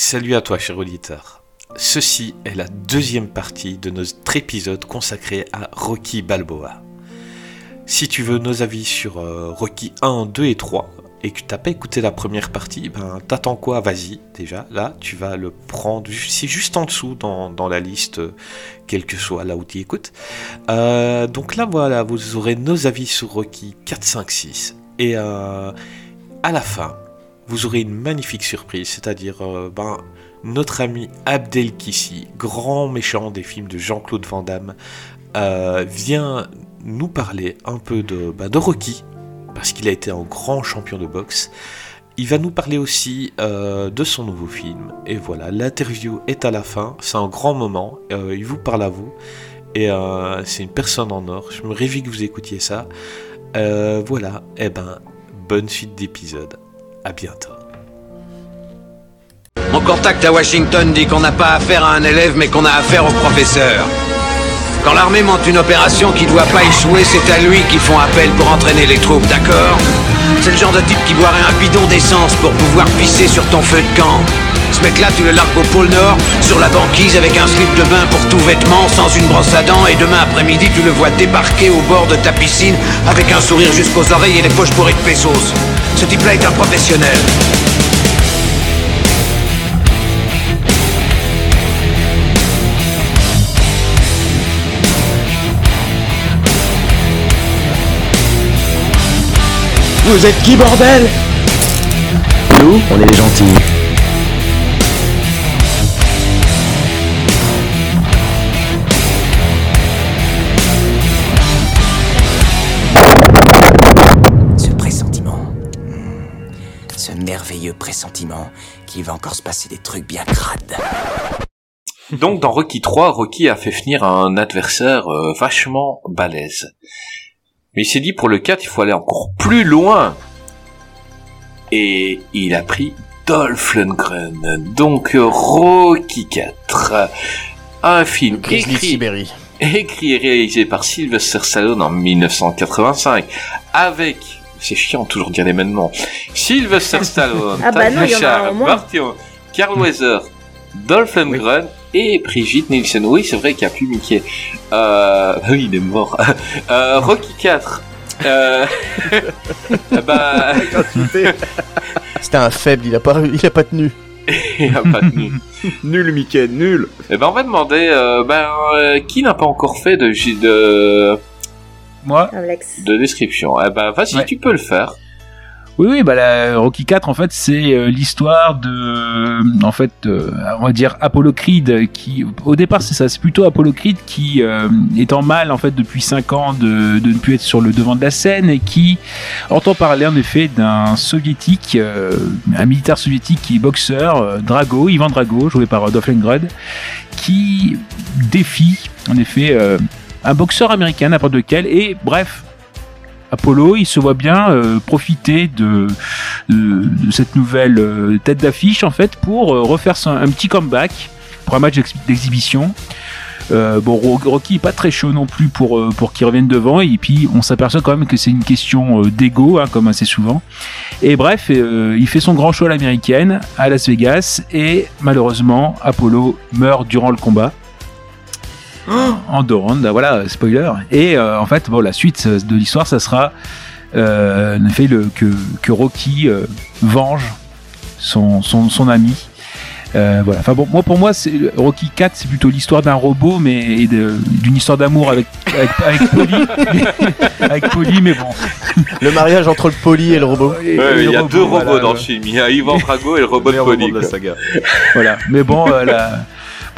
Salut à toi, cher auditeur. Ceci est la deuxième partie de notre épisode consacré à Rocky Balboa. Si tu veux nos avis sur euh, Rocky 1, 2 et 3, et que tu n'as pas écouté la première partie, ben t'attends quoi? Vas-y, déjà, là, tu vas le prendre, c'est juste en dessous dans, la liste, quel que soit là où tu écoutes. Euh, donc là, voilà, vous aurez nos avis sur Rocky 4, 5, 6. Et euh, à la fin, vous aurez une magnifique surprise, c'est-à-dire euh, ben, notre ami Abdel Kissi, grand méchant des films de Jean-Claude Van Damme, vient nous parler un peu de, ben, Rocky, parce qu'il a été un grand champion de boxe. Il va nous parler aussi euh, de son nouveau film. Et voilà, l'interview est à la fin. C'est un grand moment. Euh, il vous parle à vous. Et euh, c'est une personne en or. Je me réjouis que vous écoutiez ça. voilà, et eh ben, bonne suite d'épisode. À bientôt. Mon contact à Washington dit qu'on n'a pas affaire à un élève, mais qu'on a affaire au professeur. Quand l'armée monte une opération qui doit pas échouer, c'est à lui qu'ils font appel pour entraîner les troupes, d'accord? C'est le genre de type qui boirait un bidon d'essence pour pouvoir pisser sur ton feu de camp. Ce mec-là, tu le largues au pôle Nord, sur la banquise avec un slip de bain pour tout vêtement, sans une brosse à dents, et demain après-midi, tu le vois débarquer au bord de ta piscine avec un sourire jusqu'aux oreilles et les poches pourries de pesos. Ce type-là est un professionnel. Vous êtes qui, bordel? Nous, on est les gentils. Merveilleux pressentiment qu'il va encore se passer des trucs bien crades. Donc dans Rocky 3, Rocky a fait finir un adversaire euh, vachement balèze. Mais il s'est dit pour le 4, il faut aller encore plus loin. Et il a pris Dolph Lundgren. Donc Rocky 4. Un film écrit, écrit et réalisé par Sylvester Stallone en 1985. Avec c'est chiant toujours dire les mêmes noms. Sylvester Stallone, ah bah non, Carl Weather, Dolph Lundgren et Brigitte Nielsen. Oui, c'est vrai qu'il n'y a plus Mickey. Euh, oui, il est mort. Euh, Rocky 4. Euh, bah... C'était un faible, il a pas, il a pas tenu. il a pas tenu. nul Mickey, nul. Et eh ben on va demander, euh, ben, euh, qui n'a pas encore fait de, de... Moi De description. Eh ben vas-y, tu peux le faire. Oui, oui, bah la Rocky 4 en fait c'est euh, l'histoire de, en fait, euh, on va dire Apollo Creed qui, au départ c'est ça, c'est plutôt Apollo Creed qui euh, est en mal en fait depuis 5 ans de, de, ne plus être sur le devant de la scène et qui entend parler en effet d'un soviétique, un militaire soviétique qui est boxeur, Drago, Ivan Drago, joué par Dolph Lundgren, qui défie en effet un boxeur américain n'importe lequel et bref Apollo, il se voit bien euh, profiter de, cette nouvelle euh, tête d'affiche en fait pour euh, refaire un petit comeback pour un match d'exhibition. bon, Rocky est pas très chaud non plus pour pour qu'il revienne devant et puis on s'aperçoit quand même que c'est une question d'ego, hein, comme assez souvent. Et bref, il fait son grand show à l'américaine à Las Vegas et malheureusement Apollo meurt durant le combat. en Doronda, voilà, spoiler. Et euh, en fait, bon, la suite de l'histoire, ça sera euh, fait le, que, que Rocky euh, venge son, son, son ami. Euh, voilà. Enfin bon, moi pour moi, c'est Rocky 4, c'est plutôt l'histoire d'un robot, mais d'une histoire d'amour avec avec, avec Polly, avec Polly, mais bon. Le mariage entre le Polly et le robot. il y a deux robots dans le film. Il y a Ivan Drago et le robot de Polly. Voilà. Mais bon, la,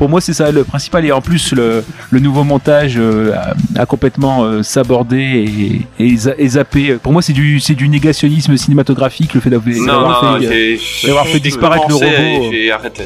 pour moi, c'est ça le principal. Et en plus, le, nouveau montage euh, a, complètement euh, sabordé et, zappé. Pour moi, c'est du, c'est du négationnisme cinématographique, le fait d'avoir fait, fait, disparaître le robot. J'ai arrêté.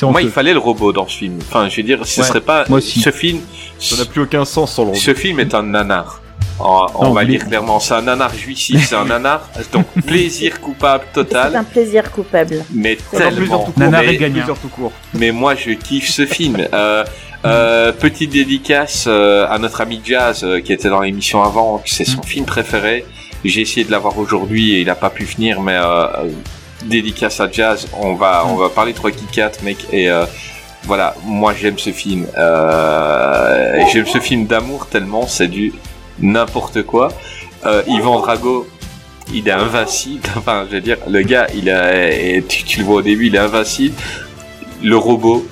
Pour moi, il fallait le robot dans ce film. Enfin, je veux dire, ce serait pas. Ce film. Ça n'a plus aucun sens sans le robot. Ce film est un nanar. Oh, on, va lire clairement, c'est un nanar jouissif, c'est un nanar, donc plaisir coupable total. C'est un plaisir coupable. Mais tellement. nanar est gagnant. Tout court. Mais moi, je kiffe ce film. Euh, euh, petite dédicace euh, à notre ami Jazz euh, qui était dans l'émission avant, c'est son mm. film préféré. J'ai essayé de l'avoir aujourd'hui et il n'a pas pu venir, mais dédicace à Jazz. On va, on va parler de Rocky 4, mec. Et euh, voilà, moi j'aime ce film. Euh, et j'aime ce film d'amour tellement c'est du n'importe quoi. Euh, Yvan Drago, il est invincible. Enfin, je veux dire, le gars, il a, tu, tu le vois au début, il est invincible. Le robot,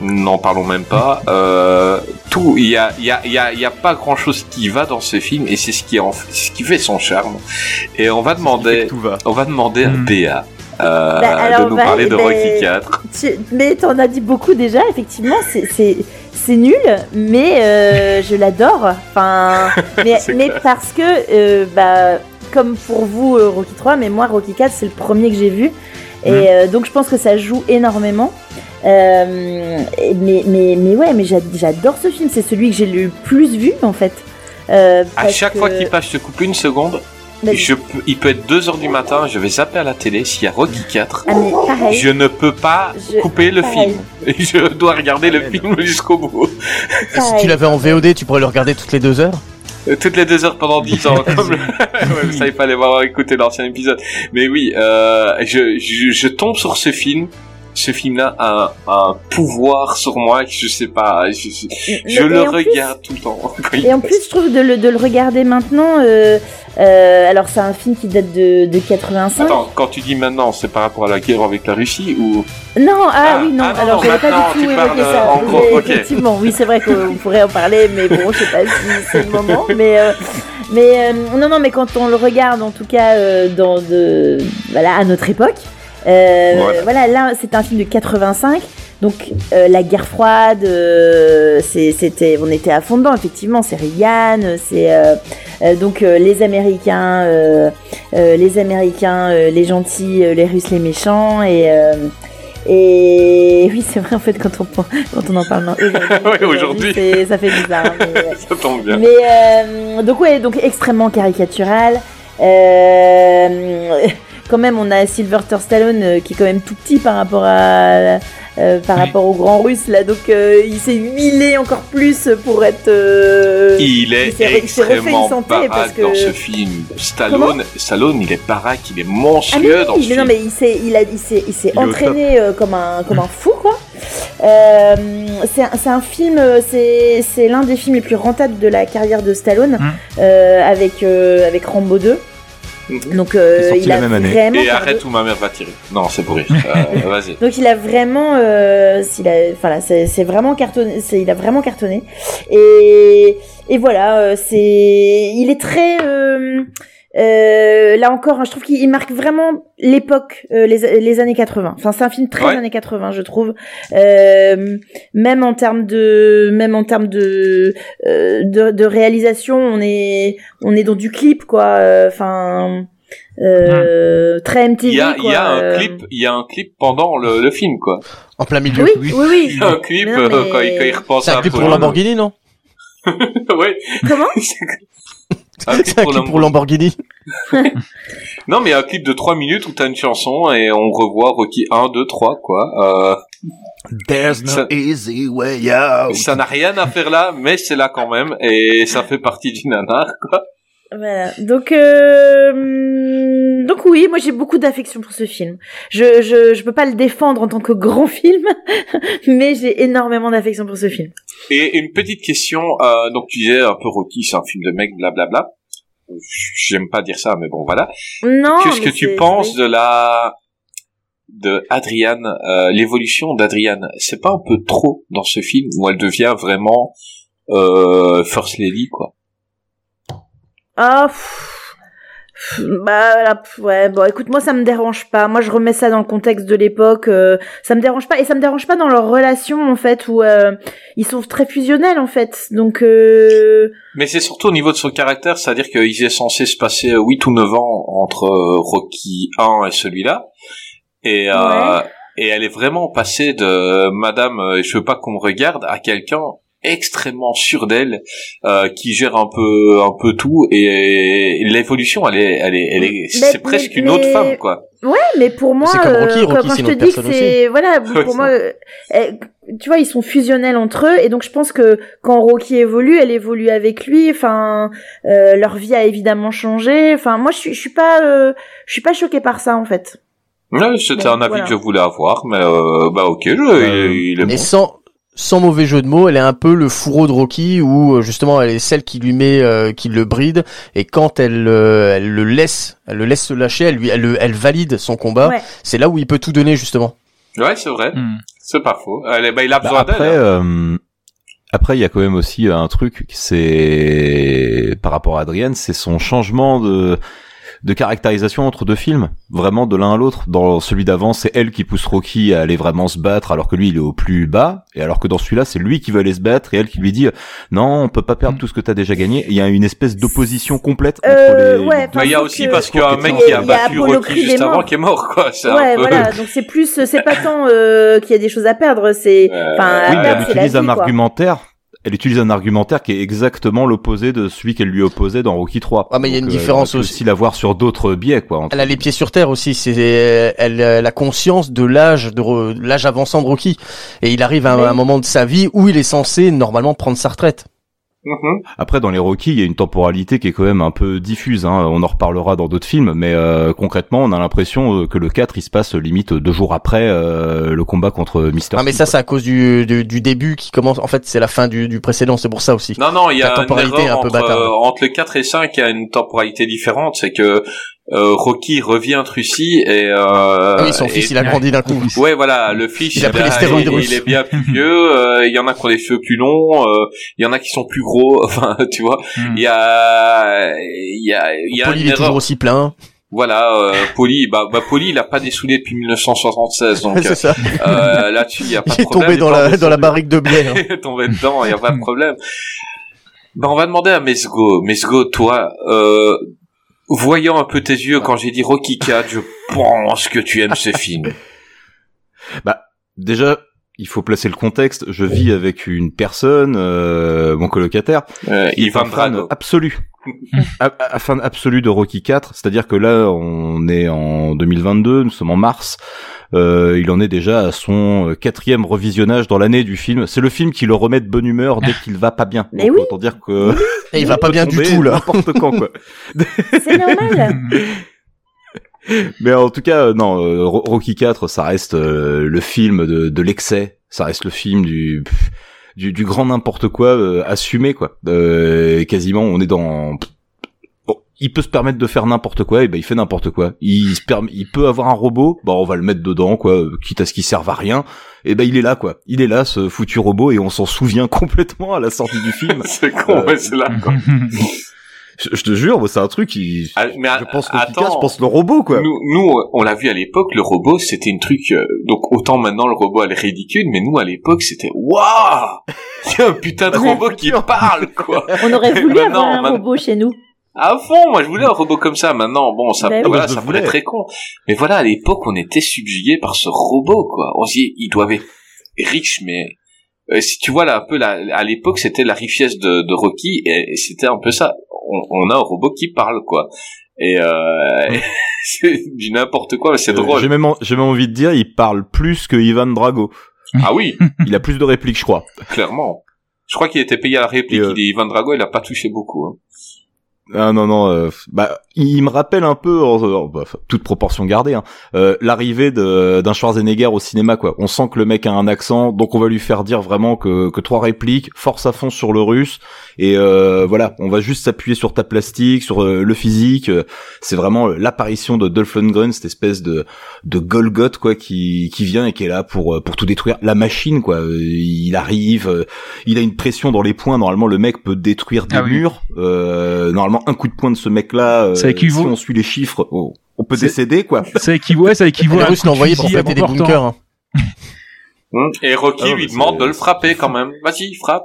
n'en parlons même pas. Euh, tout, il y a, il y a, il y a, il y a pas grand chose qui va dans ce film et c'est ce qui en, ce qui fait son charme. Et on va demander, Tout va. on va demander à Hmm. Béa. euh, Bah, alors, de nous bah, parler de bah, Rocky 4. Tu- Mais t'en as dit beaucoup déjà, effectivement, c'est- c'est nul, mais euh, je l'adore. Enfin, mais, parce que, euh, bah, comme pour vous, euh, Rocky 3, mais moi, Rocky 4, c'est le premier que j'ai vu. Et Mm. euh, donc, je pense que ça joue énormément. Mais, mais, mais ouais, mais j'a- j'adore ce film. C'est celui que j'ai le plus vu, en fait. À chaque que- fois qu'il passe, je te coupe une seconde. Je peux, il peut être 2h du matin, je vais zapper à la télé s'il y a Rocky 4. Ah, mais pareil. Je ne peux pas Je- couper le pareil. film. Et je dois regarder le film jusqu'au bout. Si tu l'avais en VOD, tu pourrais le regarder toutes les deux heures. Euh, Toutes les deux heures pendant 10 ans. Comme le... ouais, ça, il fallait avoir écouté l'ancien épisode. Mais oui, euh, je, je, je tombe sur ce film. Ce film-là a un, pouvoir sur moi que je sais pas. Je, je- je Mais- le en plus- regarde tout le temps. Et en passe. plus, je trouve de le, de le regarder maintenant. euh, euh, alors, c'est un film qui date de, de 85. Attends, quand tu dis maintenant, c'est par rapport à la guerre avec la Russie ou? Non, ah, Ah, oui, non. ah non, alors, j'avais pas du tout évoqué euh, ça. en gros, Mais ok. Effectivement, oui, c'est vrai qu'on pourrait en parler, mais bon, je sais pas si c'est le moment. Mais, euh, mais euh, non, non, mais quand on le regarde, en tout cas, euh, dans de, voilà, à notre époque. Euh, Voilà. voilà, là, c'est un film de 85. Donc euh, la guerre froide, euh, c'était, on était à fond dedans. Effectivement, c'est Reagan, c'est euh, euh, donc euh, les Américains, euh, euh, les Américains, euh, les gentils, euh, les Russes, les méchants, et euh, et oui, c'est vrai en fait quand on quand on en parle aujourd'hui, aujourd'hui. c'est- ça fait bizarre. mais, euh, ça tombe bien mais euh, donc ouais, donc extrêmement caricatural. Euh, quand même, on a Sylvester Stallone euh, qui est quand même tout petit par rapport à euh, par Oui. rapport au grand russe là, donc euh, il s'est huilé encore plus pour être. euh, Il est il extrêmement baraque parce que- dans ce film. Stallone, Stallone, il est baraque, il est Ah monstrueux oui, dans ce mais film. non mais il s'est il a il s'est entraîné comme un comme un fou quoi. C'est un- film c'est l'un des films les plus rentables de la carrière de Stallone Mm. euh, avec avec Rambo 2. Donc euh, il la a même année. vraiment Et arrête où ma mère va tirer. Non, c'est pour rire. Euh, Vas-y. donc il a vraiment, euh, s'il a, voilà, c'est c'est vraiment cartonné, c'est- il a vraiment cartonné. Et, et voilà, euh, c'est, il est très, euh, là encore, hein, je trouve qu'il il marque vraiment l'époque, euh, les, les années 80. Enfin, c'est un film très Ouais. années 80, je trouve. Euh, même en termes de, même en termes de, euh, de, de réalisation, on est, on est dans du clip, quoi. Enfin. Euh, très MTV Il y a, il quoi. y a un euh. clip, il y a un clip pendant le, le film, quoi. En plein milieu. Oui, Oui. oui, oui. Il y a un clip Mais non, euh, mais- quand, il, quand il repense C'est à un clip pour. Lamborghini, non? Ouais. Comment? un clip C'est un pour clip pour Lamborghini. Lamborghini. Non, mais un clip de 3 minutes où t'as une chanson et on revoit Rocky 1, 2, 3, quoi. Euh, There's no Ça- easy way out. ça n'a rien à faire là, mais c'est là quand même et ça fait partie du nanar, quoi. Voilà. Donc, euh, donc oui, moi j'ai beaucoup d'affection pour ce film. Je, je, je peux pas le défendre en tant que grand film, mais j'ai énormément d'affection pour ce film. Et une petite question, euh, donc tu disais un peu Rocky, c'est un film de mec, blablabla. J'aime pas dire ça, mais bon, voilà. Non. Qu'est-ce que tu penses de la de Adriane, euh, l'évolution d'Adriane C'est pas un peu trop dans ce film où elle devient vraiment euh, First Lady, quoi. Ah. pff, pff, Bah voilà, pff, ouais bon écoute moi ça me dérange pas moi je remets ça dans le contexte de l'époque euh, ça me dérange pas et ça me dérange pas dans leur relation en fait où euh, ils sont très fusionnels en fait donc euh, Mais c'est surtout au niveau de son caractère, c'est-à-dire qu'il est censé se passer euh, 8 ou 9 ans entre euh, Rocky 1 et celui-là. Et, euh, Ouais. et elle est vraiment passée de Madame, euh, je veux pas qu'on me regarde, à quelqu'un extrêmement sûr d'elle, euh, qui gère un peu un peu tout et, et l'évolution elle est elle est elle est Mais- c'est presque mais- une autre mais- femme quoi. Ouais, mais pour moi, C'est comme Rocky, euh, Rocky, quand, quand c'est je te dis que c'est, voilà, pour moi, euh, euh, tu vois, ils sont fusionnels entre eux, et donc je pense que quand Rocky évolue, elle évolue avec lui. Enfin, euh, leur vie a évidemment changé. Enfin, moi, je suis, je suis pas, euh, je suis pas choquée par ça en fait. Ouais, c'était Bon, un avis voilà. que je voulais avoir, mais euh, bah ok, je, il est Mais bon. sans sans mauvais jeu de mots, elle est un peu le fourreau de Rocky où euh, justement elle est celle qui lui met, euh, qui le bride et quand elle, euh, elle le laisse, elle le laisse se lâcher, elle lui, elle, le- elle valide son combat. Ouais. C'est là où il peut tout donner justement. Ouais, c'est vrai, Hmm. c'est pas faux. Elle est- bah, il a Bah, besoin après, d'elle. hein. euh, après, il y a quand même aussi un truc, c'est par rapport à Adrienne, c'est son changement de de caractérisation entre deux films, vraiment de l'un à l'autre. Dans celui d'avant, c'est elle qui pousse Rocky à aller vraiment se battre, alors que lui il est au plus bas, et alors que dans celui-là, c'est lui qui veut aller se battre et elle qui lui dit non, on peut pas perdre tout ce que t'as déjà gagné. Il y a une espèce d'opposition complète entre Euh, les. ouais, Mais il y a aussi que- parce qu'il y a un mec qui a- a battu Apollo Rocky est juste avant mort. qui est mort, quoi. C'est Ouais, un peu... voilà. Donc c'est plus, c'est pas tant euh, qu'il y a des choses à perdre, c'est, Euh, enfin, à Oui, mais elle utilise vie, un quoi. argumentaire. Elle utilise un argumentaire qui est exactement l'opposé de celui qu'elle lui opposait dans Rocky 3. Ah, mais il y a une euh, différence aussi. aussi l'avoir sur d'autres biais, quoi. entre- Elle a les pieds sur terre aussi. C'est elle, elle a conscience de l'âge de l'âge avançant de Rocky et il arrive à un moment de sa vie où il est censé normalement prendre sa retraite. Mhm. Après, dans les Rocky, il y a une temporalité qui est quand même un peu diffuse. Hein. On en reparlera dans d'autres films, mais euh, concrètement, on a l'impression euh, que le 4, il se passe limite deux jours après euh, le combat contre Mister. Ah mais ça c'est à cause du, du, du début qui commence. En fait c'est la fin du, du précédent. C'est pour ça aussi. Non, non, il y a une temporalité un peu entre, bâtarde. euh, entre le 4 et 5, il y a une temporalité différente. C'est que euh, Rocky revient Russie et... Euh, Ah oui son et- fils il a grandi d'un coup. Ouais, voilà, le fils, Il a pris les est- stéroïdes il, il est bien plus vieux. euh, Il y en a qui ont les cheveux plus longs. euh, Il y en a qui sont plus gros. Enfin, tu vois, Hmm. il y a, il y a, il y a une il est toujours aussi plein. Voilà, euh, Poli, bah, bah Poli, il a pas dessoulé depuis 1976, donc c'est ça. euh, là-dessus, il y a pas Il de est problème. tombé dans la dans la barrique de bière. Il est tombé dedans, il y a pas de problème. Ben, on va demander à Mesgo. Mesgo, toi, euh, voyant un peu tes yeux quand j'ai dit Rocky 4, je pense que tu aimes ce film. Bah, déjà, il faut placer le contexte. Je vis avec une personne, euh, mon colocataire, Euh, qui est un fan fan absolu de Rocky 4, c'est-à-dire que là on est en 2022, nous sommes en mars, euh, il en est déjà à son euh, quatrième revisionnage dans l'année du film. C'est le film qui le remet de bonne humeur dès qu'il va pas bien. Mais Donc, oui. autant dire que Et il va pas bien du tout là. N'importe quand quoi. C'est normal. Mais en tout cas, euh, non, euh, Ro- Rocky 4, ça reste euh, le film de, de l'excès, ça reste le film du du, du grand n'importe quoi euh, assumé quoi. Euh, quasiment, on est dans il peut se permettre de faire n'importe quoi, et ben il fait n'importe quoi. Il se permet, il peut avoir un robot, bah on va le mettre dedans quoi, euh, quitte à ce qu'il serve à rien. Et ben il est là quoi, il est là ce foutu robot et on s'en souvient complètement à la sortie du film. c'est con, Euh, ouais, c'est là. quoi. je, te jure, moi, c'est un truc qui, Ah, mais je pense attends, 4, je pense le robot quoi. Nous, nous, on l'a vu à l'époque, le robot, c'était une truc. euh, donc autant maintenant le robot elle est ridicule, mais nous à l'époque c'était waouh, il y a un putain de robot qui parle quoi. On aurait voulu avoir un robot chez nous. À fond, moi je voulais un robot comme ça. Maintenant, bon, ça, Ben voilà, je ça voulais. très con. Mais voilà, à l'époque, on était subjugué par ce robot quoi. On se dit, ils doivent être riches, mais euh, si tu vois là un peu là, à l'époque, c'était la richesse de, de Rocky et, et c'était un peu ça. On, on a un robot qui parle quoi. Et euh, c'est du n'importe quoi, mais c'est Euh, drôle. J'ai même, en- j'ai même envie de dire, il parle plus que Ivan Drago. Ah oui, Il a plus de répliques, je crois. clairement. Je crois qu'il était payé à la réplique. Et, euh, Il est Ivan Drago, il a pas touché beaucoup. Hein. Ah non non, euh, bah il me rappelle un peu, bah, enfin, toute proportion gardée, hein, euh, l'arrivée de- d'un Schwarzenegger au cinéma quoi. On sent que le mec a un accent, donc on va lui faire dire vraiment que, que trois répliques, force à fond sur le russe, et euh, voilà, on va juste s'appuyer sur ta plastique, sur euh, le physique. euh, c'est vraiment euh, l'apparition de Dolph Lundgren, cette espèce de de Golgoth quoi, qui qui vient et qui est là pour euh, pour tout détruire. La machine quoi, euh, il arrive, euh, il a une pression dans les poings. Normalement, le mec peut détruire des Ah oui. murs. Euh, normalement, un coup de poing de ce mec-là, euh, Ça équivaut- si on suit les chiffres, on, on peut décéder, quoi. Ça équivaut, ouais, ça équivaut Les Russes l'ont envoyé pour fêter des bunkers. hein. Et Rocky Ah lui demande de le frapper quand même. Vas-y, frappe.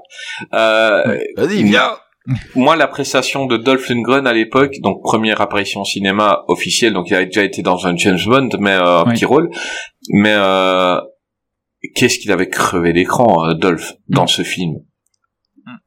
Euh, Vas-y, viens. moi, l'appréciation de Dolph Lundgren à l'époque, donc première apparition au cinéma officielle, donc il avait déjà été dans un James Bond, mais euh, un Oui. petit rôle. Mais euh, qu'est-ce qu'il avait crevé l'écran, euh, Dolph, dans ce film?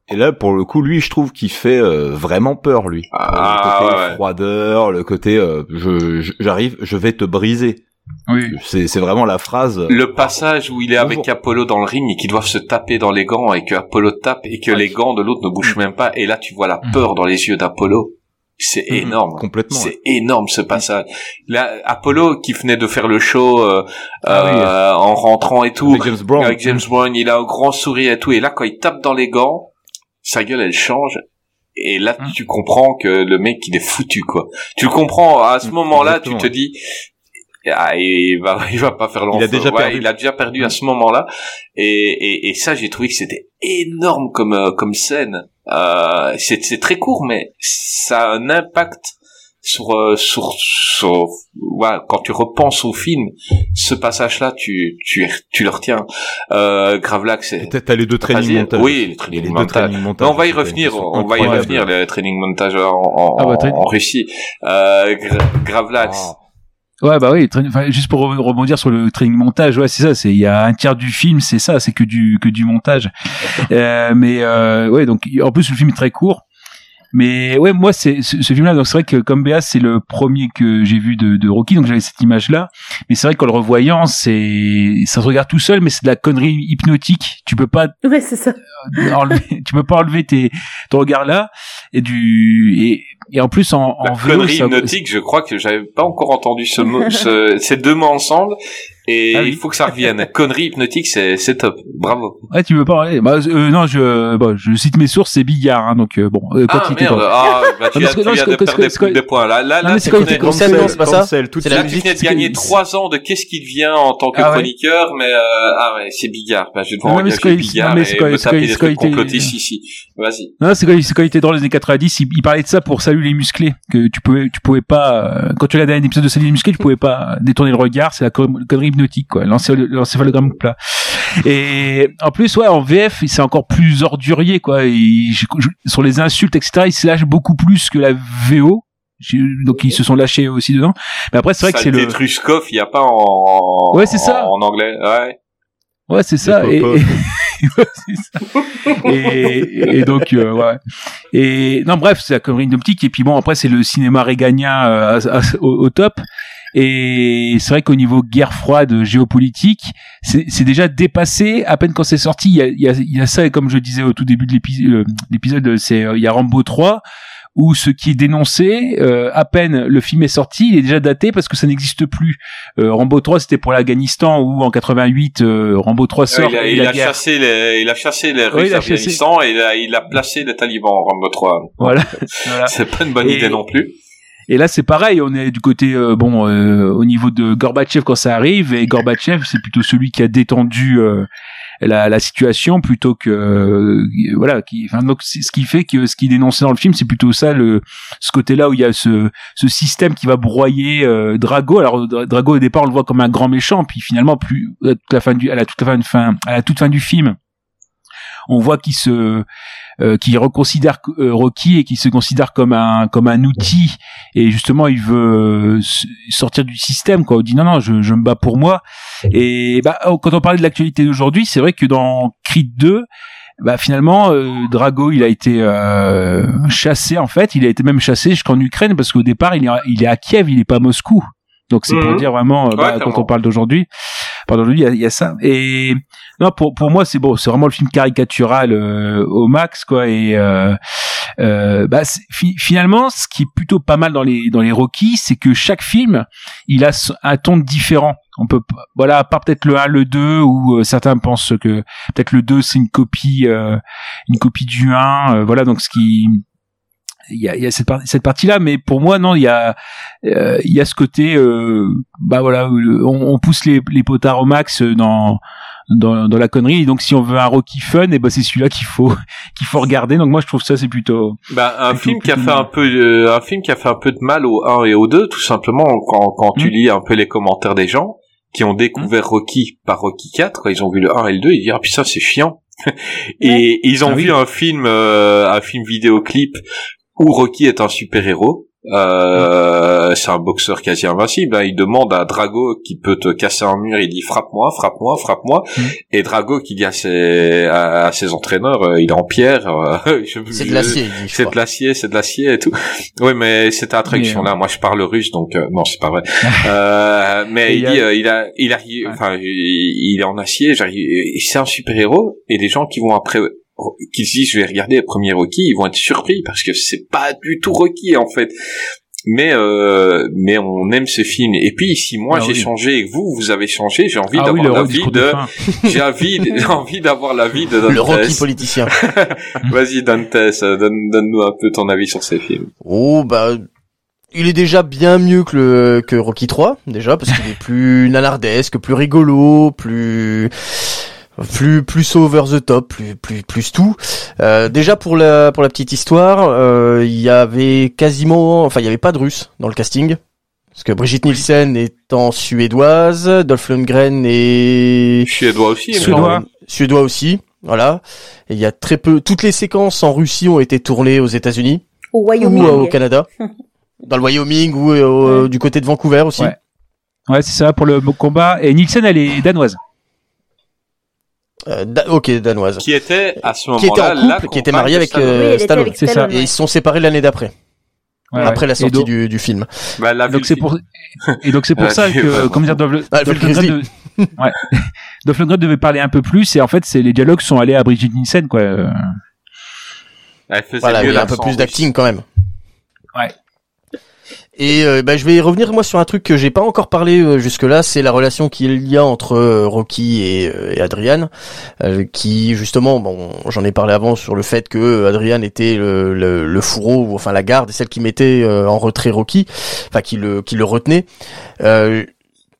Et là, pour le coup, lui, je trouve qu'il fait euh, vraiment peur, lui. Ah, le côté ouais, froideur, le côté euh, je j'arrive, je vais te briser. Oui. C'est c'est vraiment la phrase. Le passage où il est avec. Apollo dans le ring et qu'ils doivent se taper dans les gants et que Apollo tape et que Ouais. les gants de l'autre ne bougent même pas et là tu vois la Mm. peur dans les yeux d'Apollo. C'est énorme. complètement, C'est énorme ce passage. Là, Apollo qui venait de faire le show euh, Ah oui. euh, en rentrant et tout, Avec James Brown. avec James Brown, il a un grand sourire et tout. Et là, quand il tape dans les gants, sa gueule, elle change. Et là, Hum. tu comprends que le mec, il est foutu, quoi. Tu le comprends. À ce Mm, moment-là, tu te dis, ah, il va, il va pas faire long Il a déjà Ouais, perdu. Il a déjà perdu à ce moment-là. Et, et, et ça, j'ai trouvé que c'était énorme comme, euh, comme scène. Euh, c'est, c'est très court, mais ça a un impact sur, euh, sur, sur, ouais, quand tu repenses au film, ce passage-là, tu, tu, tu le retiens. Euh, Gravelax, c'est, Peut-être t'as les deux training Vas-y, montages. oui, les Il y a training les deux montages. training montages. Mais on va y revenir, on va y revenir, les training montage en, en, Ah bah, en- Russie. Euh, Gra- Gravelax. Ah. Ouais, bah oui, tra- enfin, juste pour re- rebondir sur le training montage, ouais, c'est ça, c'est il y a un tiers du film, c'est ça, c'est que du que du montage. Euh, mais euh, ouais, donc en plus le film est très court. Mais ouais, moi c'est ce, ce film-là, donc c'est vrai que comme Béa, c'est le premier que j'ai vu de, de Rocky, donc j'avais cette image-là. Mais c'est vrai qu'en le revoyant, c'est ça se regarde tout seul, mais c'est de la connerie hypnotique. Tu peux pas Ouais, c'est ça. enlever, tu peux pas enlever tes ton regard là et du et, et en plus en, La en VO, connerie ça- hypnotique, je crois que j'avais pas encore entendu ce mot, ce- ces deux mots ensemble, et Ah oui. il faut que ça revienne. connerie hypnotique, c'est, c'est top. Bravo. Ouais, tu veux pas parler bah, euh, Non, je, je cite mes sources, c'est Bigard, hein, donc euh, bon. Euh, Ah merde, ah, bah, tu viens de perdre des, que- des points. Là, c'est c'est pas ça la tu venais de c'est gagner ans de qu'est-ce qu'il devient en tant que Ah chroniqueur, mais euh, ah ouais, c'est Bigard. Bah, je vais devoir c'est quand il- Bigard et me taper des trucs était- complotistes ici. Vas-y. Non, c'est quand, c'est quand il était dans les années 90, il, parlait de ça pour saluer les musclés, que tu pouvais, tu pouvais pas, quand tu regardais un épisode de saluer les musclés, tu pouvais pas détourner le regard, c'est la con- connerie hypnotique, quoi, l'encé- l'encéphalogramme plat. Et en plus, ouais, en VF, c'est encore plus ordurier, quoi, je- sur les insultes, etc., il se lâche beaucoup plus que la VO. Donc ils se sont lâchés aussi dedans. Mais après, c'est vrai que c'est le, Truskov, il y a pas en, Ouais, c'est ça. en anglais. Ouais. Ouais, c'est ça. Et, pop-up. Ouais, c'est ça. Et, et donc, euh, ouais. Et non, bref, c'est la connerie d'optique. Et puis bon, après, c'est le cinéma réganien euh, à- à- au, au top. Et c'est vrai qu'au niveau guerre froide géopolitique, c'est déjà dépassé. À peine quand c'est sorti, il y a, y, a, y a ça. Et comme je disais au tout début de euh, l'épisode, c'est euh, il y a Rambo 3 où ce qui est dénoncé, euh, à peine le film est sorti, il est déjà daté parce que ça n'existe plus. Euh, Rambo 3, c'était pour l'Afghanistan où en 88, euh, Rambo 3 sort il a, et il la a guerre. chassé les, il a chassé les Oui, Russes il a chassé- d'Afghanistan et il a, il a placé les talibans en Rambo 3. Voilà. Voilà. C'est pas une bonne Et- idée non plus. Et là, c'est pareil, on est du côté euh, bon euh, au niveau de Gorbatchev quand ça arrive et Gorbatchev, c'est plutôt celui qui a détendu euh, la, la situation plutôt que euh, voilà qui enfin donc ce qui fait que ce qui dénoncé dans le film c'est plutôt ça le ce côté là où il y a ce ce système qui va broyer euh, Drago. Alors Dra- Drago au départ on le voit comme un grand méchant puis finalement plus à toute la fin du à la toute fin du film on voit qu'il se euh, qu'il reconsidère euh, Rocky et qu'il se considère comme un comme un outil. Et justement il veut euh, sortir du système quoi. Il dit non non je, je me bats pour moi. Et bah oh, quand on parlait de l'actualité d'aujourd'hui c'est vrai que dans Creed 2 bah finalement euh, Drago il a été euh, chassé en fait. Il a été même chassé jusqu'en Ukraine parce qu'au départ il est il est à Kiev il est pas à Moscou. Donc c'est pour Mhm. dire vraiment euh, bah, Ouais, quand on parle d'aujourd'hui parle d'aujourd'hui il y y a ça. Et non pour pour moi c'est bon c'est vraiment le film caricatural euh, au max quoi. Et euh, euh, bah, finalement ce qui est plutôt pas mal dans les dans les Rocky c'est que chaque film il a un ton différent. On peut voilà à part peut-être le 1 le 2 où euh, certains pensent que peut-être le 2 c'est une copie euh, une copie du 1 euh, voilà donc ce qui il y a, il y a cette, cette partie là mais pour moi non il y a euh, il y a ce côté euh, bah voilà le- on, on pousse les, les potards au max dans dans, dans la connerie et donc si on veut un Rocky fun et ben c'est celui-là qu'il faut qu'il faut regarder donc moi je trouve ça c'est plutôt Bah, un film qui a fait un peu, euh, un film qui a fait un peu de mal au 1 et au 2, tout simplement, quand, quand tu Mm. lis un peu les commentaires des gens, qui ont découvert Rocky par Rocky 4, quand ils ont vu le 1 et le 2, ils disent, ah, putain, c'est chiant. et ils ont Ah oui. vu un film, euh, un film vidéoclip où Rocky est un super-héros. Euh, c'est un boxeur quasi invincible. hein. Il demande à Drago qui peut te casser un mur. Il dit frappe-moi, frappe-moi, frappe-moi. Mm. Et Drago qui dit à ses, à, à ses entraîneurs, euh, il est en pierre. euh, C'est de l'acier, c'est de l'acier, c'est de l'acier et tout. Oui, mais cette attraction là, moi je parle russe, donc euh, non, c'est pas vrai. euh, mais il il y a- dit, euh, il a, il a, enfin, il, il est en acier. C'est un super héros et les gens qui vont après qu'ils se disent je vais regarder le premier Rocky, ils vont être surpris parce que c'est pas du tout Rocky en fait. Mais euh, mais on aime ce film et puis si moi Ah j'ai oui. changé et que vous vous avez changé, j'ai envie Ah oui, d'avoir du l'avis coup de j'ai envie j'ai envie d'avoir l'avis de Le Rocky politicien. Vas-y Dantes, donne donne-nous un peu ton avis sur ces films. Oh bah il est déjà bien mieux que le que Rocky 3 déjà parce qu'il est plus nanardesque, plus rigolo, plus plus plus over the top, plus plus plus tout. Euh, déjà pour la pour la petite histoire, euh, il y avait quasiment enfin il y avait pas de russe dans le casting. Parce que Brigitte Nielsen étant suédoise, Dolph Lundgren est Suédois aussi, Suédois. suédois aussi, voilà. Et il y a très peu toutes les séquences en Russie ont été tournées aux États-Unis Au ou Wyoming. euh, au Canada. Dans le Wyoming ou euh, du côté de Vancouver aussi. Ouais. Ouais, c'est ça pour le combat. Et Nielsen, elle est danoise. Euh, da- ok, danoise. Qui était à ce Qui était moment-là en la couple, qui était mariée avec Stallone. euh, Oui, Stallone. C'est ça. Et ils se sont séparés l'année d'après, Ouais, après ouais. la sortie donc- du, du film. Bah, elle a vu donc c'est pour et donc c'est pour ça que comment dire Dolph, Ah, le Lundgren grizzly. de- ouais. Dolph Lundgren devait parler un peu plus et en fait c'est les dialogues sont allés à Brigitte Nielsen quoi. Euh, Elle faisait Voilà, mieux il y a un peu plus d'acting quand même. Ouais. Et euh, bah, je vais revenir moi sur un truc que j'ai pas encore parlé euh, jusque-là, c'est la relation qu'il y a entre euh, Rocky et, euh, et Adrian, qui justement, bon, j'en ai parlé avant sur le fait que Adrian était le, le, fourreau, ou enfin la garde, et celle qui mettait en retrait Rocky, enfin qui le qui le retenait.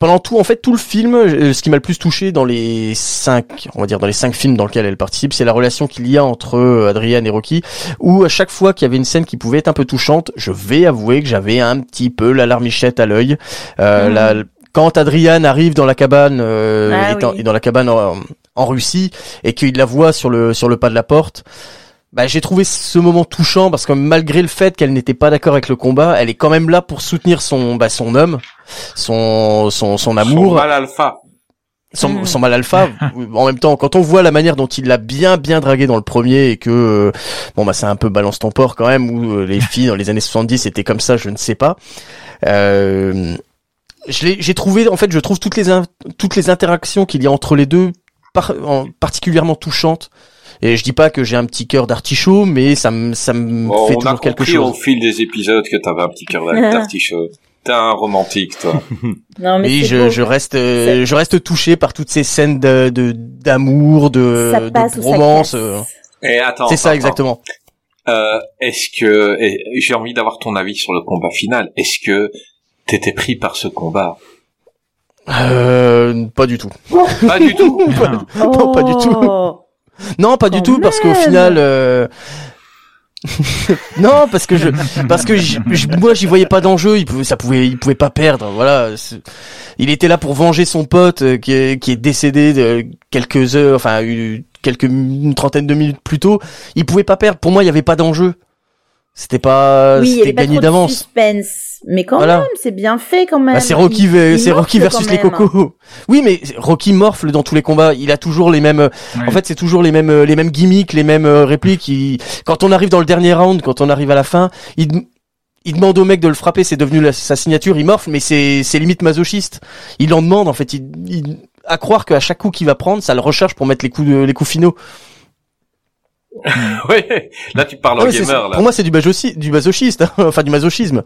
Pendant tout, en fait, tout le film, euh, ce qui m'a le plus touché dans les cinq, on va dire dans les cinq films dans lesquels elle participe, c'est la relation qu'il y a entre euh, Adrian et Rocky, où à chaque fois qu'il y avait une scène qui pouvait être un peu touchante, je vais avouer que j'avais un petit peu la larmichette à l'œil. Euh, la- quand Adrian arrive dans la cabane, euh, Ah oui. et dans la cabane en, en Russie, et qu'il la voit sur le sur le pas de la porte. Bah, j'ai trouvé ce moment touchant parce que malgré le fait qu'elle n'était pas d'accord avec le combat, elle est quand même là pour soutenir son bah, son homme, son son son amour Son mal alpha. son, Mm. son mal alpha. en même temps, quand on voit la manière dont il l'a bien bien dragué dans le premier et que euh, bon bah c'est un peu balance ton port quand même où euh, les filles dans les années 70 étaient comme ça, je ne sais pas. Euh, j'ai trouvé en fait, je trouve toutes les toutes les interactions qu'il y a entre les deux par- en- particulièrement touchantes. Et je dis pas que j'ai un petit cœur d'artichaut, mais ça me ça me Bon, fait on a toujours quelque chose. au fil des épisodes que t'avais un petit cœur d'artichaut. T'es un romantique, toi. Non, mais Oui, c'est je, reste, euh, je reste touché par toutes ces scènes de de- d'amour, de, ça passe de ou ça romance. euh. Et attends. C'est ça attends. exactement. Euh, est-ce que j'ai envie d'avoir ton avis sur le combat final Est-ce que t'étais pris par ce combat? Euh, pas du tout. Pas du tout. Non, pas du tout. Non, pas du tout, parce qu'au final. euh, non, parce que je, parce que j'- j'- moi j'y voyais pas d'enjeu. Il pouvait, ça pouvait, il pouvait pas perdre. Voilà. Il était là pour venger son pote euh, qui est, qui est décédé de quelques heures, enfin une, quelques une trentaine de minutes plus tôt. Il pouvait pas perdre. Pour moi, il y avait pas d'enjeu. C'était pas, oui, il y c'était gagné d'avance. suspense. Mais quand Voilà. même, c'est bien fait quand même. Bah, c'est Rocky, c'est Rocky versus les cocos. Oui, mais Rocky morfle dans tous les combats. Il a toujours les mêmes. En fait, c'est toujours les mêmes, euh, les mêmes gimmicks, les mêmes euh, répliques. Il- Quand on arrive dans le dernier round, quand on arrive à la fin, il, il demande au mec de le frapper. C'est devenu la- sa signature. Il morfle, mais c'est, c'est limite masochiste. Il en demande en fait. Il, il- à croire qu'à chaque coup qu'il va prendre, ça le recherche pour mettre les coups, de- les coups finaux. ouais. Là, tu parles Ouais, au c'est- gamer, là. pour moi, c'est du, du masochisme, hein. enfin du masochisme.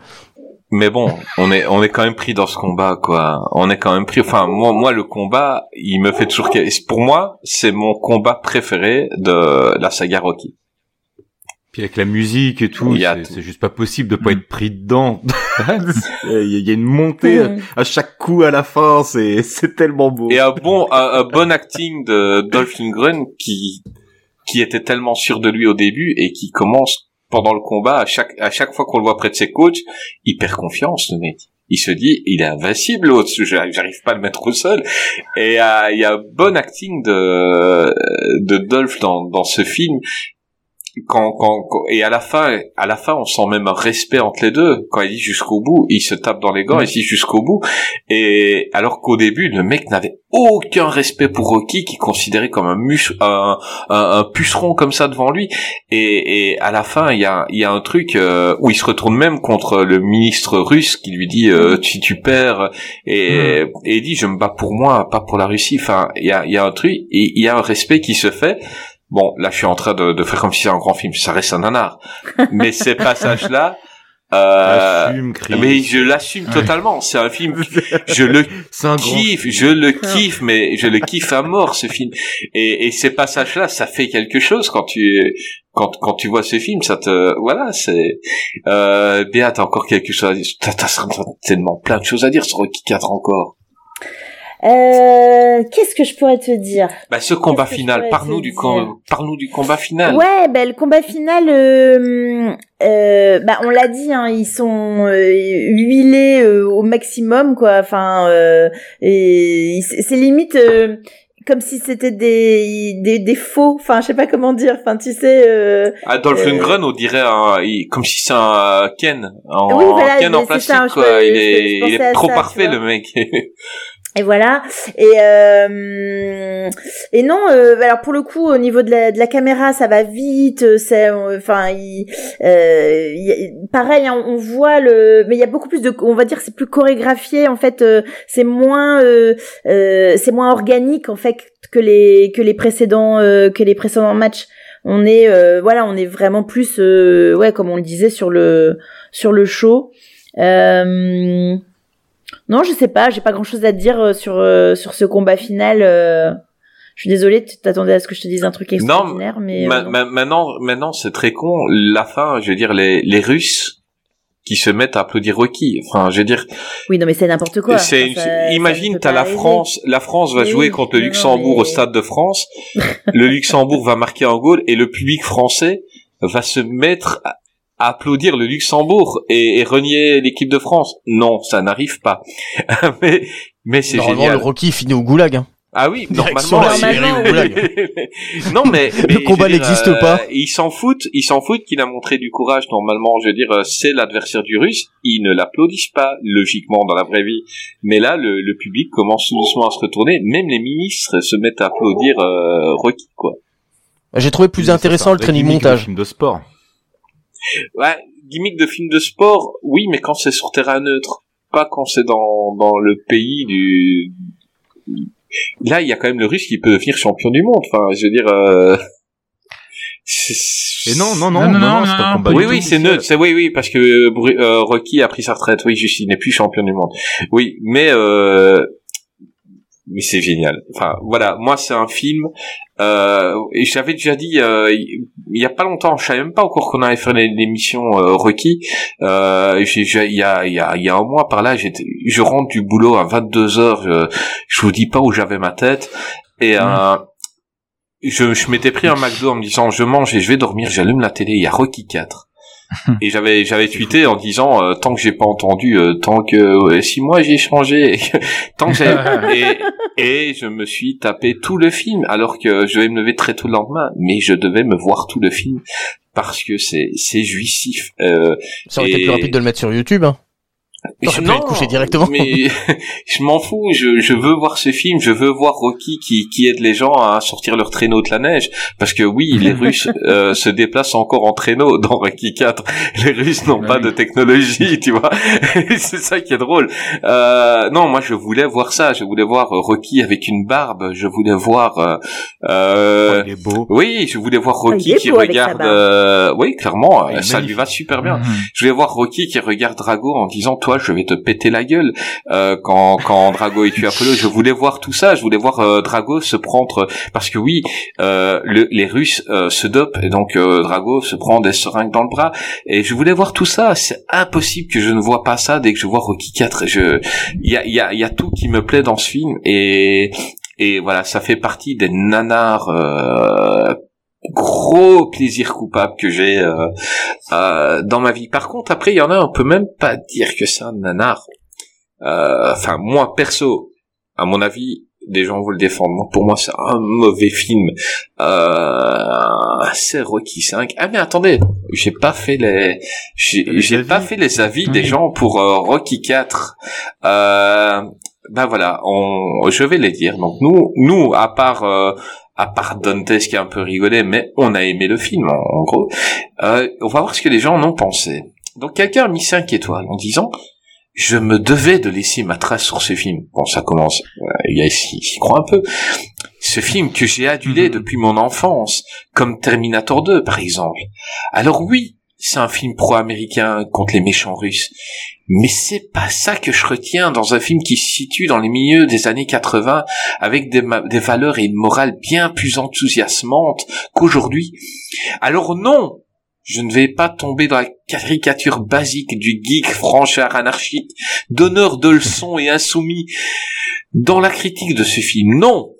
Mais bon, on est on est quand même pris dans ce combat, quoi. On est quand même pris. Enfin, moi, moi, le combat, il me fait toujours. Pour moi, c'est mon combat préféré de la saga Rocky. Puis avec la musique et tout, c'est juste pas possible de pas Mm. être pris dedans. Il y, a- une montée Mhm. à chaque coup à la fin, c'est c'est tellement beau. Et un bon un, un bon acting de Dolph Lundgren qui qui était tellement sûr de lui au début et qui commence pendant le combat à chaque à chaque fois qu'on le voit près de ses coachs, il perd confiance le. Il se dit il est invincible l'autre, j'arrive j'arrive pas à le mettre au sol. Et euh, il y a un bon acting de de Dolph dans dans ce film. Quand, quand, quand- et à la fin, à la fin, on sent même un respect entre les deux. Quand il dit jusqu'au bout, il se tape dans les gants, il dit jusqu'au bout. Et alors qu'au début, le mec n'avait aucun respect pour Rocky, qui considérait comme un, mus, un, un, un puceron comme ça devant lui. Et, et à la fin, il y a, il y a un truc euh, où il se retourne même contre le ministre russe qui lui dit euh, si tu perds et, et il dit je me bats pour moi, pas pour la Russie. Enfin, il y a, il y a un truc, il y a un respect qui se fait. Bon, là, je suis en train de, de faire comme si c'était un grand film. Ça reste un nanar. Mais ces passages-là, euh, mais je l'assume totalement. C'est un film, je le kiffe, je le kiffe, mais je le kiffe à mort ce film. Et, et ces passages-là, ça fait quelque chose quand tu quand quand tu vois ce film, ça te voilà, c'est euh, Béa, t'as encore quelque chose à dire. T'as, t'as tellement plein de choses à dire sur Rocky 4 encore. Euh, qu'est-ce que je pourrais te dire? Bah ce combat final, parle-nous du com- parle-nous du combat final. Ouais, ben le combat final, euh, euh, bah on l'a dit, hein, ils sont euh, huilés au maximum, quoi. Enfin, euh, et c'est limite comme si c'était des, des des faux. Enfin, je sais pas comment dire. Enfin, tu sais. Euh, Adolf Euh, Lundgren, on dirait un, il- comme si c'est un Ken, en Oui, voilà, Ken en plastique ça, quoi. il je- est, je il pensais est à trop ça, parfait le mec. Et voilà. Et euh, et non. euh, alors pour le coup, au niveau de la, de la caméra, ça va vite. euh, C'est enfin, euh, pareil. hein, on voit le, mais il y a beaucoup plus de, on va dire, c'est plus chorégraphié. En fait, euh, c'est moins, euh, c'est moins organique en fait que les que les précédents que les précédents matchs. On est, voilà, on est vraiment plus, ouais, comme on le disait sur le sur le show. Euh, non, je sais pas, j'ai pas grand chose à te dire euh, sur, euh, sur ce combat final. euh. Je suis désolée, tu t'attendais à ce que je te dise un truc extraordinaire, mais. euh, Ma- non. ma- maintenant, maintenant, c'est très con. La fin, je veux dire, les, les Russes qui se mettent à applaudir Rocky. Enfin, je veux dire, Oui, non, mais c'est n'importe quoi. c'est, Enfin, imagine, t'as la arriver. France, la France va Mais jouer oui, contre le non, non, Luxembourg mais- au Stade de France. le Luxembourg va marquer un goal et le public français va se mettre applaudir le Luxembourg et, et renier l'équipe de France. Non, ça n'arrive pas. mais, mais c'est Normalement, génial. le Rocky finit au goulag. Hein. Ah oui, Direction normalement. la ou non, mais, mais Le combat n'existe euh, pas. Ils s'en foutent, ils s'en foutent qu'il a montré du courage. Normalement, je veux dire, euh, c'est l'adversaire du Russe. Ils ne l'applaudissent pas, logiquement, dans la vraie vie. Mais là, le, le public commence doucement à se retourner. Même les ministres se mettent à applaudir euh, Rocky, quoi. J'ai trouvé plus Mais intéressant le training montage. film de sport. Ouais, gimmick de film de sport, oui, mais quand c'est sur terrain neutre, pas quand c'est dans dans le pays du. Là, il y a quand même le Russe qui peut devenir champion du monde. Enfin, je veux dire. Euh... c'est- Et non, non, non, Non, non, non, non, non, c'est pas non. combat oui, oui, c'est neutre. C'est oui, oui, parce que euh, Rocky a pris sa retraite. Oui, juste, il n'est plus champion du monde. Oui, mais euh, mais c'est génial. Enfin, voilà, moi, c'est un film. Euh, et j'avais déjà dit euh, il y a pas longtemps, je savais même pas encore qu'on allait faire l'é- l'émission euh, Rocky. Euh, j'ai- il y a il y a il y a un mois par là, j'étais, je rentre du boulot à 22 heures. Je, je vous dis pas où j'avais ma tête et euh, je, je m'étais pris un McDo en me disant je mange et je vais dormir, j'allume la télé, il y a Rocky 4. et j'avais j'avais tweeté en disant euh, tant que j'ai pas entendu euh, tant que ouais, si moi j'ai changé et que- tant que j'ai et, et je me suis tapé tout le film alors que je vais me lever très tôt le lendemain mais je devais me voir tout le film parce que c'est c'est jouissif euh, Ça aurait été plus rapide de le mettre sur YouTube. Hein. Coucher directement. mais je m'en fous. Je, je veux voir ce film. Je veux voir Rocky qui, qui aide les gens à sortir leur traîneau de la neige. Parce que oui, les Russes euh, se déplacent encore en traîneau dans Rocky 4. Les Russes n'ont Bah pas oui. de technologie, tu vois. C'est ça qui est drôle. Euh, non, moi je voulais voir ça. Je voulais voir Rocky avec une barbe. Je voulais voir. Euh, euh, Oh, il est beau. oui, je voulais voir Rocky qui regarde. euh, oui, clairement, Ah, ça lui va super bien. Mhm. Je vais voir Rocky qui regarde Drago en disant toi je vais te péter la gueule euh, quand quand Drago est tué Apollo. Je voulais voir tout ça. Je voulais voir euh, Drago se prendre parce que oui euh, le- les Russes euh, se dopent et donc euh, Drago se prend des seringues dans le bras et je voulais voir tout ça. C'est impossible que je ne vois pas ça dès que je vois Rocky 4. Je il y a il y a il y a tout qui me plaît dans ce film et et voilà ça fait partie des nanars. Euh, gros plaisir coupable que j'ai euh, euh, dans ma vie. Par contre, après, il y en a, on peut même pas dire que c'est un nanar. Euh, Enfin, moi, perso, à mon avis, des gens vont le défendre. Pour moi, c'est un mauvais film. Euh, c'est Rocky 5. Ah, mais attendez, j'ai pas fait les, j'ai pas fait les avis des gens pour euh, Rocky 4. Euh, ben voilà, on, je vais les dire. Donc nous, nous, à part, euh, à part Dantes qui a un peu rigolé, mais on a aimé le film, en, gros. Euh, on va voir ce que les gens en ont pensé. Donc quelqu'un a mis 5 étoiles en disant je me devais de laisser ma trace sur ce film. Bon, ça commence, voilà, il y a- il s'y croit un peu. ce film que j'ai adulé depuis mon enfance, comme Terminator 2 par exemple. Alors oui, c'est un film pro-américain contre les méchants russes, mais c'est pas ça que je retiens dans un film qui se situe dans les milieux des années 80 avec des, valeurs et une morale bien plus enthousiasmantes qu'aujourd'hui. Alors non, je ne vais pas tomber dans la caricature basique du geek franchard anarchique, donneur de leçons et insoumis dans la critique de ce film. Non,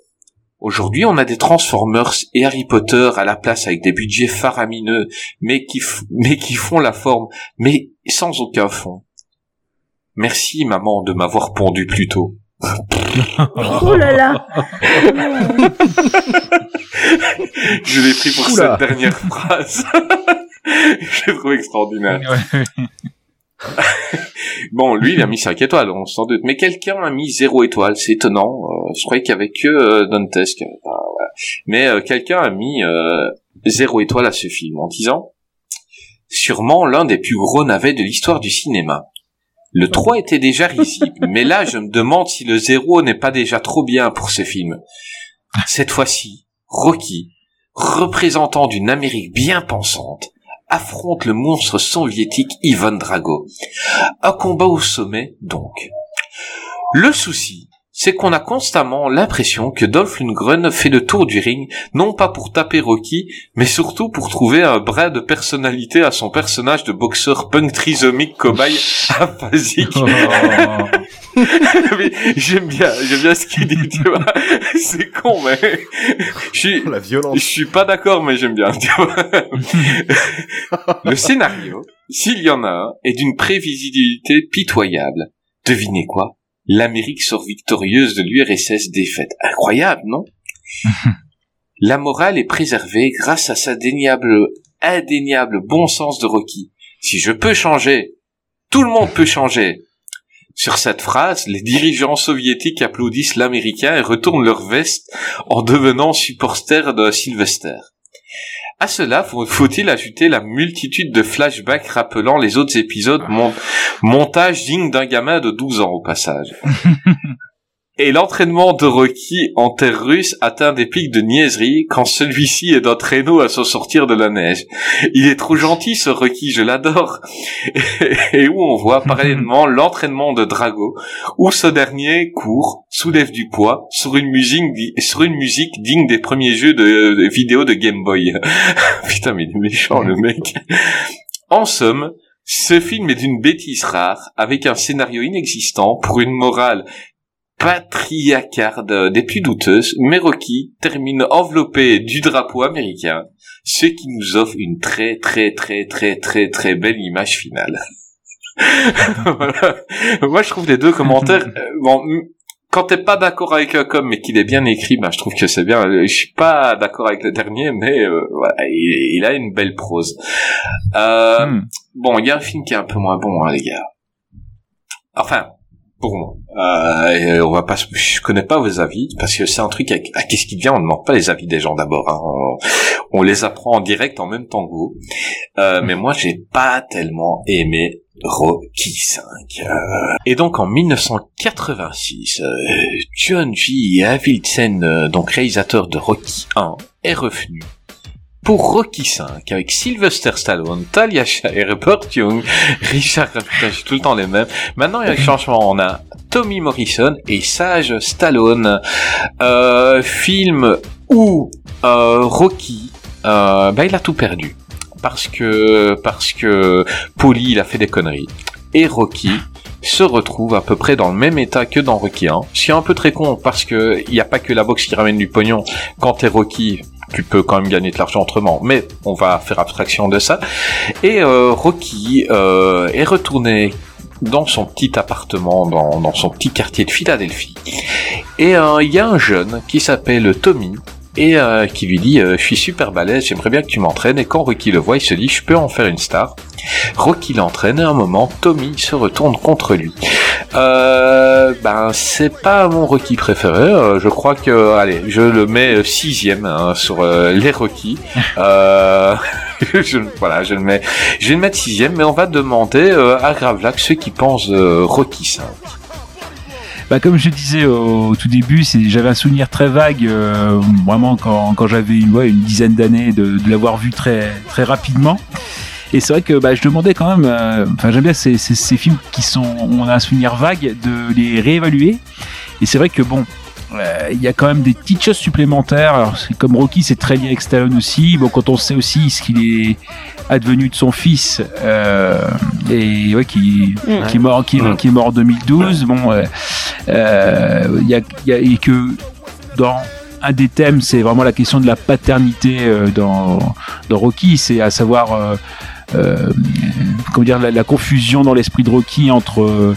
Aujourd'hui, on a des Transformers et Harry Potter à la place avec des budgets faramineux, mais qui font la forme, mais sans aucun fond. Merci, maman, de m'avoir pondu plus tôt. Oh là là Je l'ai pris pour Oula. cette dernière phrase. Je l'ai trouvé extraordinaire. Bon, lui, il a mis 5 étoiles, on s'en doute. Mais quelqu'un a mis 0 étoile, c'est étonnant. Euh, je croyais qu'il y avait que euh, Dantesque. Enfin, voilà. Mais euh, quelqu'un a mis euh, 0 étoile à ce film en disant sûrement l'un des plus gros navets de l'histoire du cinéma. Le 3 était déjà risible, mais là je me demande si le 0 n'est pas déjà trop bien pour ce film. Cette fois-ci, Rocky, représentant d'une Amérique bien pensante, affronte le monstre soviétique Ivan Drago. Un combat au sommet, donc. Le souci, c'est qu'on a constamment l'impression que Dolph Lundgren fait le tour du ring, non pas pour taper Rocky, mais surtout pour trouver un bras de personnalité à son personnage de boxeur punk trisomique cobaye aphasique. Mais j'aime bien, j'aime bien ce qu'il dit, tu vois. C'est con, mais je suis, La je suis pas d'accord, mais j'aime bien. tu vois. Le scénario, s'il y en a un, est d'une prévisibilité pitoyable. Devinez quoi? L'Amérique sort victorieuse de l'URSS défaite. Incroyable, non La morale est préservée grâce à sa déniable, indéniable bon sens de Rocky. Si je peux changer, tout le monde peut changer. Sur cette phrase, les dirigeants soviétiques applaudissent l'américain et retournent leur veste en devenant supporters de Sylvester. À cela, faut- faut-il ajouter la multitude de flashbacks rappelant les autres épisodes, mon- montage digne d'un gamin de 12 ans au passage? Et l'entraînement de Rocky en terre russe atteint des pics de niaiserie quand celui-ci est d'un traîneau à se sortir de la neige. Il est trop gentil ce Rocky, je l'adore. Et où on voit parallèlement l'entraînement de Drago, où ce dernier court, soulève du poids sur une musique, di- sur une musique digne des premiers jeux de, de vidéo de Game Boy. Putain, mais il est méchant le mec. En somme, ce film est d'une bêtise rare, avec un scénario inexistant pour une morale patriarcale des plus douteuses, Rocky termine enveloppé du drapeau américain, ce qui nous offre une très très très très très très belle image finale. Voilà. Moi, je trouve les deux commentaires. euh, bon, quand t'es pas d'accord avec un com, mais qu'il est bien écrit, bah, je trouve que c'est bien. Je suis pas d'accord avec le dernier, mais euh, voilà, il, il a une belle prose. Euh, Hmm. Bon, il y a un film qui est un peu moins bon, hein, les gars. Enfin, pour moi. Euh, et on va pas, je connais pas vos avis parce que c'est un truc. À, à qu'est-ce qui vient On ne demande pas les avis des gens d'abord. Hein. On, on les apprend en direct en même temps que vous. Euh, mais moi, j'ai pas tellement aimé Rocky 5. Euh, Et donc en 1986, euh, John G. Avildsen, euh, donc réalisateur de Rocky 1, est revenu pour Rocky 5 avec Sylvester Stallone, Talia Shire, Burt Young, Richard, putain, tout le temps les mêmes. Maintenant, il y a un changement. On a Tommy Morrison et Sage Stallone. Euh, film où euh, Rocky, euh, bah, il a tout perdu parce que parce que Paulie, il a fait des conneries et Rocky se retrouve à peu près dans le même état que dans Rocky 1. Ce qui est un peu très con parce que il n'y a pas que la boxe qui ramène du pognon. Quand t'es Rocky, tu peux quand même gagner de l'argent autrement, mais on va faire abstraction de ça. Et euh, Rocky euh, est retourné dans son petit appartement, dans, son petit quartier de Philadelphie. Et euh, il y a un jeune qui s'appelle Tommy, et euh, qui lui dit euh, je suis super balèze, j'aimerais bien que tu m'entraînes. Et quand Rocky le voit, il se dit je peux en faire une star. Rocky l'entraîne et à un moment, Tommy se retourne contre lui. Euh, ben c'est pas mon Rocky préféré. euh, je crois que allez, je le mets euh, sixième hein, sur les Rocky. Euh, je, voilà, je le mets, je vais le mettre sixième. Mais on va demander à Gravelac ceux qui pensent de Rocky 5. Bah comme je disais au, tout début, j'avais un souvenir très vague, euh, vraiment quand, j'avais une, dizaine d'années de, l'avoir vu très rapidement. Et c'est vrai que bah, je demandais quand même, euh, enfin j'aime bien ces, films qui sont, on a un souvenir vague, de les réévaluer. Et c'est vrai que bon, il y a quand même des petites choses supplémentaires. Alors, comme Rocky, c'est très lié avec Stallone aussi. Bon, quand on sait aussi ce qu'il est advenu de son fils euh, et ouais, qui, qui est mort, qui, qui est mort en 2012. Bon, euh, euh, il y a, il y a et que dans un des thèmes, c'est vraiment la question de la paternité euh, dans, dans Rocky, c'est à savoir euh, euh, comment dire la, la confusion dans l'esprit de Rocky entre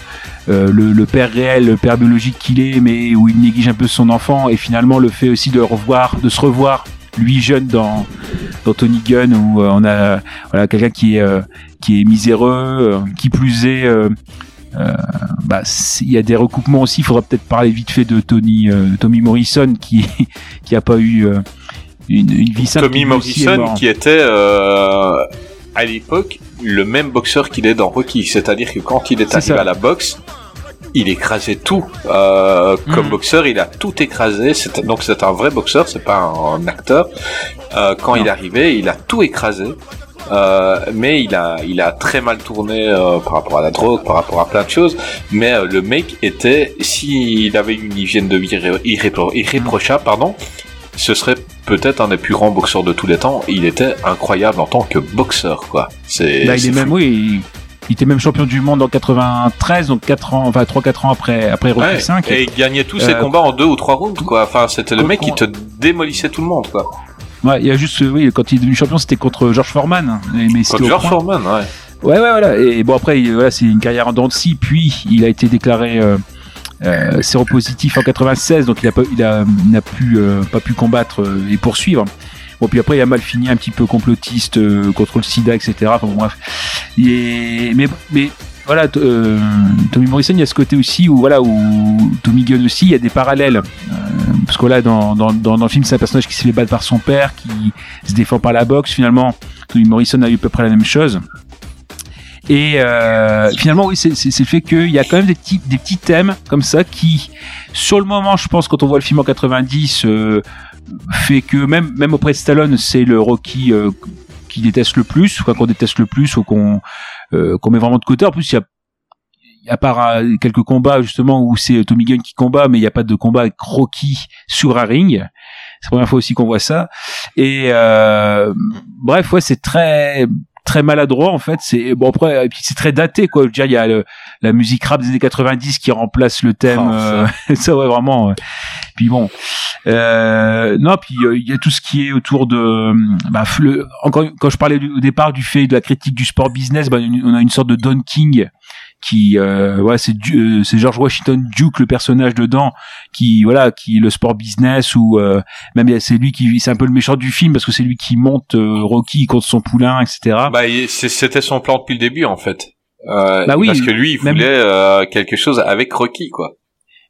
euh, le, le père réel, le père biologique qu'il est, mais où il néglige un peu son enfant, et finalement le fait aussi de revoir, de se revoir lui jeune dans, dans Tony Gunn où euh, on a voilà quelqu'un qui est euh, qui est miséreux, euh, qui plus est euh, bah, il y a des recoupements aussi. Il faudra peut-être parler vite fait de Tony euh, Tommy Morrison qui qui a pas eu euh, une, une vie simple. Tommy Morrison qui était à l'époque le même boxeur qu'il est dans Rocky, c'est-à-dire que quand il est, arrivé ça. à la boxe, il écrasait tout. Euh, Comme Mhm. boxeur, il a tout écrasé. Donc c'est un vrai boxeur, c'est pas un, un acteur. Euh, quand Non. il arrivé, il a tout écrasé. Euh, mais il a, il a très mal tourné euh, par rapport à la drogue, par rapport à plein de choses. Mais euh, le mec était, s'il avait une hygiène de vie irré- irrépro- irréprochable, pardon, ce serait peut-être un des plus grands boxeurs de tous les temps. Il était incroyable en tant que boxeur, quoi. C'est. Il est même oui. Il, il était même champion du monde en 93, donc 4 ans, enfin 3-4 ans après, après Rocky Ouais, 5. Et il gagnait tous ses Euh, combats en deux ou trois rounds, quoi. Enfin, c'était le mec qui te démolissait tout le monde, quoi. Ouais, il y a juste, oui, quand il est devenu champion, c'était contre George Foreman. Mais c'était Contre George. Foreman, ouais. Ouais, ouais, voilà. Et bon, après, il- voilà, c'est une carrière en dents de scie. Puis, il a été déclaré euh, euh, séropositif en 96, donc il a pas, il a, n'a plus, euh, pas pu combattre euh, et poursuivre. Bon, puis après, il a mal fini, un petit peu complotiste euh, contre le SIDA, etc. Bon, bref. Mais, mais voilà, Tommy Morrison, il y a ce côté aussi où, voilà, où Tommy Gunn aussi, il y a des parallèles. Parce que là, dans, dans, dans, dans le film, c'est un personnage qui se fait battre par son père, qui se défend par la boxe. Finalement, Tommy Morrison a eu à peu près la même chose. Et euh, finalement, oui, c'est le fait qu'il y a quand même des petits, des petits thèmes comme ça qui, sur le moment, je pense, quand on voit le film en 90, euh, fait que même, même auprès de Stallone, c'est le Rocky euh, qui déteste le plus, quoi qu'on déteste le plus ou qu'on euh, qu'on met vraiment de côté. En plus, il y a à part quelques combats justement où c'est Tommy Gunn qui combat, mais il n'y a pas de combat avec Rocky sur un ring. C'est la première fois aussi qu'on voit ça. Et euh, bref, ouais, c'est très très maladroit en fait. C'est bon après, et puis c'est très daté quoi. Je veux dire, il y a le- la musique rap des années 90 qui remplace le thème. Oh, ça. euh, ça ouais vraiment. ouais. Puis bon, euh, non, puis euh, il y a tout ce qui est autour de, bah, le, encore quand je parlais du- au départ du fait de la critique du sport business, bah, on a une sorte de Don King qui, euh, ouais, c'est euh, c'est George Washington Duke le personnage dedans, qui voilà, qui le sport business ou euh, même il y a- c'est lui qui, c'est un peu le méchant du film parce que c'est lui qui monte euh, Rocky contre son poulain, etc. Bah, c'était son plan depuis le début, en fait. Euh, Bah oui, parce que lui, il voulait euh, quelque chose avec Rocky, quoi.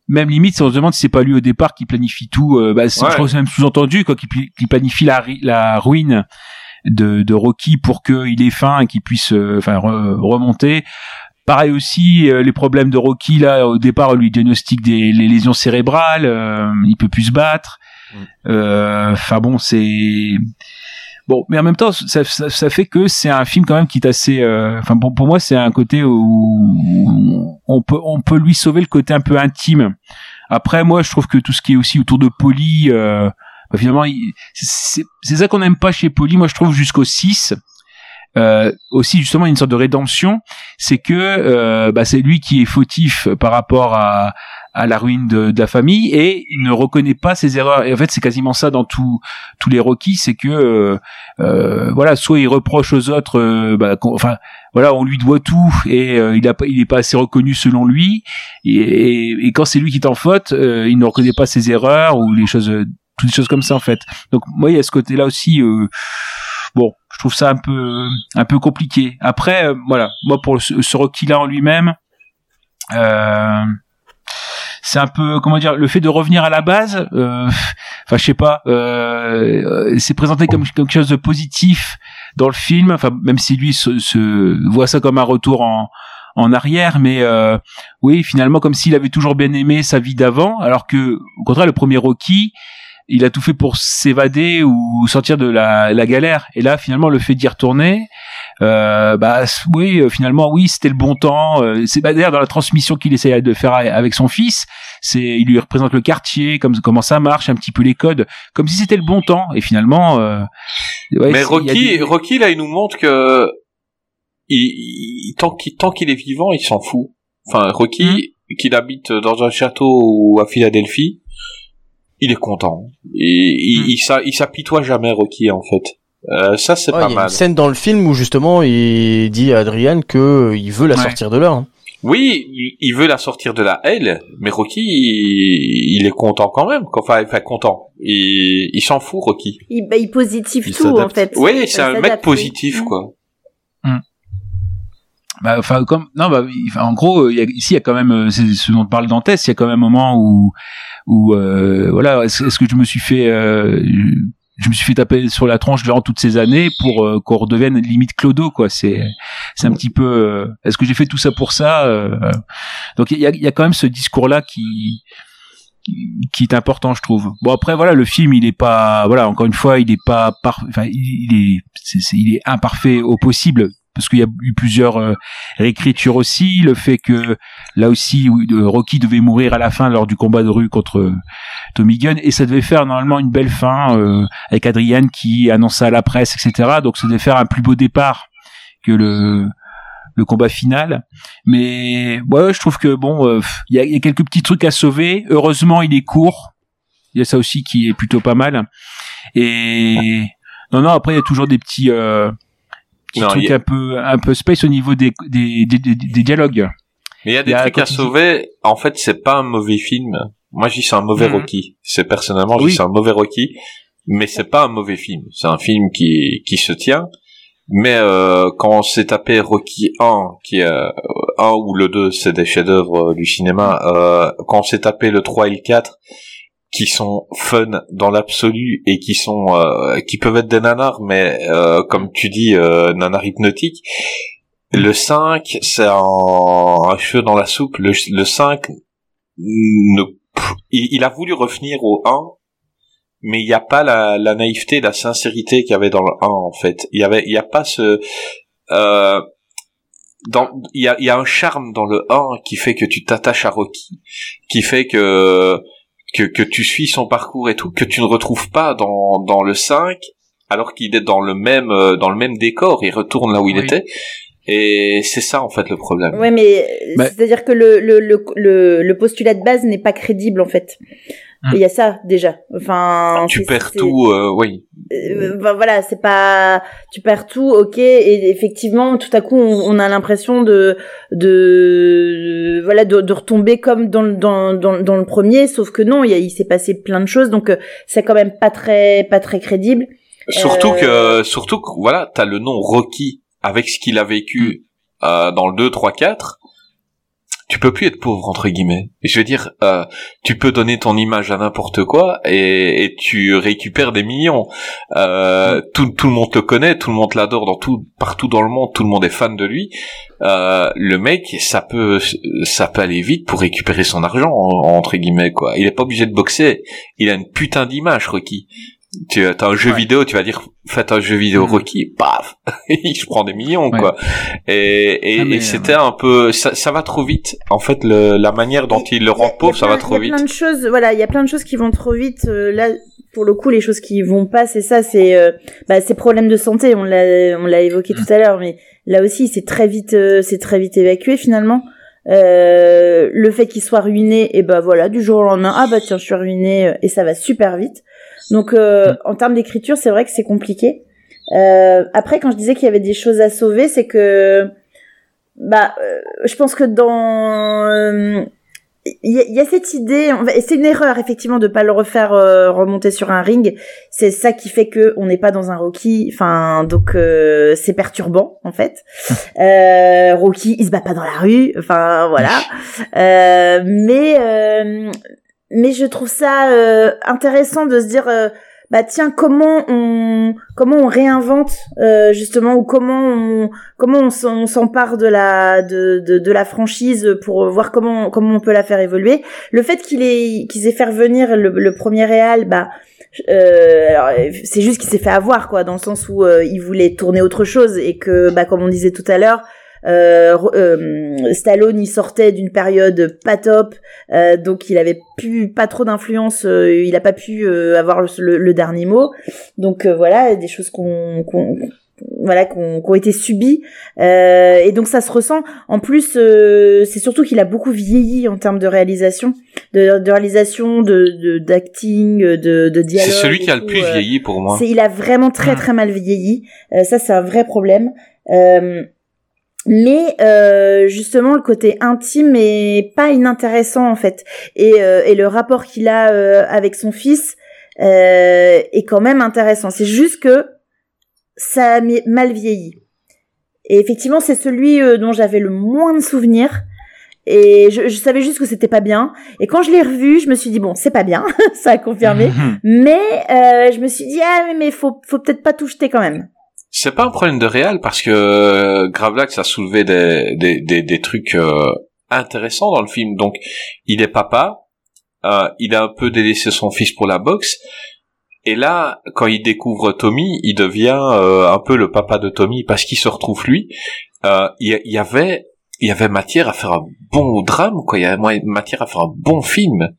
même limite, si on se demande si c'est pas lui au départ qui planifie tout, euh, bah, Ouais. je crois que c'est même sous-entendu quoi, qui, qui planifie la, la ruine de, de Rocky pour qu'il ait faim et qu'il puisse euh, enfin re- remonter. Pareil aussi, euh, les problèmes de Rocky là au départ, on lui diagnostique des les lésions cérébrales, euh, il peut plus se battre. Euh, Enfin bon, c'est bon, mais en même temps, ça, ça, ça fait que c'est un film quand même qui est assez. euh, Enfin bon, pour moi, c'est un côté où on peut on peut lui sauver le côté un peu intime. Après, moi, je trouve que tout ce qui est aussi autour de Polly, euh, bah, finalement, c'est ça qu'on n'aime pas chez Polly. Moi, je trouve jusqu'au 6. Euh, aussi justement une sorte de rédemption, c'est que euh, bah, c'est lui qui est fautif par rapport à, à la ruine de, de la famille et il ne reconnaît pas ses erreurs. Et en fait, c'est quasiment ça dans tous tous les Rocky, c'est que euh, euh, voilà, soit il reproche aux autres, euh, bah, enfin voilà, on lui doit tout et euh, il a pas, il est pas assez reconnu selon lui. Et, et, et quand c'est lui qui est en faute, euh, il ne reconnaît pas ses erreurs ou les choses, toutes les choses comme ça en fait. Donc moi, il y a ce côté-là aussi. bon, je trouve ça un peu un peu compliqué. Après, euh, voilà, moi pour ce, ce Rocky-là en lui-même. Euh, c'est un peu comment dire le fait de revenir à la base euh, enfin je sais pas euh, c'est présenté comme quelque chose de positif dans le film enfin même si lui se, se voit ça comme un retour en en arrière, mais euh, oui, finalement, comme s'il avait toujours bien aimé sa vie d'avant, alors que, au contraire, le premier Rocky, il a tout fait pour s'évader ou sortir de la, la galère. Et là, finalement, le fait d'y retourner, euh, bah oui, euh, finalement, oui, c'était le bon temps. Euh, c'est bah, d'ailleurs dans la transmission qu'il essayait de faire avec son fils, c'est il lui représente le quartier, comme comment ça marche, un petit peu les codes, comme si c'était le bon temps. Et finalement, euh, ouais, mais Rocky, Rocky là, il nous montre que il, tant qu'il tant qu'il est vivant, il s'en fout. Enfin, Rocky, mmh. qu'il habite dans un château ou à Philadelphie, il est content. Et il, hmm. il, s'apitoie jamais Rocky en fait. Euh, ça c'est pas mal. Il y a une scène dans le film où justement il dit à Adrian que il veut la sortir de là. Hein. Oui, il veut la sortir de la elle, mais Rocky, il, est content quand même. Enfin, enfin content. Il, il s'en fout, Rocky. Il, bah, il positive tout, en fait. Oui, c'est un mec positif, quoi. Hmm. Bah, enfin, comme, non, bah, en gros, il y a, ici, il y a quand même, euh, ce dont parle Dantès, il y a quand même un moment où, ou euh, voilà est-ce que je me suis fait euh, je me suis fait taper sur la tranche durant toutes ces années pour euh, qu'on redevienne limite clodo quoi. C'est c'est un petit peu est-ce que j'ai fait tout ça pour ça donc il y a, y a quand même ce discours là qui qui est important je trouve. Bon après voilà le film il est pas voilà encore une fois il est pas par enfin il est il est imparfait au possible parce qu'il y a eu plusieurs euh, réécritures aussi, le fait que là aussi Rocky devait mourir à la fin lors du combat de rue contre euh, Tommy Gunn et ça devait faire normalement une belle fin euh, avec Adrienne qui annonça à la presse etc. Donc ça devait faire un plus beau départ que le le combat final. Mais ouais, je trouve que bon, il y, a, y, a, quelques petits trucs à sauver. Heureusement, il est court. Il y a ça aussi qui est plutôt pas mal. Et non, non, après il y a toujours des petits petit truc un peu un peu space au niveau des des, des, des, dialogues. Mais il y a des trucs à sauver. En fait, c'est pas un mauvais film. Moi, je dis c'est un mauvais mhm. Rocky. C'est personnellement, je dis c'est un mauvais Rocky, mais c'est pas un mauvais film. C'est un film qui qui se tient. Mais euh, quand on s'est tapé Rocky 1, qui est euh, 1 ou le 2, c'est des chefs-d'œuvre du cinéma. Euh, quand on s'est tapé le 3 et le 4, qui sont fun dans l'absolu et qui sont euh, qui peuvent être des nanars mais euh, comme tu dis euh, nanars hypnotiques le 5 c'est un, un cheveu dans la soupe. Le, le 5 ne, il, a voulu revenir au 1 mais il n'y a pas la, la naïveté la sincérité qu'il y avait dans le 1 en fait. Il y avait il y a pas ce euh, il y a, y a un charme dans le 1 qui fait que tu t'attaches à Rocky qui fait que que, que tu suis son parcours et tout, que tu ne retrouves pas dans, dans le 5, alors qu'il est dans le même euh, dans le même décor, il retourne là où il était. Et c'est ça en fait le problème. Ouais, mais bah c'est-à-dire que le, le, le, le, postulat de base n'est pas crédible en fait. Hum. Il y a ça déjà. Enfin, tu perds tout, euh, oui. Euh, ben, voilà, c'est pas, tu perds tout, ok. Et effectivement, tout à coup, on, a l'impression de, de, voilà, de, retomber comme dans, dans, dans, dans le premier, sauf que non, il, il s'est passé plein de choses, donc euh, c'est quand même pas très, pas très crédible. Surtout que, surtout que, voilà, t'as le nom Rocky avec ce qu'il a vécu hum. dans le 2, 3, 4 tu peux plus être pauvre entre guillemets. je veux dire, euh, tu peux donner ton image à n'importe quoi et, et, tu récupères des millions. Euh, tout, tout le monde te connaît, tout le monde l'adore dans tout partout dans le monde, tout le monde est fan de lui. Euh, le mec, ça peut ça peut aller vite pour récupérer son argent entre guillemets quoi. Il est pas obligé de boxer. Il a une putain d'image, Rocky tu as un jeu vidéo, tu vas dire faites un jeu vidéo mm. Rocky, paf, je prends des millions quoi. Et, et, ah, c'était un peu, ça, ça, va trop vite. En fait, le, la manière dont il le rend pauvre, ça va trop vite. Il y a plein de choses, voilà, il y a plein de choses qui vont trop vite. Euh, là, pour le coup, les choses qui vont pas, c'est ça, c'est euh, bah, ces problèmes de santé. On l'a, on l'a évoqué tout à l'heure, mais là aussi, c'est très vite, euh, c'est très vite évacué finalement. Euh, le fait qu'il soit ruiné, et ben voilà, du jour au lendemain, ah bah tiens, je suis ruiné, et ça va super vite. Donc euh, mm. en termes d'écriture, c'est vrai que c'est compliqué. Euh, après, quand je disais qu'il y avait des choses à sauver, c'est que bah, euh, je pense que dans il y, a cette idée, et c'est une erreur effectivement de pas le refaire remonter sur un ring. C'est ça qui fait que on n'est pas dans un Rocky. Enfin, donc c'est perturbant en fait. euh, Rocky, il se bat pas dans la rue. Enfin voilà. mais mais je trouve ça euh, intéressant de se dire euh, bah tiens comment on comment on réinvente euh, justement ou comment on comment on, s'empare de la de, de de la franchise pour voir comment comment on peut la faire évoluer. Le fait qu'il ait qu'ils aient fait revenir le, le premier réal, bah euh, c'est juste qu'il s'est fait avoir quoi dans le sens où euh, il voulait tourner autre chose et que bah comme on disait tout à l'heure Stallone il sortait d'une période pas top euh, donc il avait plus pas trop d'influence euh, il a pas pu euh, avoir le, le- le dernier mot donc euh, voilà des choses qu'on qu'on voilà qu'on ont été subies Euh, et donc ça se ressent en plus euh, c'est surtout qu'il a beaucoup vieilli en termes de réalisation de, de réalisation de de- d'acting de, de dialogue C'est celui qui a le plus euh, vieilli pour moi. c'est, il a vraiment très très mal vieilli. Euh, ça, c'est un vrai problème. Euh, mais euh, justement, le côté intime est pas inintéressant en fait, et, euh, et le rapport qu'il a euh, avec son fils euh, est quand même intéressant. C'est juste que ça a mal vieilli. Et effectivement, c'est celui euh, dont j'avais le moins de souvenirs. Et je, je savais juste que c'était pas bien. Et quand je l'ai revu, je me suis dit bon, c'est pas bien, ça a confirmé. Mais euh, je me suis dit ah mais, mais faut faut peut-être pas tout jeter quand même. C'est pas un problème de réal parce que euh, Gravelax a soulevé des, des, des, des trucs euh, intéressants dans le film. Donc, il est papa, euh, il a un peu délaissé son fils pour la boxe. Et là, quand il découvre Tommy, il devient euh, un peu le papa de Tommy parce qu'il se retrouve lui. Euh, Il y, avait, il y avait matière à faire un bon drame, quoi. Il y avait matière à faire un bon film.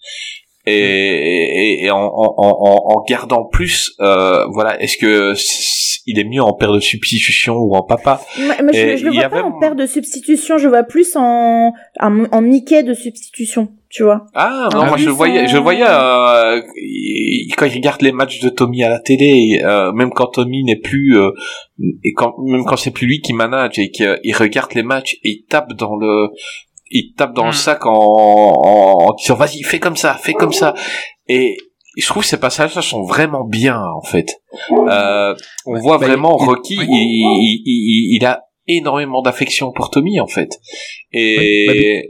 Et, et, et en, en, en, en gardant plus, euh, voilà, est-ce que il est mieux en père de substitution ou en papa Moi, moi, je, je le vois avait- pas en père de substitution, je vois plus en en, en Mickey de substitution, tu vois. Ah non, moi je voyais, je le voyais euh, quand il regarde les matchs de Tommy à la télé, euh, même quand Tommy n'est plus, euh, et quand même quand c'est plus lui qui manage et qu'il il regarde les matchs, et il tape dans le, il tape dans le Mm. sac en, en, en disant vas-y fais comme ça, fais comme ça, et je trouve que ces passages-là sont vraiment bien en fait. Euh, on voit bah, vraiment il- Rocky, il, il, il, il a énormément d'affection pour Tommy en fait. Et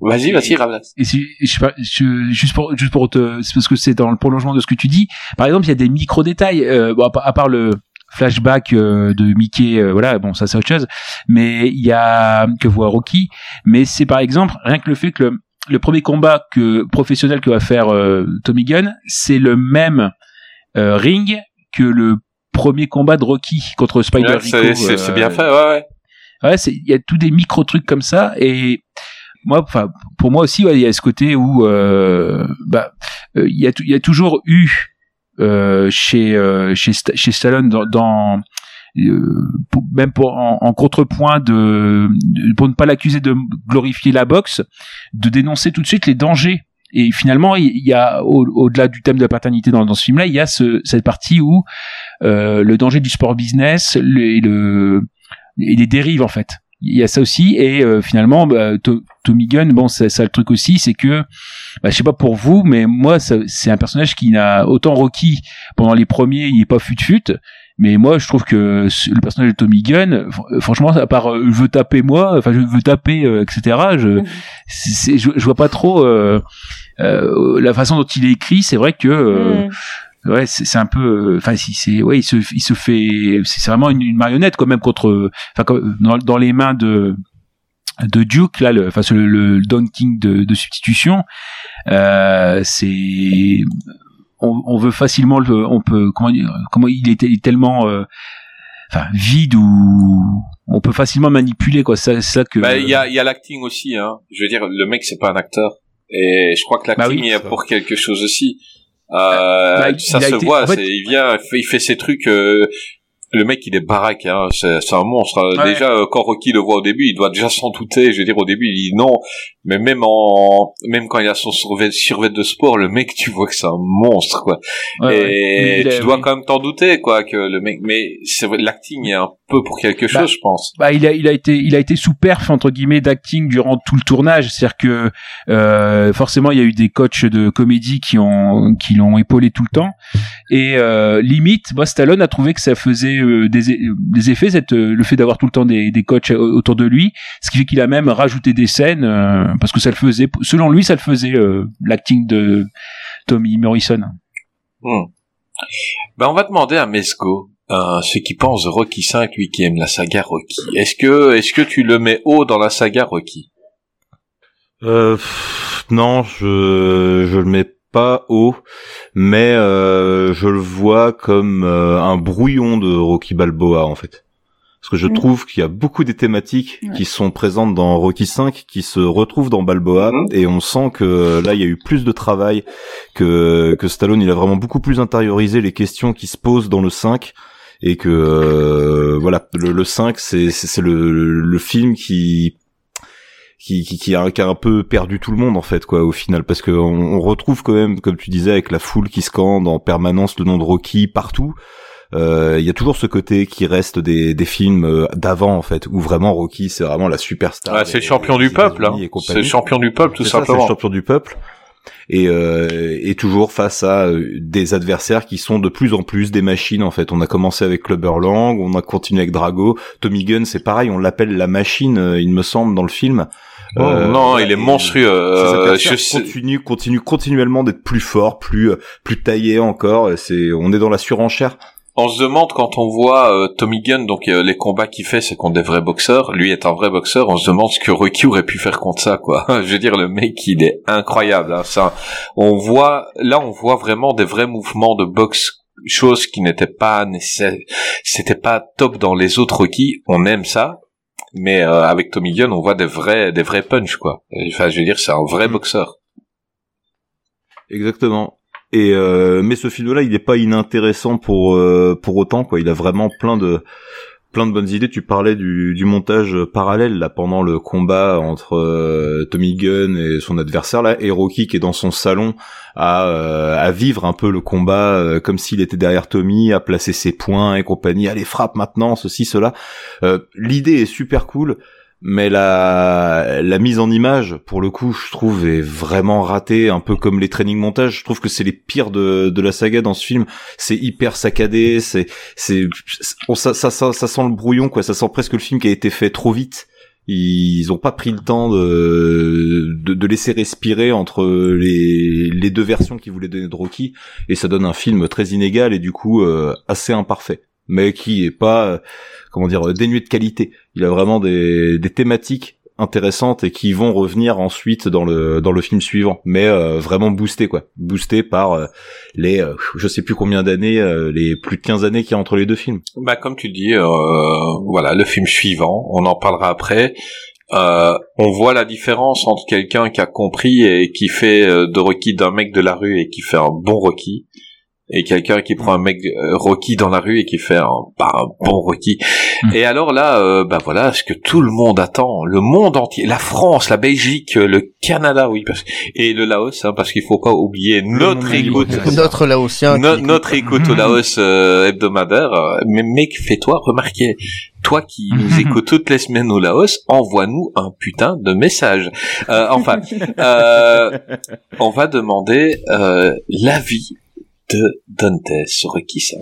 vas-y, vas-y, Ravlas. Et si, je sais pas, je- juste pour, juste pour te, parce que c'est dans le prolongement de ce que tu dis. Par exemple, il y a des micro détails, euh, bon, à, part- à part le flashback euh, de Mickey, euh, voilà, bon, ça c'est autre chose. Mais il y a que voit Rocky. Mais c'est par exemple rien que le fait que le, le premier combat que professionnel que va faire euh, Tommy Gunn, c'est le même euh, ring que le premier combat de Rocky contre Spider Ouais, c'est, bien euh, fait, ouais, ouais. Ouais, il y a tous des micro trucs comme ça et moi enfin pour moi aussi ouais, il y a ce côté où euh, bah euh, il y a y a toujours eu euh, chez euh, chez Sta- chez Stallone dans, dans pour- même pour en, contrepoint de, pour ne pas l'accuser de glorifier la boxe de dénoncer tout de suite les dangers. Et finalement il y a au- au-delà du thème de la paternité dans, ce film là il y a ce, cette partie où euh, le danger du sport business le, le et les dérives en fait. Il y a ça aussi. Et euh, finalement bah, To- Tommy Gunn bon ça, le truc aussi c'est que bah, je sais pas pour vous mais moi c'est un personnage qui n'a autant Rocky pendant les premiers il est pas fut fut mais moi je trouve que le personnage de Tommy Gunn fr- franchement à part euh, je veux taper moi enfin je veux taper euh, etc je c'est- c'est- je, je vois pas trop euh, euh, la façon dont il est écrit c'est vrai que euh, Mm. ouais c'est c'est un peu euh, enfin si c'est ouais il se il se fait c'est vraiment une, une marionnette quand même contre enfin dans, dans les mains de de Duke là le enfin le, le Don King de, de substitution euh, c'est on, on veut facilement le on peut comment dire comment il est, il est tellement euh, enfin vide ou on peut facilement manipuler quoi c'est ça que Bah, il y a, il y a l'acting aussi, hein. Je veux dire, le mec, c'est pas un acteur. Et je crois que l'acting Bah oui, est ça. pour quelque chose aussi. Euh, Bah, ça se été- voit, en fait- il vient, il fait, il fait ses trucs, euh, le mec, il est baraque, hein. C'est, c'est un monstre. Ouais. Déjà, euh, quand Rocky le voit au début, il doit déjà s'en douter. Je veux dire, au début, il dit non. Mais même en, même quand il a son survêt, survêt de sport, le mec, tu vois que c'est un monstre, quoi. Ouais, et tu dois quand même t'en douter, quoi, que le mec, mais c'est vrai, l'acting est un peu pour quelque Bah, chose, je pense. bah, il a il a été il a été sous perf entre guillemets d'acting durant tout le tournage c'est-à-dire que euh, forcément il y a eu des coachs de comédie qui ont qui l'ont épaulé tout le temps et euh, limite moi Stallone a trouvé que ça faisait euh, des, des effets cette euh, le fait d'avoir tout le temps des, des coachs au- autour de lui ce qui fait qu'il a même rajouté des scènes euh, parce que ça le faisait selon lui ça le faisait euh, l'acting de Tommy Morrison Hmm. Ben, on va demander à Mesco, euh, ce qu'il pense de Rocky 5, lui qui aime la saga Rocky. Est-ce que, est-ce que tu le mets haut dans la saga Rocky? Euh, pff, non, je je le mets pas haut, mais euh, je le vois comme euh, un brouillon de Rocky Balboa en fait. Parce que je trouve qu'il y a beaucoup des thématiques Ouais. qui sont présentes dans Rocky 5 qui se retrouvent dans Balboa Mhm. et on sent que euh, là il y a eu plus de travail que que Stallone il a vraiment beaucoup plus intériorisé les questions qui se posent dans le 5 et que euh, voilà le, le 5 c'est c'est c'est le, le film qui qui, qui, qui, a, qui a un peu perdu tout le monde en fait quoi au final parce que on, on retrouve quand même comme tu disais avec la foule qui scande en permanence le nom de Rocky partout euh, il y a toujours ce côté qui reste des, des films euh, d'avant en fait où vraiment Rocky c'est vraiment la superstar Ouais, c'est le champion du peuple, hein. C'est le champion du peuple, tout ça, c'est simplement. le champion du peuple. Et, euh, et toujours face à euh, des adversaires qui sont de plus en plus des machines en fait. On a commencé avec Clubber Lang, on a continué avec Drago, Tommy Gunn c'est pareil, on l'appelle la machine, il me semble dans le film. Oh, Euh, non, il est monstrueux. ces euh, je sais- continue, continue continuellement d'être plus fort, plus euh, plus taillé encore. C'est, on est dans la surenchère. On se demande quand on voit euh, Tommy Gunn, donc euh, les combats qu'il fait, c'est contre des vrais boxeurs. Lui est un vrai boxeur. On se demande ce que Rocky aurait pu faire contre ça, quoi. Je veux dire, le mec, il est incroyable. Hein. Ça, on voit, là, on voit vraiment des vrais mouvements de boxe, chose qui n'était pas nécessaire. C'était pas top dans les autres Rocky. On aime ça, mais euh, avec Tommy Gunn, on voit des vrais, des vrais punch, quoi. Enfin, je veux dire, c'est un vrai Mm. boxeur. Exactement. Et euh, mais ce film-là, il n'est pas inintéressant pour euh, pour autant quoi. Il a vraiment plein de plein de bonnes idées. Tu parlais du, du montage parallèle là pendant le combat entre euh, Tommy Gunn et son adversaire là, et Rocky qui est dans son salon à euh, à vivre un peu le combat euh, comme s'il était derrière Tommy, à placer ses points et compagnie. Allez frappe maintenant, ceci cela. Euh, L'idée est super cool mais la, mise en image, pour le coup, je trouve, est vraiment ratée, un peu comme les training montages. Je trouve que c'est les pires de, la saga dans ce film. C'est hyper saccadé, c'est, ça, sent le brouillon, quoi. Ça sent presque le film qui a été fait trop vite. Ils ont pas pris le temps de, laisser respirer entre les, les deux versions qu'ils voulaient donner de Rocky, et ça donne un film très inégal et du coup euh, assez imparfait, mais qui est pas, euh, comment dire, euh, dénué de qualité. Il a vraiment des, des thématiques intéressantes et qui vont revenir ensuite dans le dans le film suivant, mais euh, vraiment boosté quoi, boosté par euh, les euh, je sais plus combien d'années, euh, les plus de 15 années qu'il y a entre les deux films. Bah comme tu dis, voilà le film suivant, on en parlera après. On voit la différence entre quelqu'un qui a compris et qui fait de Rocky d'un mec de la rue et qui fait un bon Rocky, et quelqu'un qui prend un mec euh, Rocky dans la rue et qui fait un, pas un bon Rocky. Mm. Et alors là, euh, bah voilà, ce que tout le monde attend, le monde entier, la France, la Belgique, euh, le Canada, oui, parce, et le Laos, hein, parce qu'il faut pas oublier notre écoute. Notre Laotien. No- notre écoute au Laos euh, hebdomadaire. mais mec, fais-toi remarquer. Toi qui nous écoutes toutes les semaines au Laos, envoie-nous un putain de message. Euh, enfin, euh, on va demander euh, l'avis de Dante sur Rocky 5.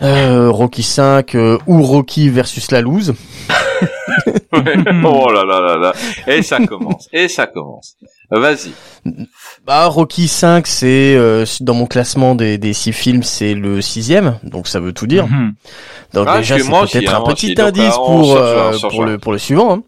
Euh, Rocky 5 euh, ou Rocky versus la loose. oh là là là là. Et ça commence. Et ça commence. Vas-y. Bah Rocky 5 c'est euh, dans mon classement des, des six films c'est le sixième donc ça veut tout dire. Mhm. Donc Ah, déjà c'est peut-être hein, un petit indice on pour euh, pour le pour le suivant. hein.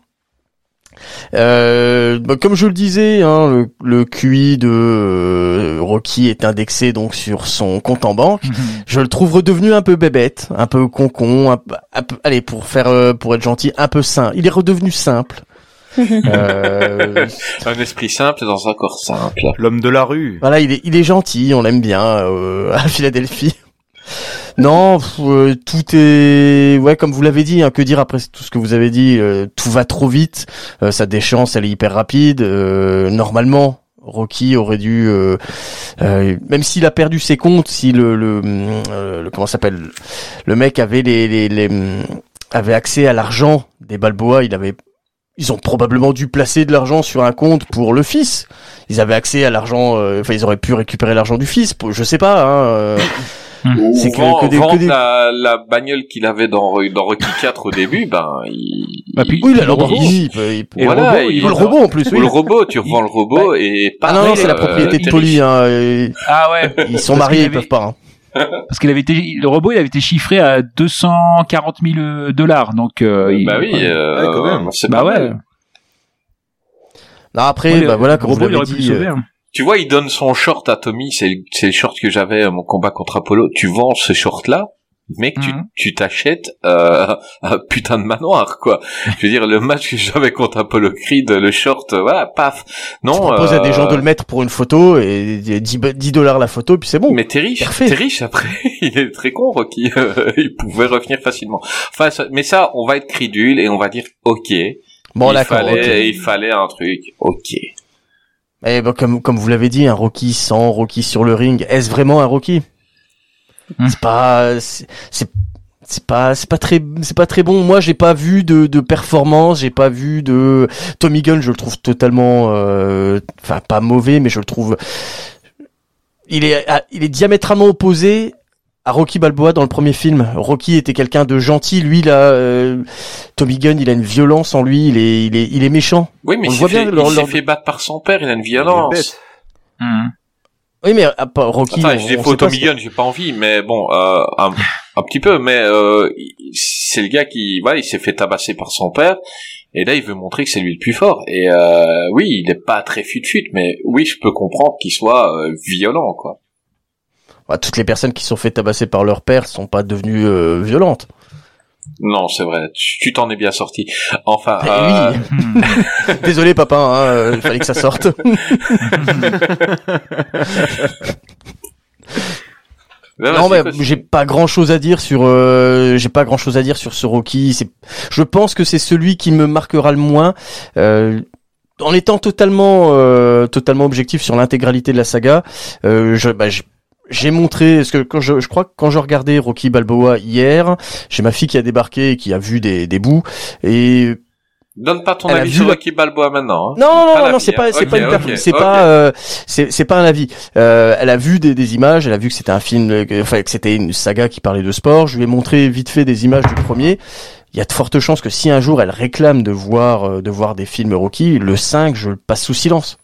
Euh, bah, comme je le disais, hein, le, le QI de euh, Rocky est indexé donc sur son compte en banque. Mhm. Je le trouve redevenu un peu bébête, un peu concon, un, un peu, allez pour faire euh, pour être gentil, un peu sain. Il est redevenu simple. Euh, Un esprit simple dans un corps simple. L'homme de la rue. Voilà, il est, il est gentil, on l'aime bien euh, à Philadelphie. Non, euh, tout est, ouais, comme vous l'avez dit, hein, que dire après tout ce que vous avez dit, euh, tout va trop vite, euh, sa déchéance elle est hyper rapide. euh, normalement, Rocky aurait dû, même s'il a perdu ses comptes, si le, le, comment s'appelle, le mec avait les, les, avait accès à l'argent des Balboa, il avait ils ont probablement dû placer de l'argent sur un compte pour le fils. Ils avaient accès à l'argent, enfin ils auraient pu récupérer l'argent du fils. Je sais pas. Hein, euh, C'est que- Vend- que des- vendre que des- la, la bagnole qu'il avait dans, dans Rocky 4 au début, ben, il... Bah, puis- oui, la le Lamborghini. Il il Et voilà, robot, il il- veut le robot en plus. Ou Oui. le robot, tu revends le robot et Ah non, non, c'est la euh, propriété de riche. Hein, et- Ah ouais. ils sont mariés, ils peuvent pas. hein. Parce qu'il avait été, le robot, il avait été chiffré à 240 000 dollars. Donc, euh, il- bah oui, euh, Ouais, quand même. c'est bah pas ouais. mal. Non, après, Ouais, bah le- voilà, le comme vous robot, il l'avez dit, sauver, euh, hein. Tu vois, il donne son short à Tommy, c'est le- short que j'avais à mon combat contre Apollo. Tu vends ce short-là, mec, tu Mhm. tu t'achètes euh, un putain de manoir, quoi. Je veux dire, le match que j'avais contre Apollo Creed, le short, euh, voilà, paf. Non, tu proposes à des euh, gens de le mettre pour une photo et 10, 10 dollars la photo, puis c'est bon. Mais t'es riche, Parfait. t'es riche après. il est très con, Rocky. Euh, il pouvait revenir facilement. Enfin, ça- mais ça, on va être crédule et on va dire, ok. Bon, il fallait, il fallait un truc, ok. Eh ben, comme, comme vous l'avez dit, un Rocky sans Rocky sur le ring, est-ce vraiment un Rocky? Hmm. C'est pas, c'est, c'est pas, c'est pas très, c'est pas très bon. Moi, j'ai pas vu de, de performance, j'ai pas vu de Tommy Gunn. Je le trouve totalement, euh, enfin pas mauvais, mais je le trouve, il est, il est diamétralement opposé à Rocky Balboa dans le premier film. Rocky était quelqu'un de gentil, lui là, euh, Tommy Gunn, il a une violence en lui, il est, il est, il est méchant. Oui, mais On il le s'est voit fait, bien il lors- s'est lors- fait battre par son père, il a une violence. Mhm. Oui, mais à part Rocky, Enfin, on- je on Tommy Gunn, j'ai pas envie, mais bon, euh, un, un petit peu, mais euh, c'est le gars qui, voilà, il s'est fait tabasser par son père, et là il veut montrer que c'est lui le plus fort. Et euh, oui, il est pas très fut-fut, mais oui, je peux comprendre qu'il soit euh, violent, quoi. Bah, toutes les personnes qui sont fait tabasser par leur père sont pas devenues euh, violentes. Non, c'est vrai, tu t'en es bien sorti. Enfin, Eh euh, oui. Désolé papa, hein, euh, il fallait que ça sorte. non, mais j'ai pas grand chose à dire sur, euh, j'ai pas grand chose à dire sur ce Rocky. C'est, je pense que c'est celui qui me marquera le moins. Euh, en étant totalement, euh, totalement objectif sur l'intégralité de la saga, euh, je, bah, j'ai- montré, parce que quand je, je crois que quand je regardais Rocky Balboa hier, j'ai ma fille qui a débarqué et qui a vu des, des bouts et Donne pas ton Elle avis sur la- Rocky Balboa maintenant. Hein. Non, non, non, non, c'est pas, hein. c'est pas une ok, per- c'est pas, euh, c'est, c'est pas un avis. Euh, elle a vu des, des images, elle a vu que c'était un film, que- enfin que c'était une saga qui parlait de sport. Je lui ai montré vite fait des images du premier. Il y a de fortes chances que si un jour elle réclame de voir, euh, de voir des films Rocky, le 5, je le passe sous silence.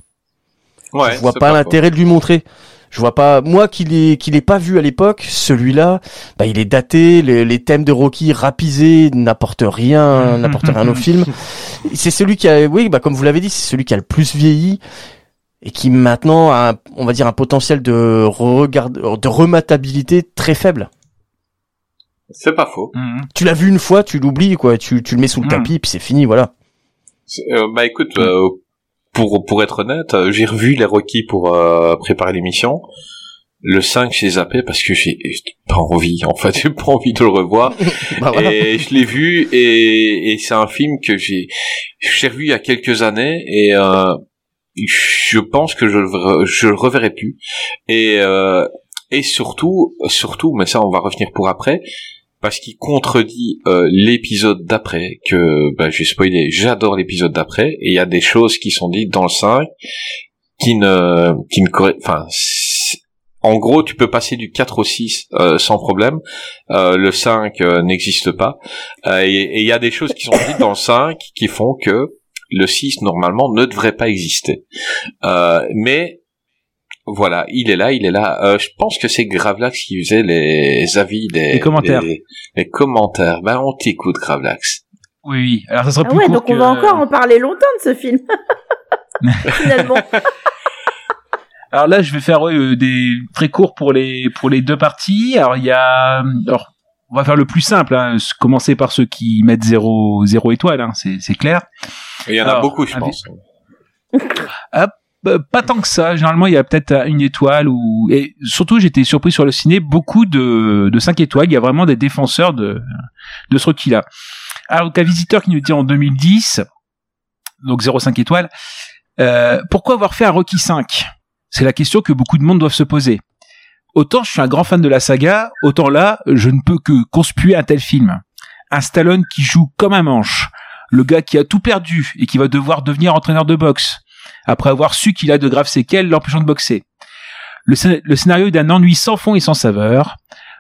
Ouais, je vois pas, l'intérêt de lui montrer. Je vois pas, moi qui l'ai, qui l'ai pas vu à l'époque, celui-là, bah, il est daté, les, les thèmes de Rocky rapisés n'apportent rien, n'apportent rien au film. C'est celui qui a, oui, bah, comme vous l'avez dit, c'est celui qui a le plus vieilli et qui maintenant a, un- on va dire, un potentiel de regard, de rematabilité très faible. C'est pas faux. Mhm. Tu l'as vu une fois, tu l'oublies, quoi, tu, tu le mets sous le Mm. tapis, puis c'est fini, voilà. C'est- euh, bah écoute, euh, pour pour être honnête, euh, j'ai revu les Rocky pour euh, préparer l'émission. Le 5, j'ai zappé parce que j'ai pas envie. En fait, j'ai pas envie de le revoir. Bah, voilà. Et je l'ai vu et, et c'est un film que j'ai j'ai revu il y a quelques années et euh, je pense que je je le reverrai plus. Et euh, et surtout surtout, mais ça on va revenir pour après. Parce qu'il contredit euh, l'épisode d'après, que bah, j'ai spoilé, j'adore l'épisode d'après, et il y a des choses qui sont dites dans le 5 qui ne, qui ne enfin, en gros, tu peux passer du 4 au 6 euh, sans problème. Euh, le 5 euh, n'existe pas. Euh, et et il y a des choses qui sont dites dans le 5 qui font que le 6, normalement, ne devrait pas exister. Euh, mais voilà, il est là, il est là. Euh, je pense que c'est Gravelax qui faisait les avis, les, Les commentaires. les, les commentaires. Ben, on t'écoute, Gravelax. Oui, oui. Alors ça sera Ah plus ouais, court donc on va encore en parler longtemps de ce film. Finalement. Alors là, je vais faire ouais, euh, des très courts pour les pour les deux parties. Alors il y a, alors on va faire le plus simple. Hein, commencer par ceux qui mettent zéro zéro étoile. Hein, c'est c'est clair. Il y en a beaucoup, je pense. Euh, pas tant que ça. Généralement, il y a peut-être euh, une étoile ou et surtout, j'étais surpris sur le ciné, beaucoup de de 5 étoiles. Il y a vraiment des défenseurs de de ce Rocky là. Alors, donc, un visiteur qui nous dit en 2010, donc 0,5 étoiles. Euh, pourquoi avoir fait un Rocky 5 C'est la question que beaucoup de monde doivent se poser. Autant je suis un grand fan de la saga, autant là, je ne peux que conspuer un tel film. Un Stallone qui joue comme un manche, le gars qui a tout perdu et qui va devoir devenir entraîneur de boxe, après avoir su qu'il a de graves séquelles l'empêchant de boxer. Le, scé- le scénario d'un ennui sans fond et sans saveur.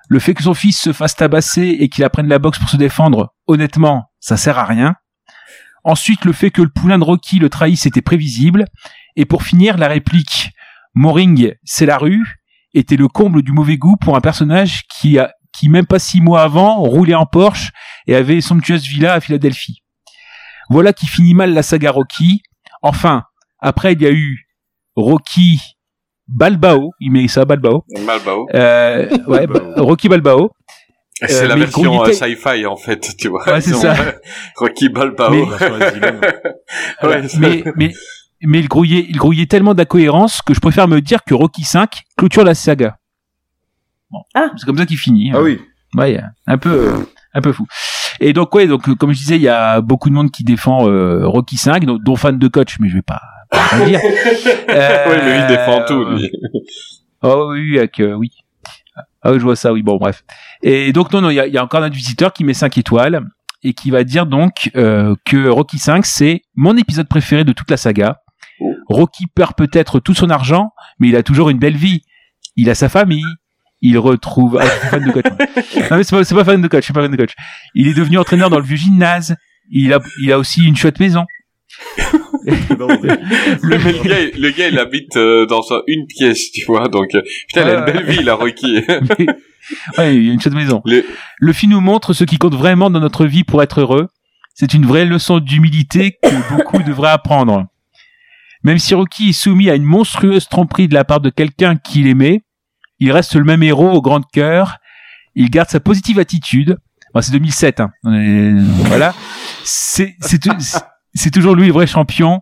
Le fait que son fils se fasse tabasser et qu'il apprenne la boxe pour se défendre, honnêtement, ça sert à rien. Ensuite, le fait que le poulain de Rocky le trahisse était prévisible. Et pour finir, la réplique Moring, c'est la rue. était le comble du mauvais goût pour un personnage qui qui même pas six mois avant roulait en Porsche et avait somptueuse villa à Philadelphie. Voilà qui finit mal la saga Rocky. Enfin, après il y a eu Rocky Balbao, il met ça Balbao. Malbao. Euh, ouais, Rocky Balbao. C'est Euh, la mais version euh, sci-fi en fait, tu vois. Ouais, c'est ça. Rocky Balbao. Mais- Ouais, mais mais mais il grouillait il grouillait tellement d'incohérences que je préfère me dire que Rocky 5 clôture la saga. Bon, Ah. c'est comme ça qu'il finit. Ah oui. Ouais, un peu, un peu fou. Et donc ouais, donc comme je disais, il y a beaucoup de monde qui défend euh, Rocky 5, donc, dont fan de coach, mais je vais pas, le dire. Euh, Ouais, mais il défend tout, lui. Oh oui, avec, euh, oui. Ah oui, je vois ça, oui, bon, bref. Et donc, non, non, il y a, il y a encore un visiteur qui met 5 étoiles et qui va dire donc euh, que Rocky 5, c'est mon épisode préféré de toute la saga. Rocky perd peut-être tout son argent, mais il a toujours une belle vie. Il a sa famille. Il retrouve. Ah, je suis fan de coach. Non, mais c'est pas, c'est pas fan de coach. Je suis pas fan de coach. Il est devenu entraîneur dans le vieux gymnase. Il a, il a aussi une chouette maison. Le, mais le gars, il- le gars, il habite euh, dans un- une pièce, tu vois. Donc, euh, putain, il a une belle vie, la Rocky. ouais, il y a une chouette maison. Le- Le film nous montre ce qui compte vraiment dans notre vie pour être heureux. C'est une vraie leçon d'humilité que beaucoup devraient apprendre. Même si Rocky est soumis à une monstrueuse tromperie de la part de quelqu'un qu'il aimait, il reste le même héros au grand cœur. Il garde sa positive attitude. C'est 2007, hein. Voilà. C'est, c'est toujours lui le vrai champion.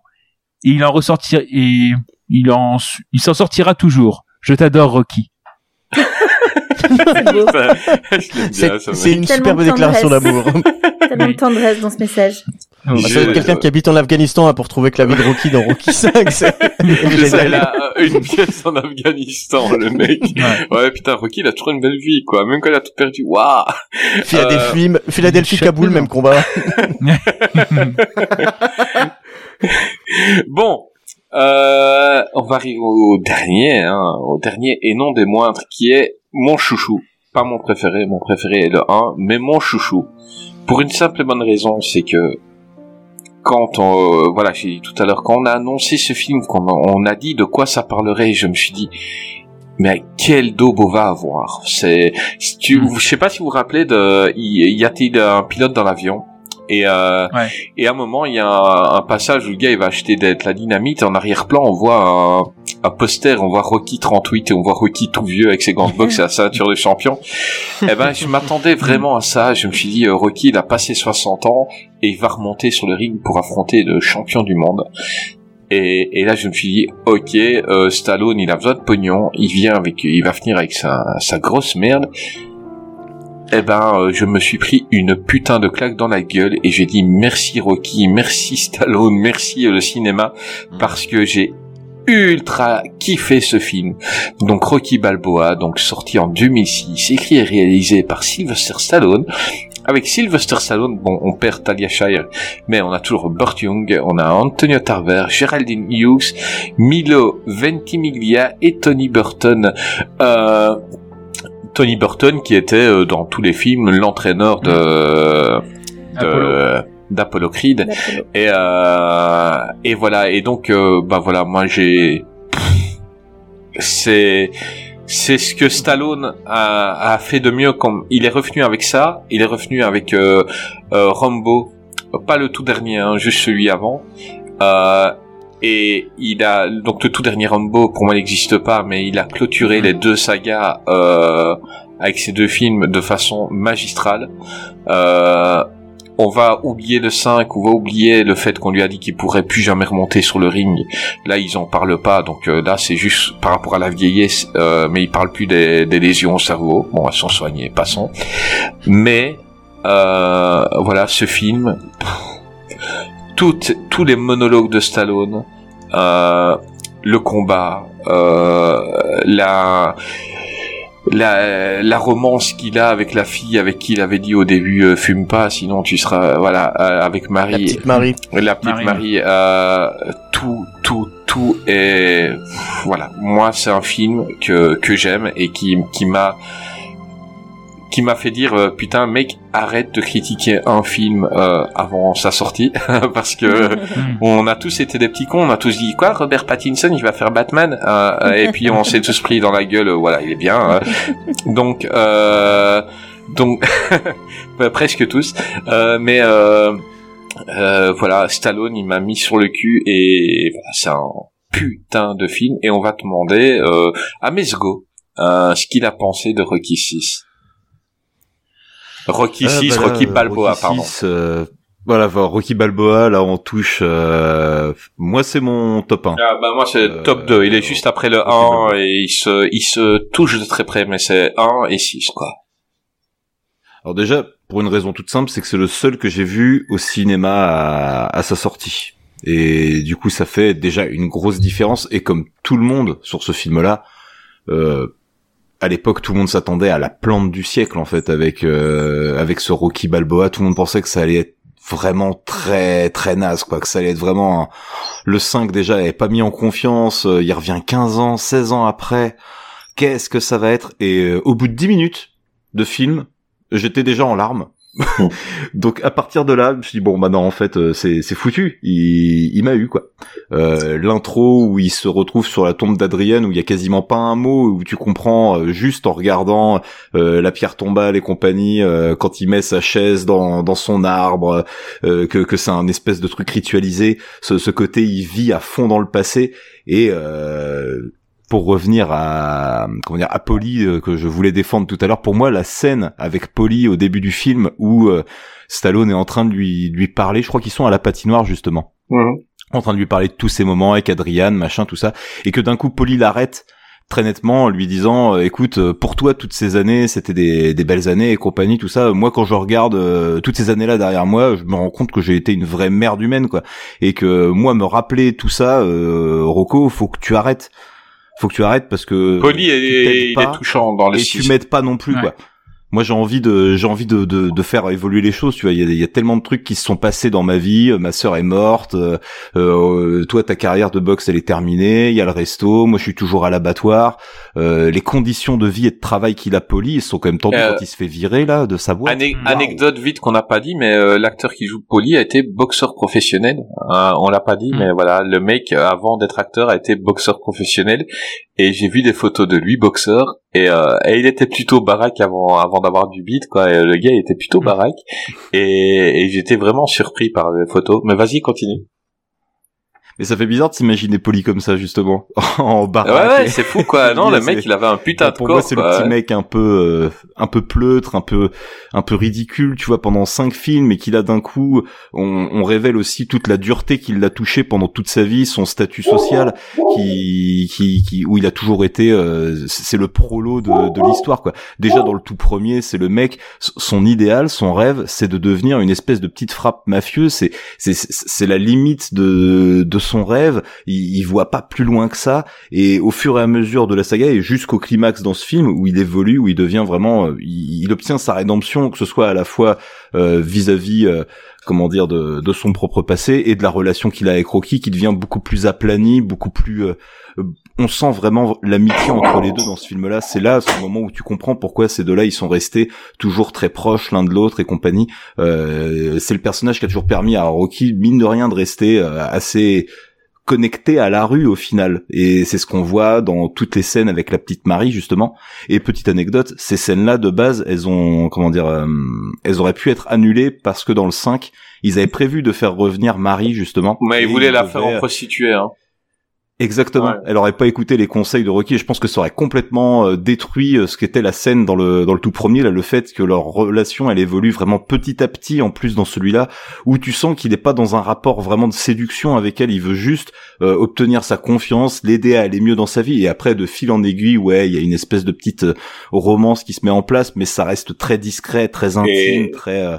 Et il en ressortira, et il en, il s'en sortira toujours. Je t'adore, Rocky. C'est une superbe déclaration d'amour. Tellement de tendresse dans ce message. Être quelqu'un qui habite en Afghanistan hein, pour trouver que la vie de Rocky dans Rocky 5, c'est il a euh, une pièce en Afghanistan, le mec. Ouais, putain, Rocky, il a toujours une belle vie, quoi. Même quand il a tout perdu. Waouh! Philadelphie, Philadelphie, Chaque Kaboul, même combat. Bon. Euh, on va arriver au dernier, hein, au dernier et non des moindres, qui est mon chouchou. Pas mon préféré, mon préféré est le 1, mais mon chouchou. Pour une simple et bonne raison, c'est que quand on, euh, voilà, j'ai dit tout à l'heure, quand on a annoncé ce film, qu'on a- on a dit de quoi ça parlerait, je me suis dit, mais quel daube va avoir. C'est, si tu, Mm. je sais pas si vous vous rappelez de, y, y a-t-il un pilote dans l'avion? Et, euh, Ouais. et à un moment, il y a un, un passage où le gars il va acheter de, la dynamite. En arrière-plan, on voit un, un poster, on voit Rocky 38 et on voit Rocky tout vieux avec ses gants de boxe et la ceinture de champion. eh ben, je m'attendais vraiment à ça. Je me suis dit, euh, Rocky, il a passé 60 ans et il va remonter sur le ring pour affronter le champion du monde. Et, et là, je me suis dit, ok, euh, Stallone, il a besoin de pognon. Il vient avec, il va venir avec sa, sa grosse merde. Eh ben, euh, je me suis pris une putain de claque dans la gueule et j'ai dit merci Rocky, merci Stallone, merci euh, le cinéma parce que j'ai ultra kiffé ce film. Donc Rocky Balboa, donc sorti en 2006, écrit et réalisé par Sylvester Stallone. Avec Sylvester Stallone, bon, on perd Talia Shire, mais on a toujours Burt Young, on a Antonio Tarver, Geraldine Hughes, Milo Ventimiglia et Tony Burton. Euh, Tony Burton qui était euh, dans tous les films l'entraîneur de de- d'Apollo. Creed. Et euh, et voilà. Et donc euh, bah voilà moi j'ai c'est c'est ce que Stallone a, a fait de mieux comme il est revenu avec ça. Il est revenu avec euh, euh, Rambo. Pas le tout dernier hein, juste celui avant. Euh, et il a donc le tout dernier Rambo pour moi n'existe pas mais il a clôturé les deux sagas euh, avec ces deux films de façon magistrale euh, on va oublier le 5, on va oublier le fait qu'on lui a dit qu'il pourrait plus jamais remonter sur le ring. Là, ils en parlent pas, donc euh, là, c'est juste par rapport à la vieillesse, euh, mais ils parlent plus des, des lésions au cerveau. Bon, elles sont soignées, passons. Mais euh, voilà, ce film, toutes, tous les monologues de Stallone, euh, le combat, euh, la la, la romance qu'il a avec la fille avec qui il avait dit au début euh, fume pas sinon tu seras voilà euh, avec La Marie. petite Marie. la petite Marie, Marie, euh, tout tout tout est voilà. Moi c'est un film que que j'aime et qui qui m'a qui m'a fait dire euh, putain mec arrête de critiquer un film euh, avant sa sortie parce que on a tous été des petits cons on a tous dit quoi Robert Pattinson il va faire Batman Euh, et puis on s'est tous pris dans la gueule euh, voilà il est bien euh. donc euh, donc bah, presque tous Euh, mais euh, euh, voilà Stallone il m'a mis sur le cul et voilà, c'est un putain de film et on va demander euh, à Mesgo euh, ce qu'il a pensé de Rocky 6 Rocky Ah, 6, bah là, Rocky euh, Balboa, Rocky pardon. 6, euh, voilà, Rocky Balboa, là on touche. euh, moi c'est mon top 1. Ah, bah, moi, c'est Euh, top 2. Il est juste après le Rocky 1 Balboa. et il se, il se touche de très près, mais c'est 1 et 6, quoi. Alors déjà, pour une raison toute simple, c'est que c'est le seul que j'ai vu au cinéma à, à sa sortie. Et du coup, ça fait déjà une grosse différence. Et comme tout le monde sur ce film-là, euh, à l'époque, tout le monde s'attendait à la plante du siècle en fait avec euh, avec ce Rocky Balboa. Tout le monde pensait que ça allait être vraiment très très naze quoi, que ça allait être vraiment le 5 déjà avait pas mis en confiance. euh, il revient 15 ans, 16 ans après. Qu'est-ce que ça va être? Et euh, au bout de 10 minutes de film, j'étais déjà en larmes. Donc à partir de là, je me suis dit bon bah non en fait euh, c'est foutu. Il, il m'a eu quoi. Euh, L'intro où il se retrouve sur la tombe d'Adrienne où il y a quasiment pas un mot où tu comprends euh, juste en regardant euh, la pierre tombale et compagnie euh, quand il met sa chaise dans dans son arbre euh, que que c'est un espèce de truc ritualisé. Ce, ce côté il vit à fond dans le passé et pour revenir à comment dire à Polly euh, que je voulais défendre tout à l'heure pour moi la scène avec Polly au début du film où euh, Stallone est en train de lui lui parler je crois qu'ils sont à la patinoire justement. En train de lui parler de tous ces moments avec Adrian machin tout ça. Et que d'un coup Polly l'arrête très nettement en lui disant euh, écoute pour toi toutes ces années c'était des, des belles années et compagnie tout ça. Moi quand je regarde euh, toutes ces années là derrière moi je me rends compte que j'ai été une vraie merde humaine quoi. Et que moi me rappeler tout ça euh, Rocco faut que tu arrêtes faut que tu arrêtes parce que Polly, tu est, il pas est touchant dans le et 6. tu m'aides pas non plus Ouais. quoi moi j'ai envie de j'ai envie de, de de faire évoluer les choses tu vois il y a, il y a tellement de trucs qui se sont passés dans ma vie ma sœur est morte euh, euh, toi ta carrière de boxe elle est terminée il y a le resto moi je suis toujours à l'abattoir euh, les conditions de vie et de travail qu'il a poli sont quand même tendues Euh, quand il se fait virer là de sa boîte. Anecdote vite qu'on n'a pas dit, mais euh, l'acteur qui joue Polly a été boxeur professionnel. Euh, on l'a pas dit, Mm. mais voilà, le mec euh, avant d'être acteur a été boxeur professionnel. Et j'ai vu des photos de lui boxeur et, euh, et il était plutôt baraque avant avant d'avoir du beat quoi. Et le gars il était plutôt Mm. baraque et, et j'étais vraiment surpris par les photos. Mais vas-y continue. Mais ça fait bizarre de s'imaginer poli comme ça justement en Ouais baraque ouais, c'est fou quoi. Non, le mec il avait un putain de pour corps. moi c'est le petit mec un peu euh, un peu pleutre un peu un peu ridicule tu vois pendant cinq films et qu'il a d'un coup on, on révèle aussi toute la dureté qu'il l'a touché pendant toute sa vie son statut social qui qui, qui où il a toujours été euh, c'est le prolo de, de l'histoire quoi déjà dans le tout premier c'est le mec son idéal son rêve c'est de devenir une espèce de petite frappe mafieuse c'est c'est c'est la limite de de son rêve il, il voit pas plus loin que ça et au fur et à mesure de la saga et jusqu'au climax dans ce film où il évolue, où il devient vraiment, euh, il, obtient sa rédemption, que ce soit à la fois euh, vis-à-vis, euh, comment dire, de, son propre passé et de la relation qu'il a avec Rocky, qui devient beaucoup plus aplanie, beaucoup plus. On sent vraiment l'amitié entre les deux dans ce film-là. C'est là, ce moment où tu comprends pourquoi ces deux-là, ils sont restés toujours très proches l'un de l'autre et compagnie. Euh, c'est le personnage qui a toujours permis à Rocky, mine de rien, de rester euh, assez connecté à la rue au final et c'est ce qu'on voit dans toutes les scènes avec la petite Marie justement et petite anecdote ces scènes là de base elles ont comment dire euh, elles auraient pu être annulées parce que dans le 5 ils avaient prévu de faire revenir Marie justement Mais ils la faire en prostituée. Hein. Exactement. Ouais. Elle aurait pas écouté les conseils de Rocky et je pense que ça aurait complètement euh, détruit euh, ce qu'était la scène dans le dans le tout premier là le fait que leur relation elle évolue vraiment petit à petit en plus dans celui-là où tu sens qu'il n'est pas dans un rapport vraiment de séduction avec elle, il veut juste euh, obtenir sa confiance, l'aider à aller mieux dans sa vie et après de fil en aiguille ouais, il y a une espèce de petite euh, romance qui se met en place mais ça reste très discret, très intime, Et- très euh,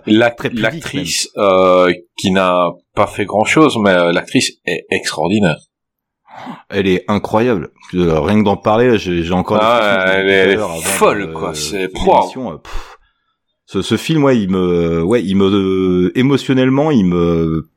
L'actrice euh, qui n'a pas fait grand chose, mais l'actrice est extraordinaire. Elle est incroyable. Euh, rien que d'en parler, j'ai encore. Ah, elle à est folle, quoi, de c'est- l'émission, euh. Ce, ce film, ouais, il me, ouais, il me, euh, émotionnellement, il me,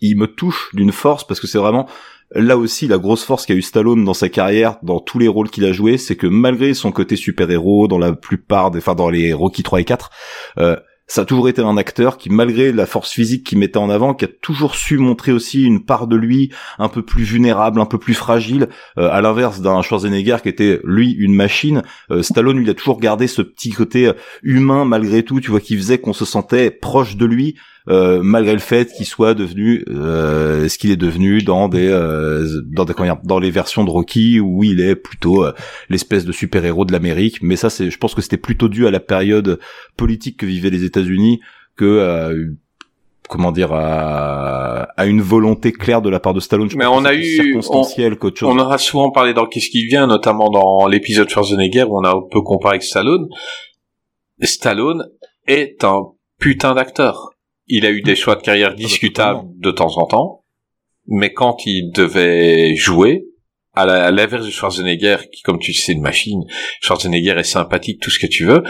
il me touche d'une force parce que c'est vraiment là aussi, la grosse force qu'a eu Stallone dans sa carrière, dans tous les rôles qu'il a joué, c'est que malgré son côté super-héros, dans la plupart des, enfin dans les Rocky 3 et 4, euh, ça a toujours été un acteur qui, malgré la force physique qu'il mettait en avant, qui a toujours su montrer aussi une part de lui un peu plus vulnérable, un peu plus fragile, euh, à l'inverse d'un Schwarzenegger qui était lui une machine. Euh, Stallone lui a toujours gardé ce petit côté euh, humain malgré tout, tu vois, qui faisait qu'on se sentait proche de lui. Euh, malgré le fait qu'il soit devenu euh, ce qu'il est devenu dans des euh, dans des dans les versions de Rocky où il est plutôt l'espèce de super héros de l'Amérique mais ça c'est je pense que c'était plutôt dû à la période politique que vivaient les États-Unis que comment dire à, à, une volonté claire de la part de Stallone. Je mais on a eu circonstanciel on, chose. on aura souvent parlé dans Qu'est-ce qui vient, notamment dans l'épisode Schwarzenegger où on a un peu comparé avec Stallone. Stallone est un putain d'acteur. Il a eu des choix de carrière discutables de temps en temps, mais quand il devait jouer, à l'inverse de Schwarzenegger, qui comme tu sais, c'est une machine, Schwarzenegger est sympathique, tout ce que tu veux,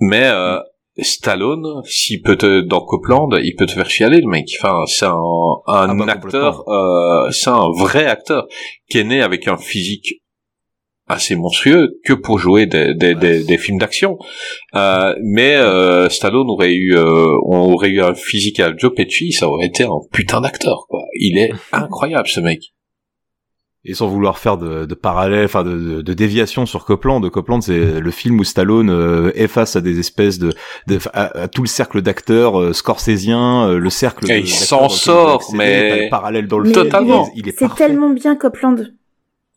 mais euh, Stallone, s'il peut te dans Copland, il peut te faire chialer le mec. Enfin, c'est un, un ah bah, acteur, euh, c'est un vrai acteur qui est né avec un physique assez monstrueux que pour jouer des, des, des, des films d'action. Euh, mais euh, Stallone aurait eu, euh, on aurait eu un physique à Joe Pesci, ça aurait été un putain d'acteur. Quoi. Il est incroyable ce mec. Et sans vouloir faire de, de parallèle, enfin de, de, déviation sur Copland, de Copland c'est le film où Stallone euh, est face à des espèces de, de à, tout le cercle d'acteurs euh, scorsésien, euh, le cercle. Et il s'en sort, mais parallèle dans le totalement. Il est, tellement bien Copland.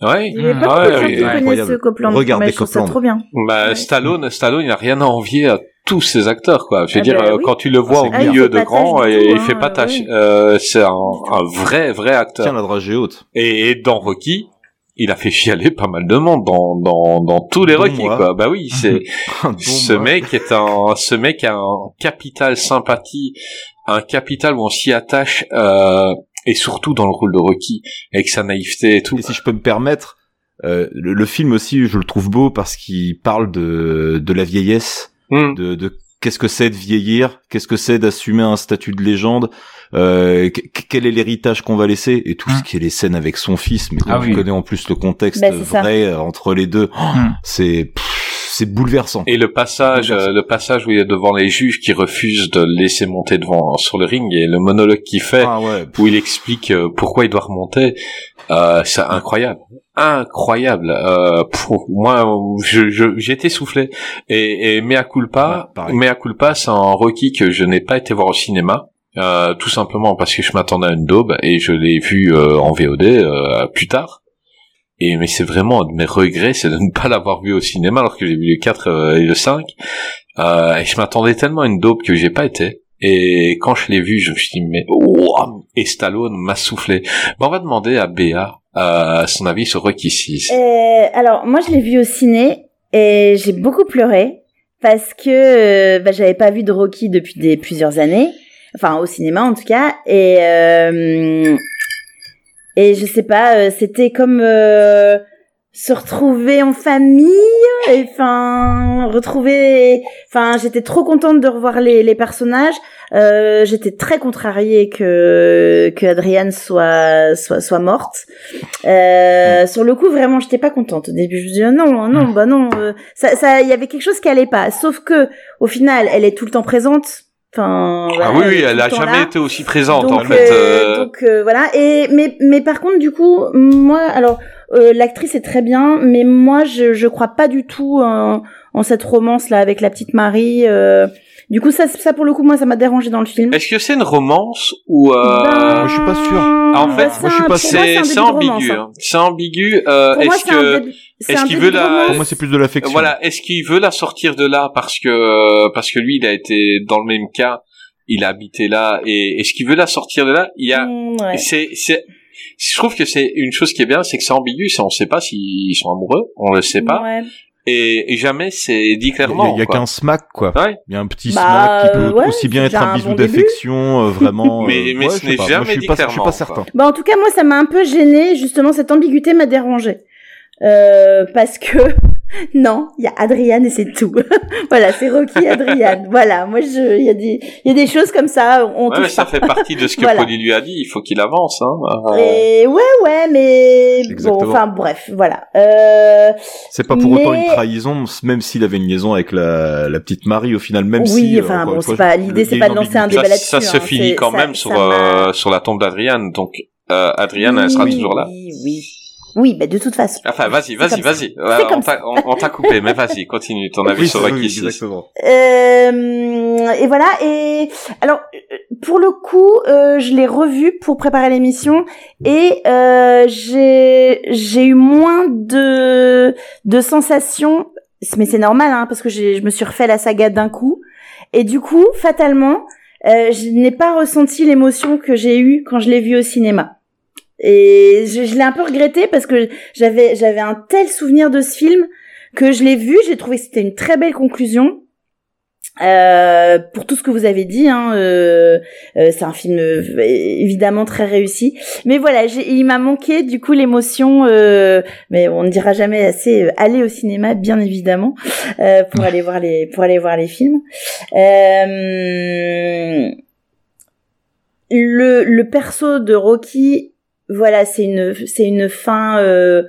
Ouais. Il mmh. pas ouais, ouais, ce Copland. Regardez Copland. trop bien. Bah, Stallone, Stallone, il a rien à envier à tous ces acteurs, quoi. Je veux ah dire, bah quand tu le vois au ah, milieu de grand, et, il fait hein, pas tâche. Euh, c'est un, un, vrai, vrai acteur. Tiens la dragée haute. Et, dans Rocky, il a fait chialer pas mal de monde dans dans dans tous les Rocky, quoi. Bah oui, c'est ce mec est un, ce mec a un capital sympathie, un capital où on s'y attache. Euh, et surtout dans le rôle de Rocky, avec sa naïveté et tout. Et si je peux me permettre, euh, le, film aussi, je le trouve beau parce qu'il parle de, de la vieillesse, hmm. de, de qu'est-ce que c'est de vieillir, qu'est-ce que c'est d'assumer un statut de légende, euh, quel est l'héritage qu'on va laisser et tout ce hmm. qui est les scènes avec son fils, mais ah, connaît en plus le contexte bah, vrai euh, entre les deux, hmm. c'est c'est bouleversant. Et le passage, euh, le passage où il est devant les juges qui refusent de le laisser monter devant sur le ring et le monologue qu'il fait, ah où il explique euh, pourquoi il doit remonter, euh, c'est incroyable, incroyable. Euh, pour moi, je, j'ai été soufflé. Et, et mea culpa, ouais, mea culpa, c'est un Rocky que je n'ai pas été voir au cinéma. Euh, tout simplement parce que je m'attendais à une daube et je l'ai vu en VOD plus tard. Et mais c'est vraiment un de mes regrets, c'est de ne pas l'avoir vu au cinéma alors que j'ai vu le 4 euh, et le 5. Euh, et je m'attendais tellement à une dope que j'ai pas été. Et quand je l'ai vu, je me suis dit mais wow et Stallone m'a soufflé. Bon, on va demander à Béa euh, son avis sur Rocky 6. Euh, alors moi je l'ai vu au ciné et j'ai beaucoup pleuré parce que euh, bah, j'avais pas vu de Rocky depuis des plusieurs années, enfin au cinéma en tout cas et et je sais pas, euh, c'était comme euh, se retrouver en famille, et enfin retrouver, enfin j'étais trop contente de revoir les, les personnages. Euh, j'étais très contrariée que que Adrienne soit soit soit morte. Euh, sur le coup, vraiment, j'étais pas contente. Au début, je me dis oh non, non, bah non, ça, ça, il y avait quelque chose qui allait pas. Sauf que au final, elle est tout le temps présente Enfin, ah oui, elle, a jamais été aussi présente en fait. Euh, donc euh, voilà. Et mais mais par contre du coup, moi, alors euh, l'actrice est très bien, mais moi je je crois pas du tout en, en cette romance là avec la petite Marie. Du coup, ça, ça pour le coup, moi, ça m'a dérangé dans le film. Est-ce que c'est une romance ou euh... ben... Moi, je suis pas sûr. Ah, en fait, moi, je suis pas C'est c'est ambigu. Hein. C'est ambigu. est-ce que est-ce qu'il veut la Pour moi, c'est plus de l'affection. Voilà. Est-ce qu'il veut la sortir de là parce que parce que lui, il a été dans le même cas. Il a habité là et est-ce qu'il veut la sortir de là? Il y a. Mm, c'est c'est. Je trouve que c'est une chose qui est bien, c'est que c'est ambigu. C'est on sait pas s'ils sont amoureux. On le sait pas. Ouais et, jamais c'est dit clairement. Il y a, qu'un smack quoi. Il y a un petit bah, smack qui peut aussi bien être un, bisou d'affection, euh, vraiment. mais mais ce n'est jamais dit clairement. Je suis pas certain. Bah en tout cas moi ça m'a un peu gêné justement cette ambiguïté m'a dérangé euh, parce que Non, il y a Adrian et c'est tout. voilà, c'est Rocky Adrian. voilà, moi je il y a des il y a des choses comme ça, on Ouais, touche mais ça pas. fait partie de ce que Voilà. Polly lui a dit. Il faut qu'il avance. Hein. Euh, Et ouais ouais, mais bon enfin bref, voilà. Euh C'est pas pour autant une trahison, même s'il avait une liaison avec la, la petite Marie au final, même Oui, si. euh, enfin, bon, c'est pas- l'idée, c'est pas de lancer un débat ça, là-dessus, ça se hein, finit quand ça- même ça sur euh, sur la tombe d'Adriane. Donc euh, Adriane, elle sera oui, toujours là. Oui, oui. Oui, mais de toute façon. Enfin, vas-y, vas-y, vas-y. On t'a coupé, mais vas-y, continue ton avis Oui, sur Rocky oui, 6. exactement. Euh, et voilà. Et alors, euh, pour le coup, euh, je l'ai revu pour préparer l'émission et euh, j'ai j'ai eu moins de de sensations. Mais c'est normal, hein, parce que je me suis refait la saga d'un coup. Et du coup, fatalement, euh, je n'ai pas ressenti l'émotion que j'ai eue quand je l'ai vu au cinéma. Et je, je l'ai un peu regretté parce que j'avais j'avais un tel souvenir de ce film que je l'ai vu, j'ai trouvé que c'était une très belle conclusion. Euh, pour tout ce que vous avez dit, hein, euh, euh, c'est un film euh, évidemment très réussi. Mais voilà, il m'a manqué du coup l'émotion. euh, mais on ne dira jamais assez euh, aller au cinéma, bien évidemment, pour aller voir les pour aller voir les films. Le le perso de Rocky, voilà, c'est une c'est une fin. Euh,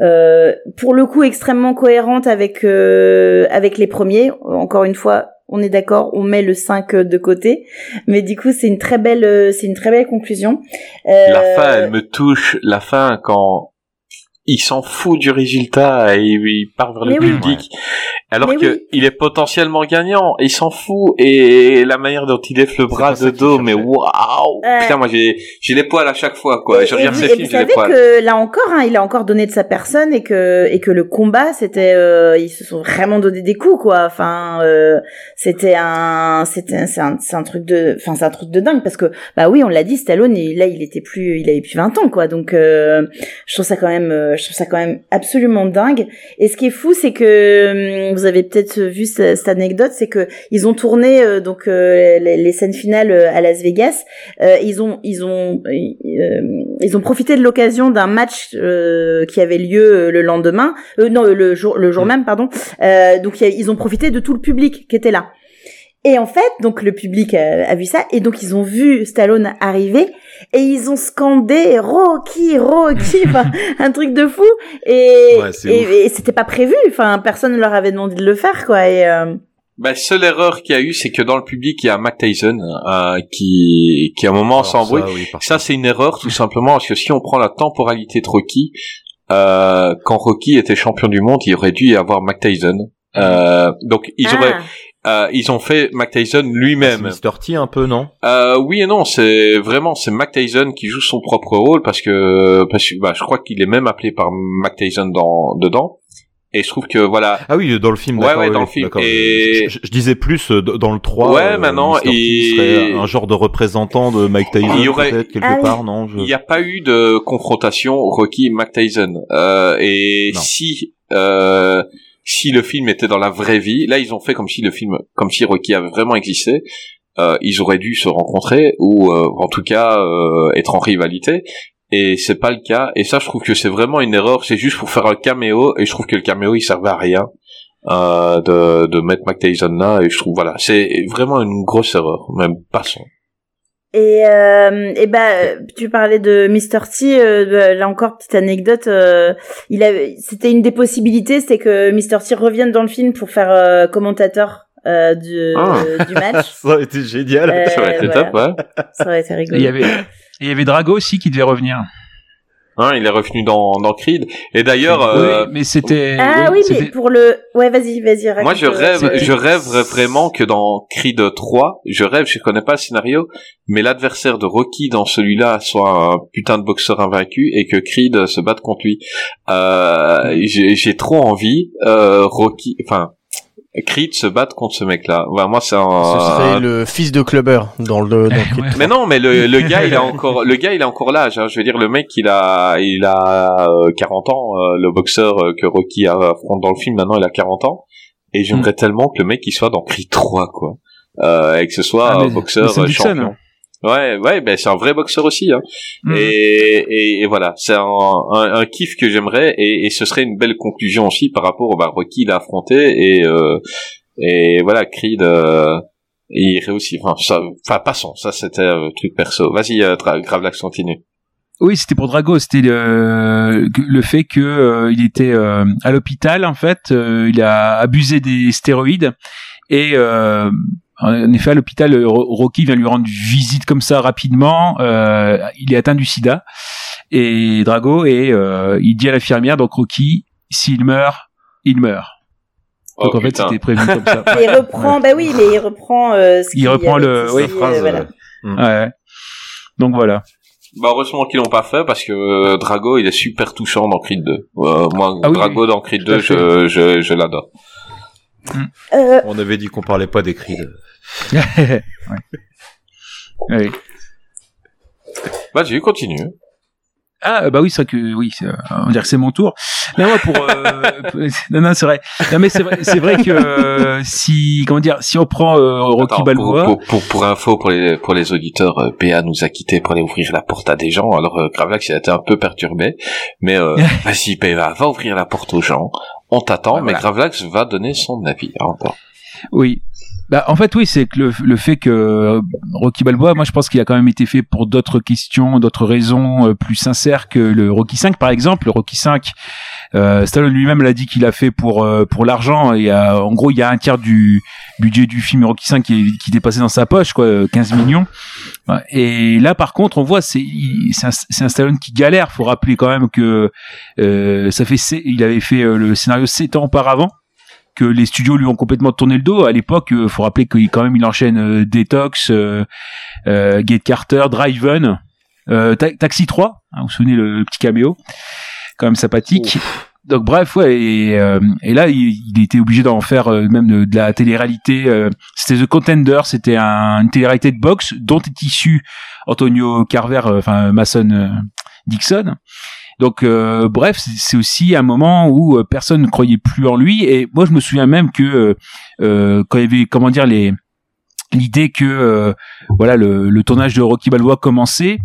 euh, pour le coup extrêmement cohérente avec euh, avec les premiers. Encore une fois, on est d'accord, on met le 5 de côté, mais du coup c'est une très belle euh, c'est une très belle conclusion. Euh, La fin, elle me touche. La fin, quand il s'en fout du résultat et il part vers le oui. public, alors Mais que oui. il est potentiellement gagnant, il s'en fout et la manière dont il lève le bras de qu'il dos, mais waouh Ouais. Putain, moi j'ai j'ai les poils à chaque fois quoi. et, je regarde vous, ces films, vous j'ai les savez poils. que là encore, hein, il a encore donné de sa personne et que et que le combat, c'était, euh, ils se sont vraiment donné des coups quoi. Enfin, euh, c'était un, c'était, c'est un, c'est un truc de, enfin c'est un truc de dingue parce que bah oui, on l'a dit, Stallone, il- là il était plus, il avait plus 20 ans quoi. Donc euh, je trouve ça quand même, euh, je trouve ça quand même absolument dingue. Et ce qui est fou, c'est que hum, vous avez peut-être vu ce- cette anecdote, c'est que ils ont tourné euh, donc euh, les, les scènes finales euh, à Las Vegas. Ils ont ils ont ils ont profité de l'occasion d'un match qui avait lieu le lendemain, euh, non le jour le jour même pardon. Donc ils ont profité de tout le public qui était là. Et en fait, donc le public a, a vu ça, et donc ils ont vu Stallone arriver, et ils ont scandé Rocky, Rocky, enfin un truc de fou, et Ouais, c'est et, ouf. et c'était pas prévu, enfin personne ne leur avait demandé de le faire quoi. Et euh, Bah, seule erreur qu'il y a eu, c'est que dans le public, il y a Mac Tyson euh, qui, qui à un moment s'embrouille. ça, oui, Ça, c'est une erreur, tout simplement, parce que si on prend la temporalité de Rocky, euh, quand Rocky était champion du monde, il aurait dû y avoir Mac Tyson. Euh, donc, ils ah, auraient, euh, ils ont fait Mac Tyson C'est lui-même. Mr. T un peu, non? Euh, oui et non, c'est vraiment c'est Mac Tyson qui joue son propre rôle parce que parce que bah, je crois qu'il est même appelé par Mac Tyson dans dedans. Et je trouve que voilà, Ah oui, dans le film, Ouais, d'accord. ouais, oui, dans le film. Et- Je, je- je disais plus euh, dans le 3. Ouais, euh, maintenant, Mr. T et- serait un genre de représentant de Mike Tyson, Il y aurait- peut-être, quelque Ah part, non? Je... il n'y a pas eu de confrontation Rocky Mac Tyson. Euh, et Non. si euh, si le film était dans la vraie vie, là ils ont fait comme si le film, comme si Rocky avait vraiment existé. Euh, ils auraient dû se rencontrer ou euh, en tout cas euh, être en rivalité. Et c'est pas le cas. Et ça, je trouve que c'est vraiment une erreur. C'est juste pour faire un caméo. Et je trouve que le caméo, il servait à rien euh, de, de mettre Mac là. Et je trouve, voilà, c'est vraiment une grosse erreur. Même passons. Et, euh, et bah, euh, tu parlais de Mr. T, euh, bah, là encore petite anecdote. euh, il avait, c'était une des possibilités, c'était que Mr. T revienne dans le film pour faire euh, commentateur euh, du, Ah. du match. Ça aurait été génial. Euh, ça aurait été voilà. top, ouais. Ça aurait été Et rigolo. il y avait, et il y avait Drago aussi qui devait revenir. Hein, il est revenu dans, dans Creed. Et d'ailleurs, euh, oui, mais c'était. Ah oui, mais pour le, ouais, vas-y, vas-y. moi je raconte, rêve, euh, je rêve vraiment que dans Creed 3, je rêve, je connais pas le scénario, mais l'adversaire de Rocky dans celui-là soit un putain de boxeur invaincu et que Creed se batte contre lui. Euh, j'ai j'ai trop envie, euh, Rocky, enfin, Creed se batte contre ce mec-là. Enfin, moi c'est un... Ce serait le fils de Clubber dans le. Dans Ouais. Mais non, mais le, le gars, il a encore, le gars, il a encore l'âge. Hein. Je veux dire, le mec, il a, il a euh, 40 ans. euh, le boxeur euh, que Rocky affronte dans le film, maintenant, il a 40 ans. Et j'aimerais tellement que le mec, il soit dans Creed 3, quoi. Euh, et que ce soit Ah, un mais- boxeur euh, Dixon. champion. Ouais, ouais, ben c'est un vrai boxeur aussi. Hein. Mhm. Et, et, et voilà, c'est un, un, un kiff que j'aimerais, et, et ce serait une belle conclusion aussi par rapport au bah, Rocky l'a affronté et euh, et voilà Creed. Euh, il irait aussi. Enfin, ça, enfin passons. Ça c'était un truc perso. Vas-y, euh, Gravelax continue. Oui, c'était pour Drago. C'était le, le fait que euh, il était euh, à l'hôpital en fait. euh, il a abusé des stéroïdes et euh, en effet à l'hôpital, euh, Ro- Rocky vient lui rendre visite comme ça rapidement. euh, il est atteint du SIDA et Drago et euh, il dit à l'infirmière donc Rocky, s'il meurt, il meurt. Donc Oh, en fait c'était prévu comme ça. Et il reprend, bah oui, mais il reprend euh, ce Il reprend le- oui, phrase, euh, voilà. euh, Ouais. Donc voilà. Bah heureusement qu'ils l'ont pas fait parce que euh, Drago il est super touchant dans Creed 2. Euh, moi Ah oui, Drago dans Creed tout à 2 fait. je je, je l'adore. Euh, On avait dit qu'on parlait pas des cris. Ouais. Vas-y continue. Ah bah oui c'est vrai que oui c'est- on dire que c'est mon tour. Non moi pour euh, non non c'est vrai. Non mais c'est vrai c'est vrai que euh, si comment dire si on prend euh, Rocky Attends, Balboa Pour, pour, pour, pour info pour les pour les auditeurs, euh, PA nous a quitté pour aller ouvrir la porte à des gens. Alors euh, Gravelax il a été un peu perturbé, mais euh, vas-y PA va ouvrir la porte aux gens. On t'attend, mais. Gravelax va donner son avis. hein. Oui. Bah, en fait, oui, c'est que le, le fait que euh, Rocky Balboa, moi, je pense qu'il a quand même été fait pour d'autres questions, d'autres raisons euh, plus sincères que le Rocky 5, par exemple. Le Rocky 5, euh, Stallone lui-même l'a dit qu'il a fait pour euh, pour l'argent. Et euh, en gros, il y a un tiers du budget du film Rocky 5 qui, est- qui était passé dans sa poche, quoi, euh, 15 millions. Ouais. Et là, par contre, on voit, c'est c'est un, un Stallone qui galère. Faut rappeler quand même que euh, ça fait, il avait fait euh, le scénario 7 ans auparavant que les studios lui ont complètement tourné le dos. À l'époque, euh, faut rappeler qu'il quand même il enchaîne euh, Detox, euh, Gate Carter, Driven, Ta- Taxi 3. hein, vous vous souvenez le, le petit caméo, quand même sympathique. Donc bref, ouais, et, euh, et là il, il était obligé d'en faire euh, même de, de la télé-réalité. euh, c'était The Contender, c'était un, une télé-réalité de boxe dont est issu Antonio Carver, enfin Mason Dixon. Donc euh, bref, c'est- aussi un moment où euh, personne ne croyait plus en lui. Et moi, je me souviens même que euh, quand il y avait, comment dire, les l'idée que voilà le, le tournage de Rocky Balboa commençait.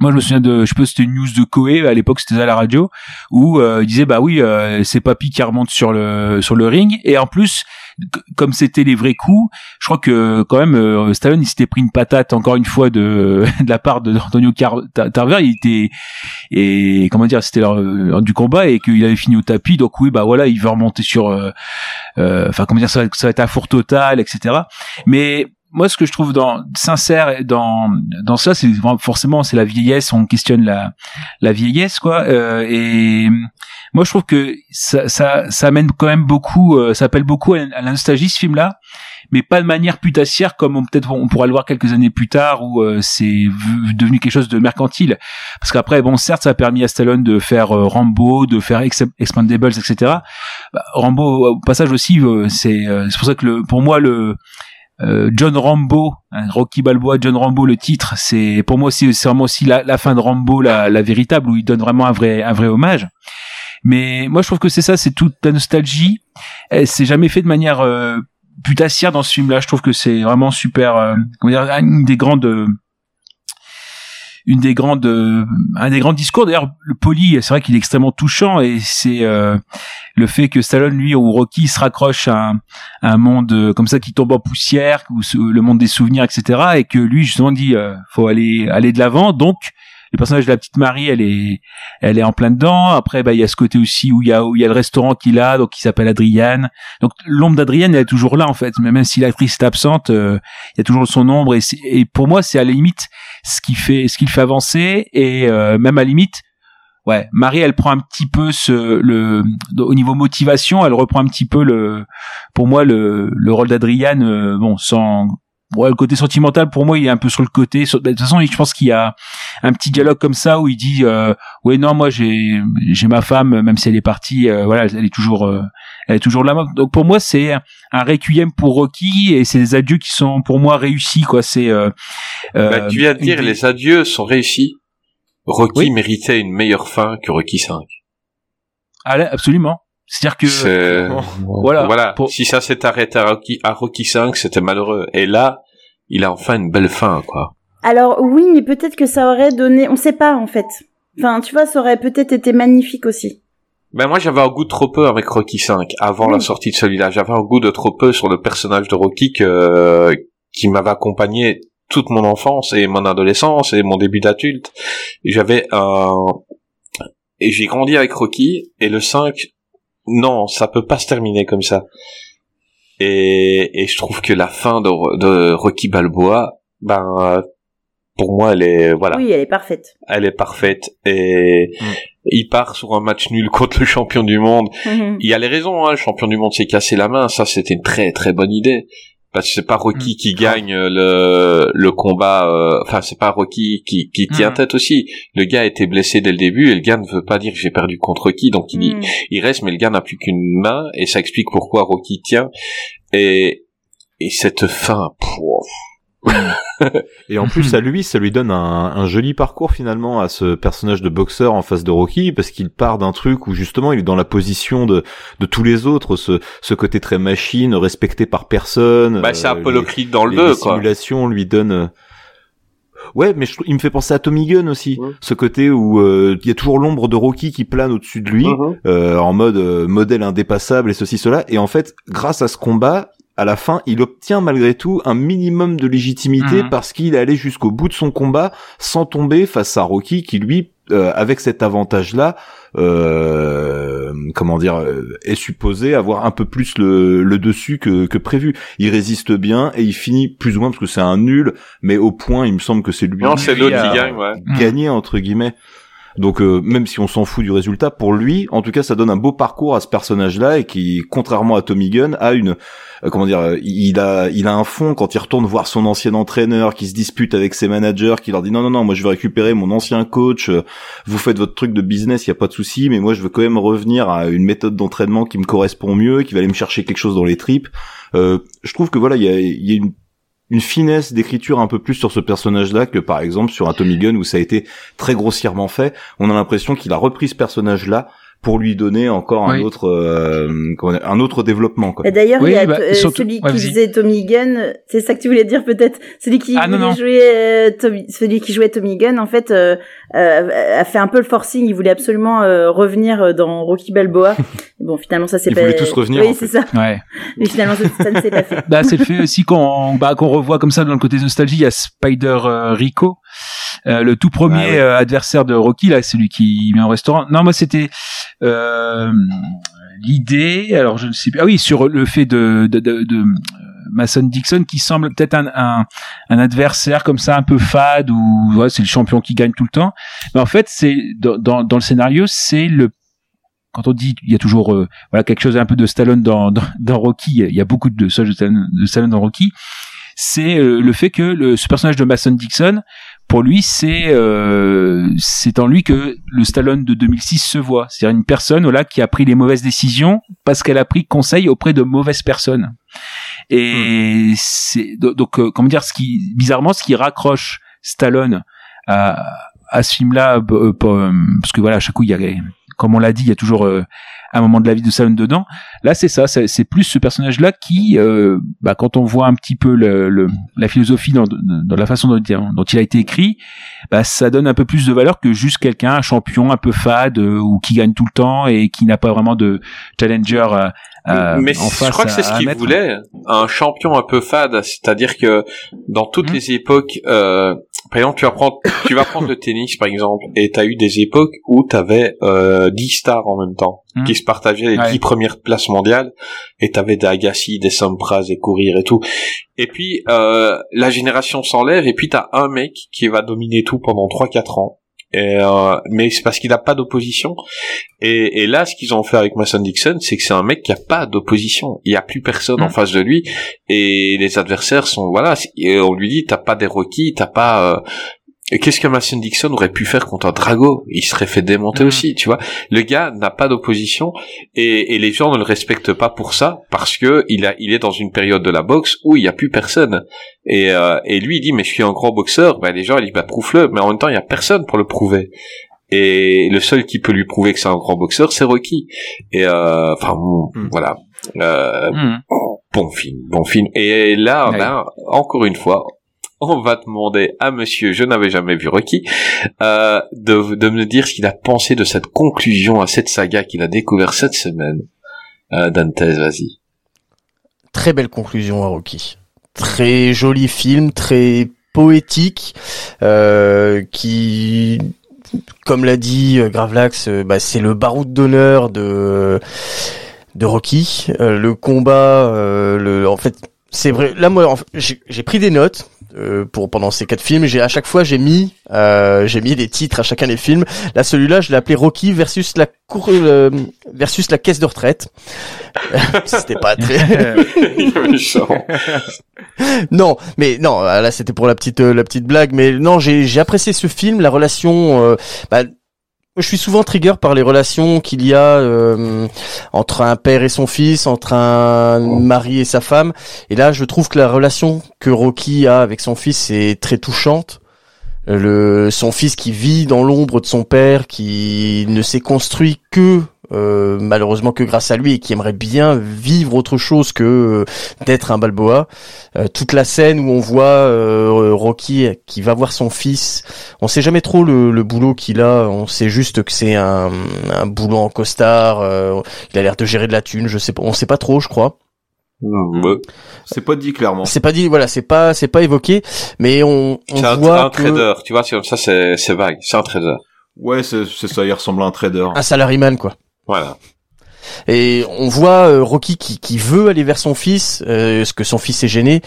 Moi, je me souviens de, je sais pas, c'était une news de Koé à l'époque, c'était à la radio, où euh, il disait bah oui, euh, c'est Papy qui remonte sur le sur le ring, et en plus, comme c'était les vrais coups, je crois que quand même euh, Stallone il s'était pris une patate encore une fois de de la part d'Antonio Tarver, il était et comment dire, c'était du combat et qu'il avait fini au tapis, donc oui bah voilà, il veut remonter sur, euh, euh, enfin comment dire, ça va, ça va être un four total, etc. Mais moi, ce que je trouve dans sincère dans dans ça, c'est forcément c'est la vieillesse. On questionne la la vieillesse, quoi. Euh, et moi, je trouve que ça ça ça amène quand même beaucoup, euh, ça appelle beaucoup à, à la nostalgie ce film-là, mais pas de manière putassière comme on peut-être on pourra le voir quelques années plus tard où euh, c'est devenu quelque chose de mercantile. Parce qu'après, bon, certes, ça a permis à Stallone de faire euh, Rambo, de faire Ex- Expendables, etc. Bah, Rambo, au passage aussi, euh, c'est euh, c'est pour ça que le, pour moi le euh, John Rambo, hein, Rocky Balboa, John Rambo, le titre, c'est pour moi c'est vraiment aussi la, la fin de Rambo, la, la véritable, où il donne vraiment un vrai, un vrai hommage. Mais moi, je trouve que c'est ça, c'est toute la nostalgie. C'est jamais fait de manière euh, putassière dans ce film-là. Je trouve que c'est vraiment super. euh, comment dire, une des grandes, euh, une des grandes, euh, un des grands discours. D'ailleurs, le poli, c'est vrai qu'il est extrêmement touchant et c'est euh, le fait que Stallone, lui, ou Rocky, se raccroche à un, monde euh, comme ça qui tombe en poussière, ou le monde des souvenirs, etc. Et que lui, justement, dit, faut aller aller de l'avant. Donc, le personnage de la petite Marie, elle est, elle est en plein dedans. Après, bah, il y a ce côté aussi où il y a, où il y a le restaurant qu'il a, donc qui s'appelle Adriane. Donc, l'ombre d'Adriane, elle est toujours là, en fait. Mais même si l'actrice est absente, euh, il y a toujours son ombre. Et, pour moi, c'est à la limite ce qui fait, ce qui le fait avancer. Et euh, même à la limite, ouais, Marie, elle prend un petit peu ce, le, au niveau motivation, elle reprend un petit peu le, pour moi, le, le rôle d'Adriane, euh, bon, sans, ouais, le côté sentimental, pour moi, il est un peu sur le côté. Sur- de toute façon, je pense qu'il y a un petit dialogue comme ça où il dit, euh, ouais, non, moi, j'ai, j'ai ma femme, même si elle est partie, euh, voilà, elle est toujours, euh, elle est toujours là. Donc, pour moi, c'est un requiem pour Rocky et c'est des adieux qui sont, pour moi, réussis, quoi. C'est, euh, euh, Bah, tu viens de dire les adieux sont réussis. Rocky Oui. méritait une meilleure fin que Rocky 5. Ah, là, absolument. C'est-à-dire que, voilà. Voilà. Pour- Si ça s'est arrêté à Rocky, à Rocky 5, c'était malheureux. Et là, il a enfin une belle fin, quoi. Alors oui, mais peut-être que ça aurait donné, on sait pas en fait. Enfin, tu vois, ça aurait peut-être été magnifique aussi. Ben moi j'avais un goût de trop peu avec Rocky 5 avant la sortie de celui-là. J'avais un goût de trop peu sur le personnage de Rocky que, qui m'avait accompagné toute mon enfance et mon adolescence et mon début d'adulte. J'avais un et j'ai grandi avec Rocky et le 5 non, ça peut pas se terminer comme ça. Et, et je trouve que la fin de, de Rocky Balboa, ben pour moi elle est voilà. Oui, elle est parfaite. Elle est parfaite et Mm. il part sur un match nul contre le champion du monde. Mhm. Il y a les raisons, hein, le champion du monde s'est cassé la main, ça c'était une très très bonne idée. Parce que c'est pas Rocky Mm. qui gagne le le combat, euh, enfin c'est pas Rocky qui, qui tient Mm. tête aussi. Le gars a été blessé dès le début et le gars ne veut pas dire que j'ai perdu contre Rocky, donc il, Mhm. il reste, mais le gars n'a plus qu'une main et ça explique pourquoi Rocky tient. Et et cette fin, pff, Et en plus, à lui, ça lui donne un, un joli parcours finalement à ce personnage de boxeur en face de Rocky, parce qu'il part d'un truc où justement il est dans la position de, de tous les autres, ce, ce côté très machine, respecté par personne. bah c'est euh, Apollo les- Creed dans le les, 2, les quoi. simulations lui donnent. euh, Ouais, mais je trouve- il me fait penser à Tommy Gunn aussi, Ouais. ce côté où euh, il y a toujours l'ombre de Rocky qui plane au-dessus de lui, Mhm. euh, en mode euh, modèle indépassable et ceci cela. Et en fait, grâce à ce combat, à la fin, il obtient malgré tout un minimum de légitimité Mhm. parce qu'il est allé jusqu'au bout de son combat sans tomber face à Rocky qui lui, euh, avec cet avantage-là, euh, comment dire, euh, est supposé avoir un peu plus le, le dessus que, que prévu. Il résiste bien et il finit plus ou moins parce que c'est un nul, mais au point, il me semble que c'est lui. Non, c'est qui l'autre a qui gagne, ouais. Gagné entre guillemets. Donc euh, même si on s'en fout du résultat, pour lui, en tout cas, ça donne un beau parcours à ce personnage-là et qui, contrairement à Tommy Gunn, a une euh, comment dire, euh, il a il a un fond quand il retourne voir son ancien entraîneur, qui se dispute avec ses managers, qui leur dit non non non, moi je vais récupérer mon ancien coach, vous faites votre truc de business, il y a pas de souci, mais moi je veux quand même revenir à une méthode d'entraînement qui me correspond mieux, qui va aller me chercher quelque chose dans les tripes. Je trouve que voilà, il y a, y a une une finesse d'écriture un peu plus sur ce personnage-là que par exemple sur un Tommy où ça a été très grossièrement fait. On a l'impression qu'il a repris ce personnage-là pour lui donner encore un Oui. autre euh, un autre développement quoi. Et D'ailleurs, Oui, il y a bah, euh, surtout- celui ouais, qui faisait Tommy Gunn, c'est ça que tu voulais dire peut-être? Celui qui Ah, non, jouer euh, Tommy, celui qui jouait Tommy Gunn, en fait, euh, euh, a fait un peu le forcing. Il voulait absolument euh, revenir dans Rocky Balboa. bon, finalement, ça s'est Ils pas. voulaient tous revenir, Oui, en c'est fait. ça. Ouais. Mais finalement, ça, ça ne s'est pas fait. Bah, c'est le fait aussi qu'on bah, qu'on revoit comme ça dans le côté nostalgie, il y a Spider euh, Rico, euh, le tout premier Ah ouais. euh, adversaire de Rocky, là, celui qui vient au restaurant. Non, moi, c'était euh, l'idée, alors je ne sais plus, ah oui, sur le fait de, de, de, de, Mason Dixon qui semble peut-être un, un, un adversaire comme ça un peu fade ou ouais, c'est le champion qui gagne tout le temps. Mais en fait, c'est dans, dans, dans le scénario, c'est le quand on dit il y a toujours euh, voilà quelque chose un peu de Stallone dans, dans, dans Rocky, il y a beaucoup de de Stallone, de Stallone dans Rocky, c'est euh, le fait que le, ce personnage de Mason Dixon, pour lui, c'est euh, c'est en lui que le Stallone de 2006 se voit. C'est-à-dire une personne voilà qui a pris les mauvaises décisions parce qu'elle a pris conseil auprès de mauvaises personnes. Et c'est do- donc euh, comment dire ce qui bizarrement ce qui raccroche Stallone à à ce film-là euh, euh, parce que voilà à chaque coup il y a comme on l'a dit il y a toujours euh, un moment de la vie de Stallone dedans. Là, c'est ça, c'est plus ce personnage-là qui, euh, bah, quand on voit un petit peu le, le- la philosophie dans, dans la façon dont, dont il a été écrit, bah, ça donne un peu plus de valeur que juste quelqu'un, un champion un peu fade euh, ou qui gagne tout le temps et qui n'a pas vraiment de challenger euh, euh, mais je crois que c'est ce qu'il mettre. voulait, un champion un peu fade, c'est-à-dire que dans toutes Mhm. les époques, euh, par exemple, tu vas prendre, tu vas prendre le tennis par exemple, et t'as eu des époques où t'avais euh, 10 stars en même temps, Mhm. qui se partageaient les Ouais. 10 premières places mondiales, et t'avais des Agassi, des Sampras, des Courir et tout. Et puis euh, la génération s'enlève, et puis t'as un mec qui va dominer tout pendant 3-4 ans. Et, euh, mais c'est parce qu'il n'a pas d'opposition. Et, et là, ce qu'ils ont fait avec Mason Dixon, c'est que c'est un mec qui a pas d'opposition. Il y a plus personne en Mm. face de lui. Et les adversaires sont voilà. Et on lui dit t'as pas des Rocky, t'as pas. euh, et qu'est-ce que Mason Dixon aurait pu faire contre un Drago? Il serait fait démonter Mm. aussi, tu vois. Le gars n'a pas d'opposition et, et les gens ne le respectent pas pour ça parce que il a, il est dans une période de la boxe où il y a plus personne. Et, euh, et lui il dit mais je suis un grand boxeur. Ben les gens ils disent bah prouve-le, mais en même temps il y a personne pour le prouver. Et le seul qui peut lui prouver que c'est un grand boxeur, c'est Rocky. Et euh, enfin bon, Mm. voilà. Euh, Mhm. bon film, bon film. Et là, ben, encore une fois, on va demander à monsieur, je n'avais jamais vu Rocky, euh, de, me dire ce qu'il a pensé de cette conclusion à cette saga qu'il a découvert cette semaine. Euh, vas-y. Très belle conclusion à Rocky. Très joli film, très poétique, euh, qui, comme l'a dit euh, Gravelax, bah, c'est le baroud d'honneur de de Rocky. Le combat, le, en fait, c'est vrai. Là, moi, en fait, j'ai pris des notes euh, pour pendant ces quatre films. J'ai à chaque fois, j'ai mis, euh, j'ai mis des titres à chacun des films. Là, celui-là, je l'ai appelé Rocky versus la cour, euh, versus la caisse de retraite. C'était pas très. non, mais non, là c'était pour la petite euh, la petite blague, mais non, j'ai j'ai apprécié ce film, la relation. euh, bah, je suis souvent trigger par les relations qu'il y a euh, entre un père et son fils, entre un mari et sa femme. Et là, je trouve que la relation que Rocky a avec son fils est très touchante. Le son fils qui vit dans l'ombre de son père, qui ne s'est construit que euh, malheureusement que grâce à lui et qui aimerait bien vivre autre chose que euh, d'être un Balboa. Euh, toute la scène où on voit euh, Rocky qui va voir son fils, on sait jamais trop le, le boulot qu'il a. On sait juste que c'est un, un boulot en costard. euh, il a l'air de gérer de la thune. Je sais pas, on sait pas trop, je crois. Ouais. C'est pas dit clairement. C'est pas dit, voilà, c'est pas, c'est pas évoqué, mais on, on C'est un, voit un que trader, tu vois, ça, c'est c'est vague. C'est un trader. Ouais, c'est c'est ça, il ressemble à un trader. un salaryman quoi. Voilà. Et on voit euh, Rocky qui, qui veut aller vers son fils, euh, parce que son fils est gêné.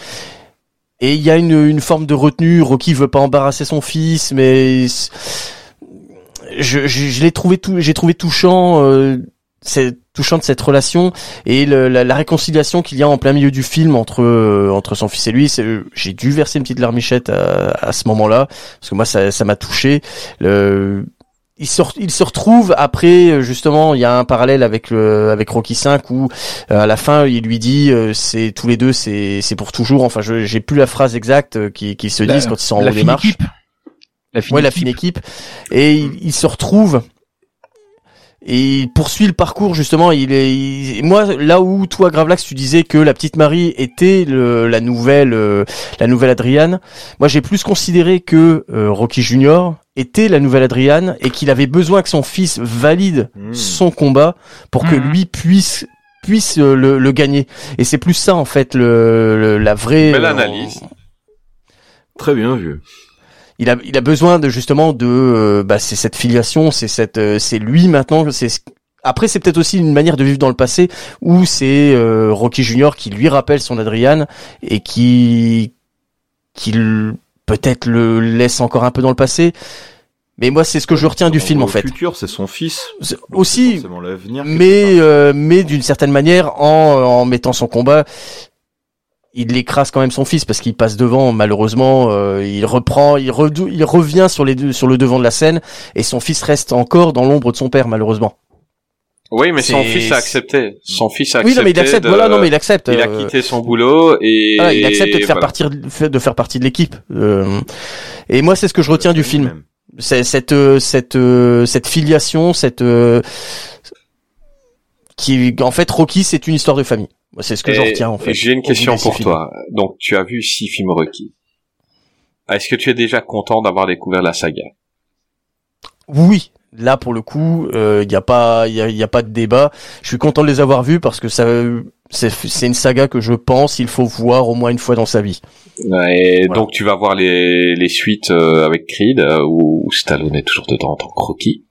Et il y a une, une forme de retenue. Rocky veut pas embarrasser son fils, mais je, je, je l'ai trouvé tout, j'ai trouvé touchant. Euh, c'est touchant de cette relation et le- la, la réconciliation qu'il y a en plein milieu du film entre euh, entre son fils et lui. c'est- J'ai dû verser une petite larmichette à, à ce moment-là parce que moi ça ça m'a touché. Le, il se, il se retrouve après euh, justement il y a un parallèle avec le avec Rocky 5 où euh, à la fin il lui dit euh, c'est tous les deux c'est c'est pour toujours. Enfin je j'ai plus la phrase exacte euh, qui qui se La- disent quand ils sont en haut des marches. La fine ouais la fine équipe. Et il, il se retrouve et il poursuit le parcours justement il est il- moi là où toi Gravelax tu disais que la petite Marie était le, la nouvelle euh, la nouvelle Adriane moi j'ai plus considéré que euh, Rocky Junior était la nouvelle Adriane et qu'il avait besoin que son fils valide Hmm. son combat pour que Mhm. lui puisse puisse euh, le, le gagner et c'est plus ça en fait le, le- la vraie Belle euh, analyse. Très bien vu. Il a il a besoin de justement de euh, bah c'est cette filiation c'est cette euh, c'est lui maintenant c'est ce- après c'est peut-être aussi une manière de vivre dans le passé où c'est euh, Rocky Junior qui lui rappelle son Adrian et qui qui peut-être le laisse encore un peu dans le passé mais moi c'est ce que je retiens du film en fait futur, c'est son fils. Aussi l'avenir. mais euh, mais d'une certaine manière en en mettant son combat il écrase quand même son fils parce qu'il passe devant malheureusement euh, il reprend il, revient sur les deux, sur le devant de la scène et son fils reste encore dans l'ombre de son père malheureusement Oui, mais son fils a accepté. Son fils a oui accepté. non mais il accepte de- voilà non mais il accepte Il a euh, quitté son boulot et. voilà, il accepte de faire voilà. partir de faire partie de l'équipe euh, et moi c'est ce que je retiens du film cette euh, cette cette filiation cette euh, qui en fait Rocky c'est une histoire de famille c'est ce que je Et retiens en fait J'ai une question pour films. toi. Donc, tu as vu six films Rocky. Est-ce que tu es déjà content d'avoir découvert la saga? Oui, là pour le coup, il n'y a pas, il y a, y a pas de débat. Je suis content de les avoir vus parce que ça, c'est, une saga que je pense il faut voir au moins une fois dans sa vie. Et Voilà. donc, tu vas voir les, les suites euh, avec Creed, euh, où Stallone est toujours dedans en tant que Rocky.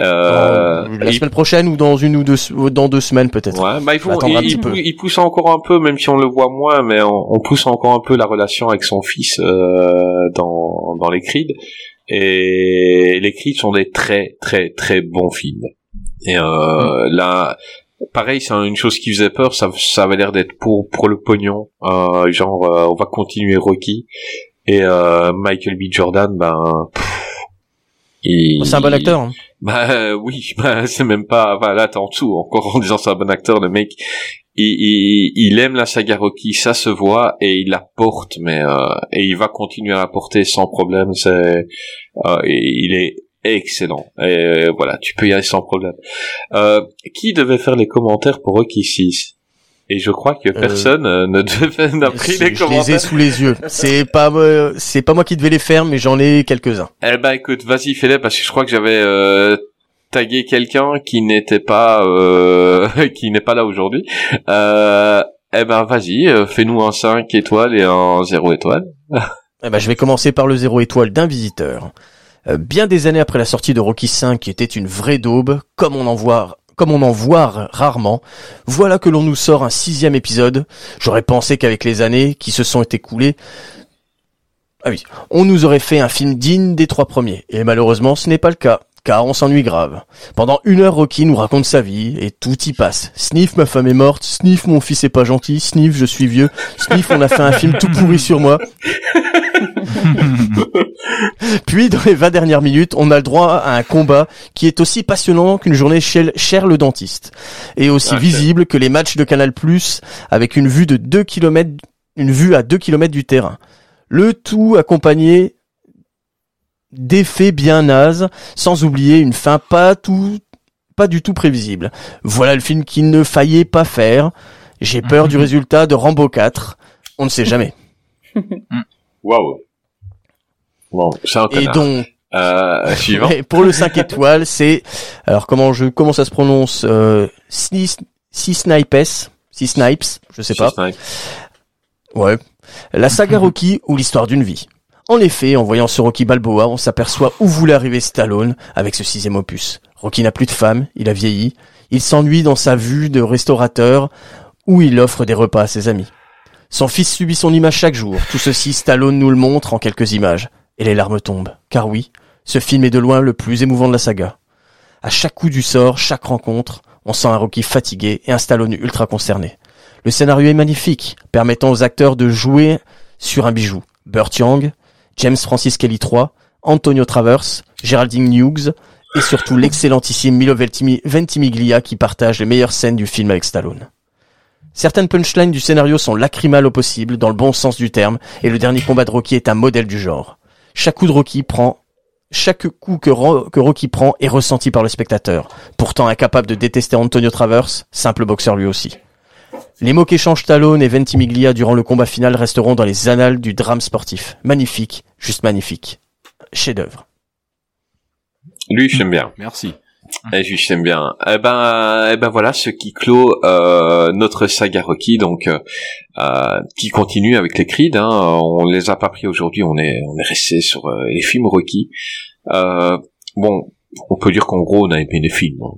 Euh, Dans- la il- semaine prochaine ou dans une ou deux, dans deux semaines peut-être. Ouais, bah il faut, attendre il, un petit il peu. pou- il pousse encore un peu, même si on le voit moins, mais on, on pousse encore un peu la relation avec son fils euh, dans dans les Creed. Et les Creed sont des très très très bons films. Et euh, Mm. là, pareil, c'est une chose qui faisait peur. Ça, ça avait l'air d'être pour pour le pognon. Euh, genre, euh, on va continuer Rocky. Et euh, Michael B. Jordan, ben. pff, C'est un bon acteur. hein. bah euh, oui, bah, c'est même pas. Bah, là, t'es en dessous. Encore en disant c'est un bon acteur, le mec, il, il, il aime la saga Rocky, ça se voit et il la porte, mais euh, et il va continuer à la porter sans problème. C'est, euh, il est excellent. Et euh, voilà, tu peux y aller sans problème. Euh, qui devait faire les commentaires pour Rocky 6 Et je crois que personne euh, ne devait- n'a pris les je les ai commentaires. sous les yeux. C'est pas euh, c'est pas moi qui devais les faire, mais j'en ai quelques-uns. Eh ben écoute, vas-y fais-les parce que je crois que j'avais euh, tagué quelqu'un qui n'était pas euh, qui n'est pas là aujourd'hui. Euh, eh ben vas-y, euh, fais-nous un 5 étoiles et un 0 étoile. Eh ben, je vais commencer par le zéro étoile d'un visiteur. Euh, bien des années après la sortie de Rocky V, qui était une vraie daube, comme on en voit, comme on en voit rarement, voilà que l'on nous sort un sixième épisode. J'aurais pensé qu'avec les années qui se sont écoulées, ah oui, on nous aurait fait un film digne des trois premiers. Et malheureusement, ce n'est pas le cas. Car on s'ennuie grave. Pendant une heure, Rocky nous raconte sa vie, et tout y passe. Sniff, ma femme est morte. Sniff, mon fils est pas gentil. Sniff, je suis vieux. Sniff, on a fait un film tout pourri sur moi. Puis, dans les 20 dernières minutes, on a le droit à un combat qui est aussi passionnant qu'une journée chez cher le dentiste. Et aussi visible que les matchs de Canal+, avec une vue de 2 km, une vue à 2 km du terrain. Le tout accompagné d'effets bien nazes, sans oublier une fin pas tout, pas du tout prévisible. Voilà le film qu'il ne faillait pas faire. J'ai peur du résultat de Rambo 4. On ne sait jamais. Waouh. Bon, c'est un Et donc, Euh, suivant. Pour le 5 étoiles, c'est alors comment je comment ça se prononce euh, Six Six Snipes, Six Snipes, je sais pas. Snipe. Ouais. La saga Rocky ou l'histoire d'une vie. En effet, en voyant ce Rocky Balboa, on s'aperçoit où voulait arriver Stallone avec ce sixième opus. Rocky n'a plus de femme, il a vieilli, il s'ennuie dans sa vue de restaurateur où il offre des repas à ses amis. Son fils subit son image chaque jour. Tout ceci, Stallone nous le montre en quelques images. Et les larmes tombent. Car oui, ce film est de loin le plus émouvant de la saga. À chaque coup du sort, chaque rencontre, on sent un Rocky fatigué et un Stallone ultra concerné. Le scénario est magnifique, permettant aux acteurs de jouer sur un bijou. Burt Young, James Francis Kelly III, Antonio Travers, Geraldine Hughes et surtout l'excellentissime Milo Ventimi- Ventimiglia qui partage les meilleures scènes du film avec Stallone. Certaines punchlines du scénario sont lacrymales au possible, dans le bon sens du terme, et le dernier combat de Rocky est un modèle du genre. Chaque coup que Rocky prend est ressenti par le spectateur, pourtant incapable de détester Antonio Travers, simple boxeur lui aussi. Les mots qu'échangent Stallone et Ventimiglia durant le combat final resteront dans les annales du drame sportif. Magnifique, juste magnifique. Chef-d'œuvre. Lui, j'aime bien. Merci. Et lui, j'aime bien. Eh ben, eh ben voilà, ce qui clôt euh, notre saga Rocky, donc euh, euh, qui continue avec les Creed. Hein, on les a pas pris aujourd'hui, on est on est resté sur euh, les films Rocky. Euh, bon, on peut dire qu'en gros, on a aimé les films. hein.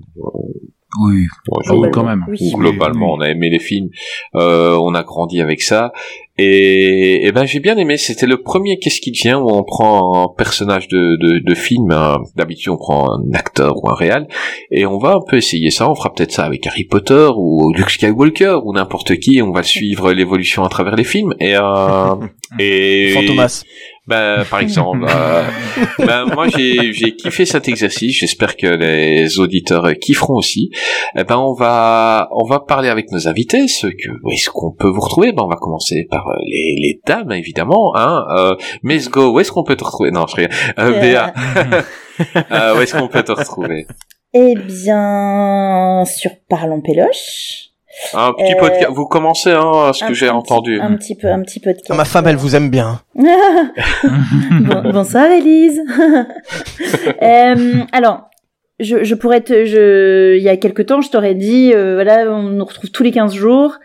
Oui, Bon, je- Oh, quand même. Oui. globalement, on a aimé les films, euh, on a grandi avec ça, et, et ben j'ai bien aimé. C'était le premier Qu'est-ce qui devient où on prend un personnage de, de, de film. hein. D'habitude, on prend un acteur ou un réal, et on va un peu essayer ça. On fera peut-être ça avec Harry Potter ou Luke Skywalker ou n'importe qui. On va suivre l'évolution à travers les films et euh, et Fantomas. ben, par exemple, euh, ben, moi j'ai j'ai kiffé cet exercice. J'espère que les auditeurs kifferont aussi. Eh ben, on va on va parler avec nos invités. Ce que où est-ce qu'on peut vous retrouver? Ben, on va commencer par euh, les les dames évidemment. Hein. Euh, Miss Go, où est-ce qu'on peut te retrouver? Non, je rigole. Euh, Béa, euh, où est-ce qu'on peut te retrouver? Eh bien, sur Parlons Péloche. Un petit Euh, podcast. Vous commencez, hein, à ce Un- que j'ai entendu. Un petit peu, un petit podcast. Ah, ma femme, elle vous aime bien. Bon- bonsoir Elise. Euh, alors, je, je pourrais te, je, il y a quelque temps, je t'aurais dit, euh, voilà, on nous retrouve tous les 15 jours.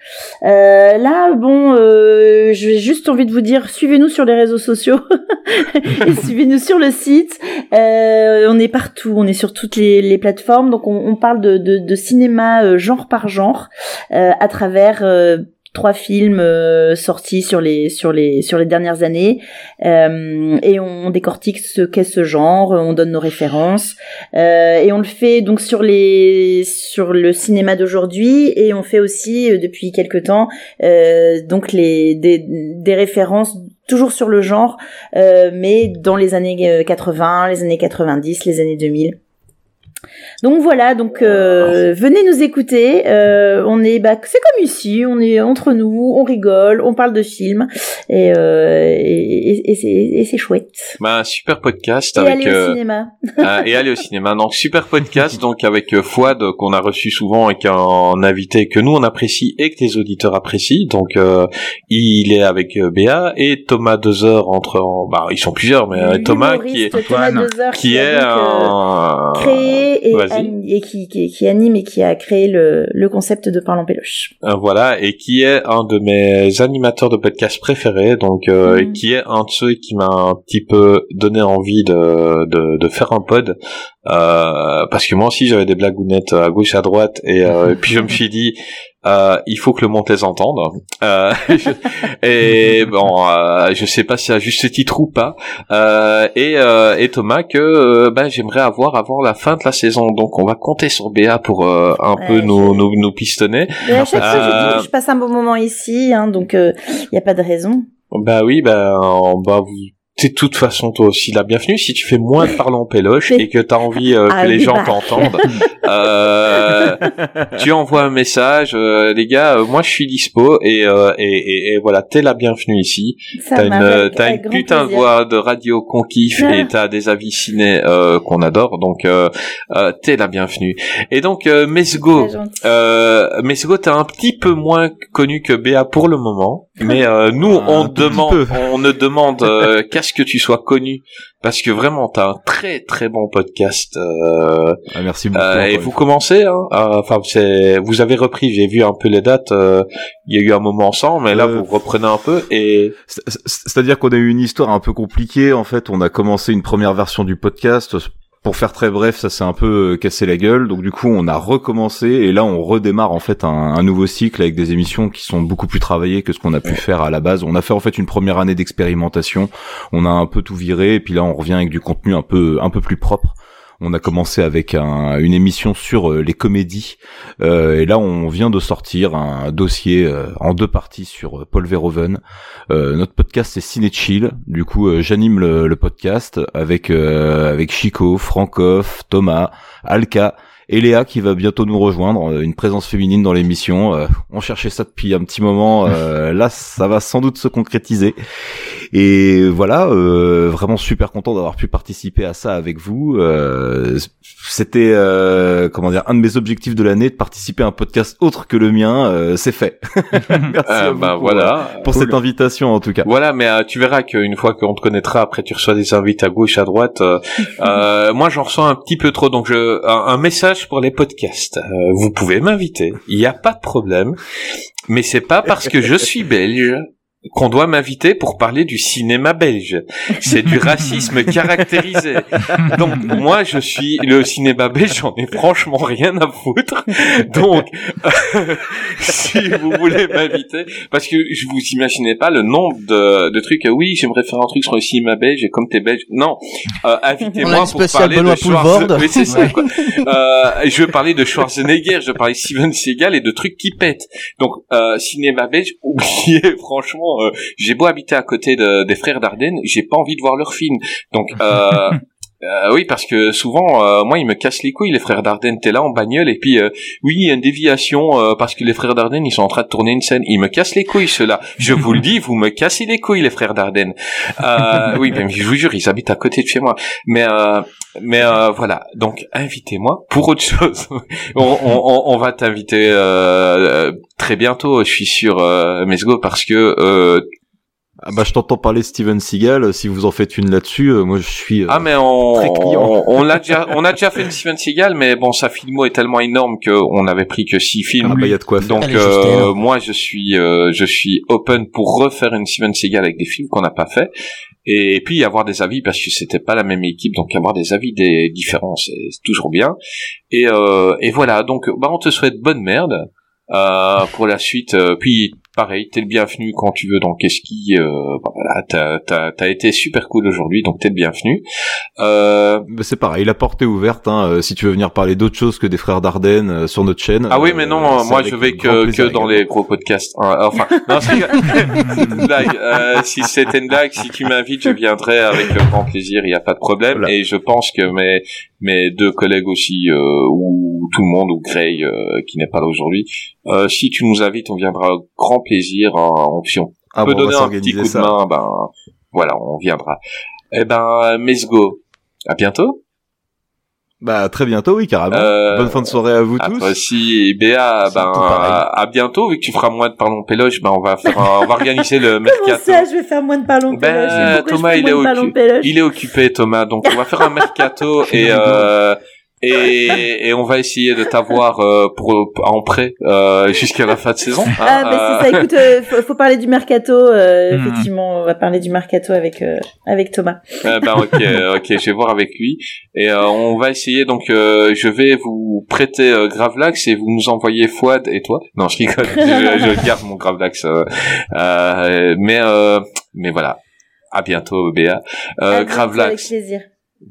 Euh, là, bon, euh, j'ai juste envie de vous dire, suivez-nous sur les réseaux sociaux suivez-nous sur le site. Euh, on est partout, on est sur toutes les, les plateformes, donc on, on parle de, de, de cinéma euh, genre par genre euh, à travers trois films euh, sortis sur les sur les sur les dernières années. Euh, et on décortique ce qu'est ce genre, on donne nos références. Euh, et on le fait donc sur les sur le cinéma d'aujourd'hui. Et on fait aussi euh, depuis quelque temps euh, donc les des, des références toujours sur le genre euh, mais dans les années euh, 80, les années 90, les années 2000. Donc voilà, donc euh, venez nous écouter. Euh, on est, bah, c'est comme ici, on est entre nous, on rigole, on parle de films et euh, et, et, et c'est et c'est chouette. Bah, super podcast Et avec aller au euh, cinéma. ah, et aller au cinéma. Donc super podcast donc avec euh, Fouad euh, qu'on a reçu souvent et qu'un invité que nous on apprécie et que les auditeurs apprécient. Donc euh, il est avec Béa et Thomas Dezer entre en- bah ils sont plusieurs mais Thomas qui est Thomas Dezer qui est donc, créé et. Et qui, qui, qui anime et qui a créé le, le concept de Parlant Péloche. Euh, voilà, et qui est un de mes animateurs de podcast préférés, donc euh, Mhm. qui est un de ceux qui m'a un petit peu donné envie de, de, de faire un pod, euh, parce que moi aussi j'avais des blagounettes à gauche à droite, et, euh, et puis je me suis dit, euh, il faut que le monde les entende. Euh, et bon, euh, je sais pas si à juste titre ou pas. Euh, et, euh, et Thomas que euh, bah, j'aimerais avoir avant la fin de la saison. Donc on va compter sur Béa pour euh, un Ouais, peu nous, je- nous, nous pistonner. À chaque fois, je, dis, je passe un bon moment ici, hein, donc il n'y a pas de raison. Bah oui, bah, euh, bah vous. T'es de toute façon toi aussi la bienvenue si tu fais moins de parler en péloche et que t'as envie euh, Ah que les oui, gens bah. t'entendent. euh, tu envoies un message, euh, les gars, euh, moi je suis dispo et, euh, et, et, et voilà, t'es la bienvenue ici. T'as une, t'as putain de voix de radio qu'on kiffe Ah. et t'as des avis ciné euh, qu'on adore, donc t'es la bienvenue. Et donc Mesgo, euh, Mesgo, t'es un petit peu moins connu que Béa pour le moment, mais euh, nous on demande, on ne demande euh, qu'à ce que tu sois connu parce que vraiment t'as un très très bon podcast. euh, Ah, merci beaucoup. euh, et vous commencez, hein, à- enfin c'est, vous avez repris, j'ai vu un peu les dates. euh, Il y a eu un moment ensemble, mais là Euh, vous reprenez un peu et C'est- c'est- C'est-à-dire qu'on a eu une histoire un peu compliquée. En fait, on a commencé une première version du podcast. Pour faire très bref, ça s'est un peu euh, cassé la gueule. Donc du coup, on a recommencé et là, on redémarre en fait un, un nouveau cycle avec des émissions qui sont beaucoup plus travaillées que ce qu'on a pu faire à la base. On a fait en fait une première année d'expérimentation. On a un peu tout viré et puis là, on revient avec du contenu un peu un peu plus propre. On a commencé avec un- une émission sur euh, les comédies euh, et là on vient de sortir un dossier euh, en deux parties sur Paul Verhoeven. Notre podcast c'est Ciné Chill. Du coup j'anime le, podcast avec avec Chico, Francoff, Thomas, Alka et Léa qui va bientôt nous rejoindre, euh, une présence féminine dans l'émission. Euh, on cherchait ça depuis un petit moment. euh, là ça va sans doute se concrétiser. Et voilà, euh, vraiment super content d'avoir pu participer à ça avec vous. Euh, C'était euh, comment dire un de mes objectifs de l'année de participer à un podcast autre que le mien. Euh, C'est fait. Merci à vous bah pour, voilà. pour Cool. cette invitation en tout cas. Voilà, mais tu verras qu'une fois qu'on te connaîtra, après tu reçois des invités à gauche, à droite. moi, j'en reçois un petit peu trop, donc je, un, un message pour les podcasts. Euh, vous pouvez m'inviter, il n'y a pas de problème, mais c'est pas parce que je suis belge qu'on doit m'inviter pour parler du cinéma belge. C'est du racisme caractérisé. Donc moi je suis le cinéma belge, j'en ai franchement rien à foutre. Donc si vous voulez m'inviter, parce que je vous imaginez pas le nombre de, de trucs. Oui, j'aimerais faire un truc sur le cinéma belge et comme t'es belge, non. Euh, invitez-moi pour parler Benoît de Schwarzenegger. C'est ça. Quoi. Euh, je veux parler de Schwarzenegger, je veux parler de Steven Seagal et de trucs qui pètent. Donc euh, cinéma belge, oubliez franchement. Euh, j'ai beau habiter à côté de- des frères Dardenne, j'ai pas envie de voir leurs films. Donc euh, oui, parce que souvent, euh, moi, ils me cassent les couilles, les frères Dardenne. T'es là en bagnole et puis, euh, oui, il y a une déviation euh, parce que les frères Dardenne, ils sont en train de tourner une scène. Ils me cassent les couilles, ceux-là. Je vous le dis, vous me cassez les couilles, les frères Dardenne. Euh, oui, mais je vous jure, ils habitent à côté de chez moi. Mais, euh, mais voilà. Donc, invitez-moi pour autre chose. on, on, on- va t'inviter très bientôt, je suis sûr, Mesgo, parce que Ah bah je t'entends parler de Steven Seagal. Si vous en faites une là-dessus, euh, moi je suis. euh, Ah mais on très client. on, on l'a déjà on a déjà fait une Steven Seagal mais bon sa filmo est tellement énorme que on n'avait pris que six films. ah bah y a de quoi faire. Donc euh, moi je suis euh, je suis open pour refaire une Steven Seagal avec des films qu'on n'a pas fait et, puis avoir des avis parce que c'était pas la même équipe donc avoir des avis des différents c'est c'est toujours bien et euh, et voilà donc bah on te souhaite bonne merde euh, pour la suite euh, puis pareil, t'es le bienvenu quand tu veux dans Qu'est-ce qui. Euh, bah, voilà, t'as, t'as, t'as été super cool aujourd'hui, donc t'es le bienvenu. Euh, Bah, c'est pareil, la porte est ouverte. Hein, euh, si tu veux venir parler d'autre chose que des frères Dardenne euh, sur notre chaîne. ah oui, euh, mais non, c'est moi je vais que, que dans les gros podcasts. Hein, Enfin, non, c'est une blague. Euh, si c'était une blague, si tu m'invites, je viendrai avec euh, grand plaisir. Il n'y a pas de problème. Voilà. Et je pense que mes mes deux collègues aussi, euh, ou tout le monde, ou Gray euh, qui n'est pas là aujourd'hui, euh, si tu nous invites, on viendra grand plaisir. hein, on, si on Ah peut bon, on va donner un petit coup de main, ben voilà, on viendra. Eh ben, Mesgo, à bientôt. Bah très bientôt, oui, carrément. Euh, Bonne fin de soirée à vous À tous. toi aussi, et Béa, ben à, à bientôt. Vu que tu feras moins de parlons péloche, ben on va faire, un- on va organiser le Comment mercato. ça, je vais faire moins de ballons Ben, péloche? Thomas, il est Il est occupé, Thomas. Donc on va faire un mercato et euh, et, et on va essayer de t'avoir euh, pour en prêt euh, jusqu'à la fin de saison. hein, Ah, bah c'est ça. Écoute, euh, faut, faut parler du mercato. euh, Hmm. Effectivement, on va parler du mercato avec euh, avec Thomas. Euh, ben ok, ok, je vais voir avec lui et euh, on va essayer. Donc euh, je vais vous prêter euh, Gravelax et vous nous envoyez Fouad et toi. Non, je rigole. je, je garde mon Gravelax. Euh, euh, mais euh, mais voilà. À bientôt, Béa. Euh, À Gravelax, Avec plaisir.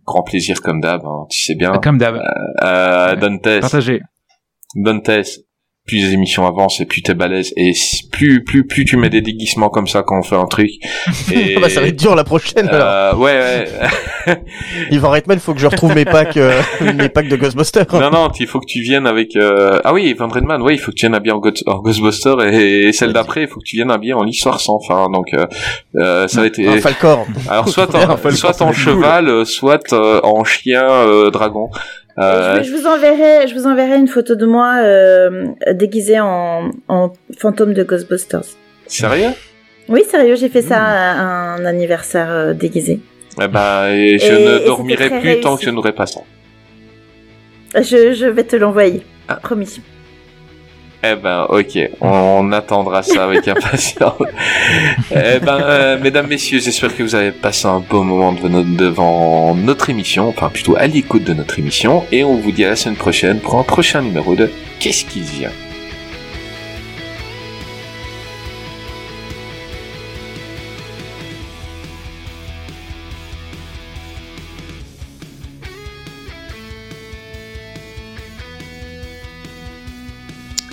Grand plaisir comme d'hab. hein, tu sais bien. Comme d'hab. Euh, Dantes, Partagez. Dantes. Plus les émissions avancent et plus t'es balèze et plus plus plus tu mets des déguisements comme ça quand on fait un truc. Et Ah bah, ça va être dur la prochaine. alors. euh, ouais, ouais. Yvan Reitman, faut que je retrouve mes packs, euh, mes packs de Ghostbusters. non, non, il faut que tu viennes avec... Euh... Ah oui, Van Redman, ouais, il faut que tu viennes habillé en, Go- en Ghostbuster et, et celle d'après, il faut que tu viennes habillé en l'histoire sans fin. Donc, euh, euh, ça va être... Un Falcor. Alors, soit en, soit en cheval, euh, soit euh, en chien euh, dragon. Euh, Je, vous enverrai, je vous enverrai une photo de moi euh, déguisée en, en fantôme de Ghostbusters. sérieux? Oui, sérieux, j'ai fait ça Hmm. à un anniversaire euh, déguisé. Eh ben, et je Et- ne dormirai plus tant que je n'aurai pas ça. Je, je vais te l'envoyer, Ah. promis. Eh ben, ok, on attendra ça avec impatience. eh ben, euh, mesdames, messieurs, j'espère que vous avez passé un beau moment devant notre, devant notre émission, enfin plutôt à l'écoute de notre émission, et on vous dit à la semaine prochaine pour un prochain numéro de Qu'est-ce qui vient